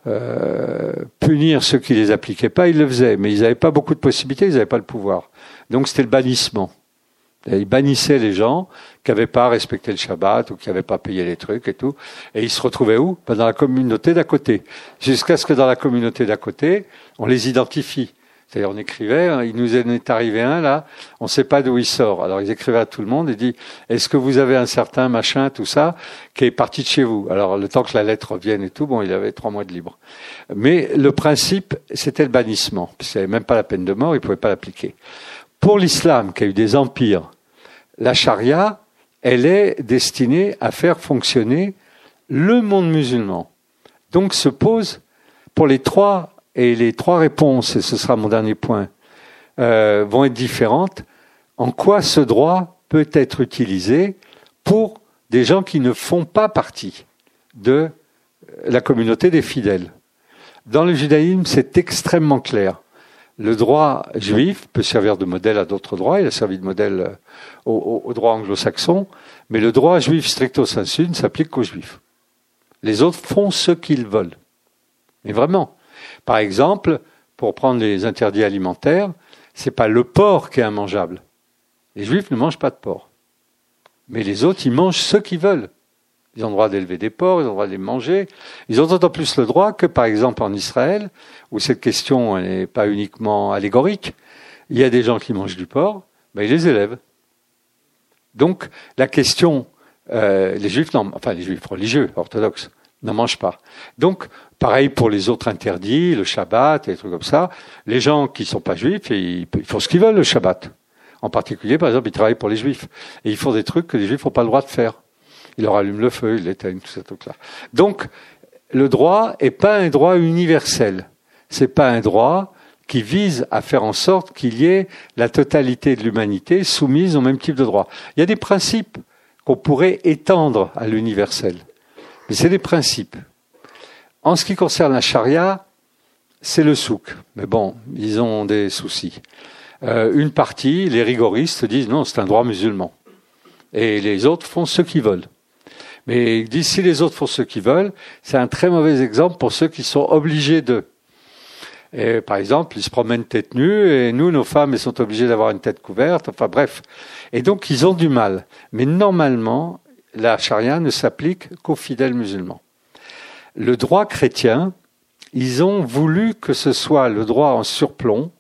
euh, punir ceux qui les appliquaient pas, ils le faisaient, mais ils n'avaient pas beaucoup de possibilités, ils n'avaient pas le pouvoir. Donc c'était le bannissement. il bannissait les gens qui n'avaient pas respecté le Shabbat ou qui n'avaient pas payé les trucs et tout. Et ils se retrouvaient où? Ben Dans la communauté d'à côté. Jusqu'à ce que dans la communauté d'à côté, on les identifie. C'est-à-dire, on écrivait, hein, il nous est arrivé un là, on ne sait pas d'où il sort. Alors ils écrivaient à tout le monde et dit, est-ce que vous avez un certain machin, tout ça, qui est parti de chez vous? Alors le temps que la lettre revienne et tout, bon, il avait trois mois de libre. Mais le principe, c'était le bannissement. Avait même pas la peine de mort, il ne pouvait pas l'appliquer. Pour l'islam, qui a eu des empires, la charia, elle est destinée à faire fonctionner le monde musulman. Donc se pose pour les trois et les trois réponses, et ce sera mon dernier point, euh, vont être différentes. En quoi ce droit peut être utilisé pour des gens qui ne font pas partie de la communauté des fidèles? Dans le judaïsme, c'est extrêmement clair. Le droit juif peut servir de modèle à d'autres droits. Il a servi de modèle euh, au, droit anglo-saxon. Mais le droit juif stricto sensu ne s'applique qu'aux juifs. Les autres font ce qu'ils veulent. Mais vraiment. Par exemple, pour prendre les interdits alimentaires, c'est pas le porc qui est immangeable. Les juifs ne mangent pas de porc. Mais les autres, ils mangent ce qu'ils veulent. Ils ont le droit d'élever des porcs, ils ont le droit de les manger. Ils ont d'autant plus le droit que, par exemple, en Israël, où cette question n'est pas uniquement allégorique, il y a des gens qui mangent du porc, ben, ils les élèvent. Donc, la question, euh, les juifs, non, enfin les juifs religieux, orthodoxes, n'en mangent pas. Donc, pareil pour les autres interdits, le Shabbat et des trucs comme ça. Les gens qui ne sont pas juifs, ils, ils font ce qu'ils veulent le Shabbat. En particulier, par exemple, ils travaillent pour les juifs. Et ils font des trucs que les juifs n'ont pas le droit de faire il leur allume le feu, il l'éteigne, tout ça, tout là. Donc, le droit est pas un droit universel. C'est pas un droit qui vise à faire en sorte qu'il y ait la totalité de l'humanité soumise au même type de droit. Il y a des principes qu'on pourrait étendre à l'universel. Mais c'est des principes. En ce qui concerne la charia, c'est le souk. Mais bon, ils ont des soucis. Euh, une partie, les rigoristes, disent non, c'est un droit musulman. Et les autres font ce qu'ils veulent. Mais d'ici les autres font ce qu'ils veulent, c'est un très mauvais exemple pour ceux qui sont obligés de. Et, par exemple, ils se promènent tête nue et nous, nos femmes, elles sont obligées d'avoir une tête couverte. Enfin bref. Et donc, ils ont du mal. Mais normalement, la charia ne s'applique qu'aux fidèles musulmans. Le droit chrétien, ils ont voulu que ce soit le droit en surplomb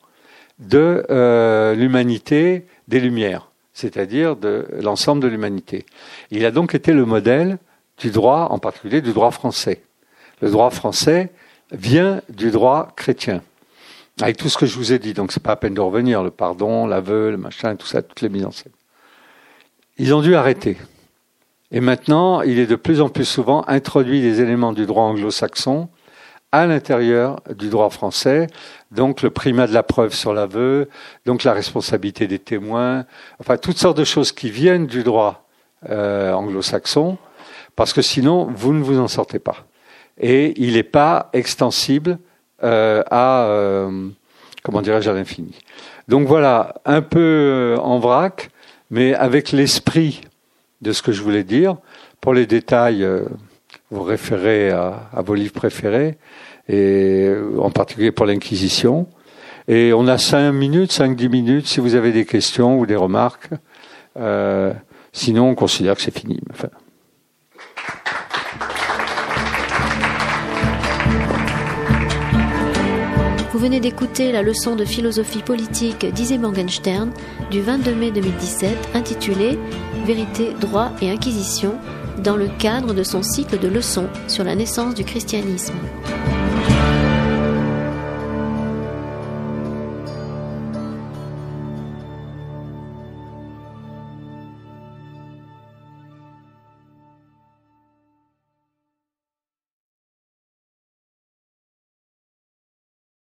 de euh, l'humanité des Lumières c'est-à-dire de l'ensemble de l'humanité. Il a donc été le modèle du droit, en particulier du droit français. Le droit français vient du droit chrétien, avec tout ce que je vous ai dit. Donc c'est pas à peine de revenir, le pardon, l'aveu, le machin, tout ça, toutes les mises en scène. Ils ont dû arrêter. Et maintenant, il est de plus en plus souvent introduit des éléments du droit anglo-saxon à l'intérieur du droit français, donc le primat de la preuve sur l'aveu, donc la responsabilité des témoins, enfin toutes sortes de choses qui viennent du droit euh, anglo-saxon, parce que sinon vous ne vous en sortez pas. Et il n'est pas extensible euh, à, euh, comment dirais-je, à l'infini. Donc voilà, un peu en vrac, mais avec l'esprit de ce que je voulais dire. Pour les détails, vous référez à, vos livres préférés, et en particulier pour l'Inquisition. Et on a cinq minutes, cinq dix minutes, si vous avez des questions ou des remarques. Euh, sinon, on considère que c'est fini. Vous venez d'écouter la leçon de philosophie politique d'Isée Morgenstern du 22 mai 2017 intitulée Vérité, droit et inquisition dans le cadre de son cycle de leçons sur la naissance du christianisme.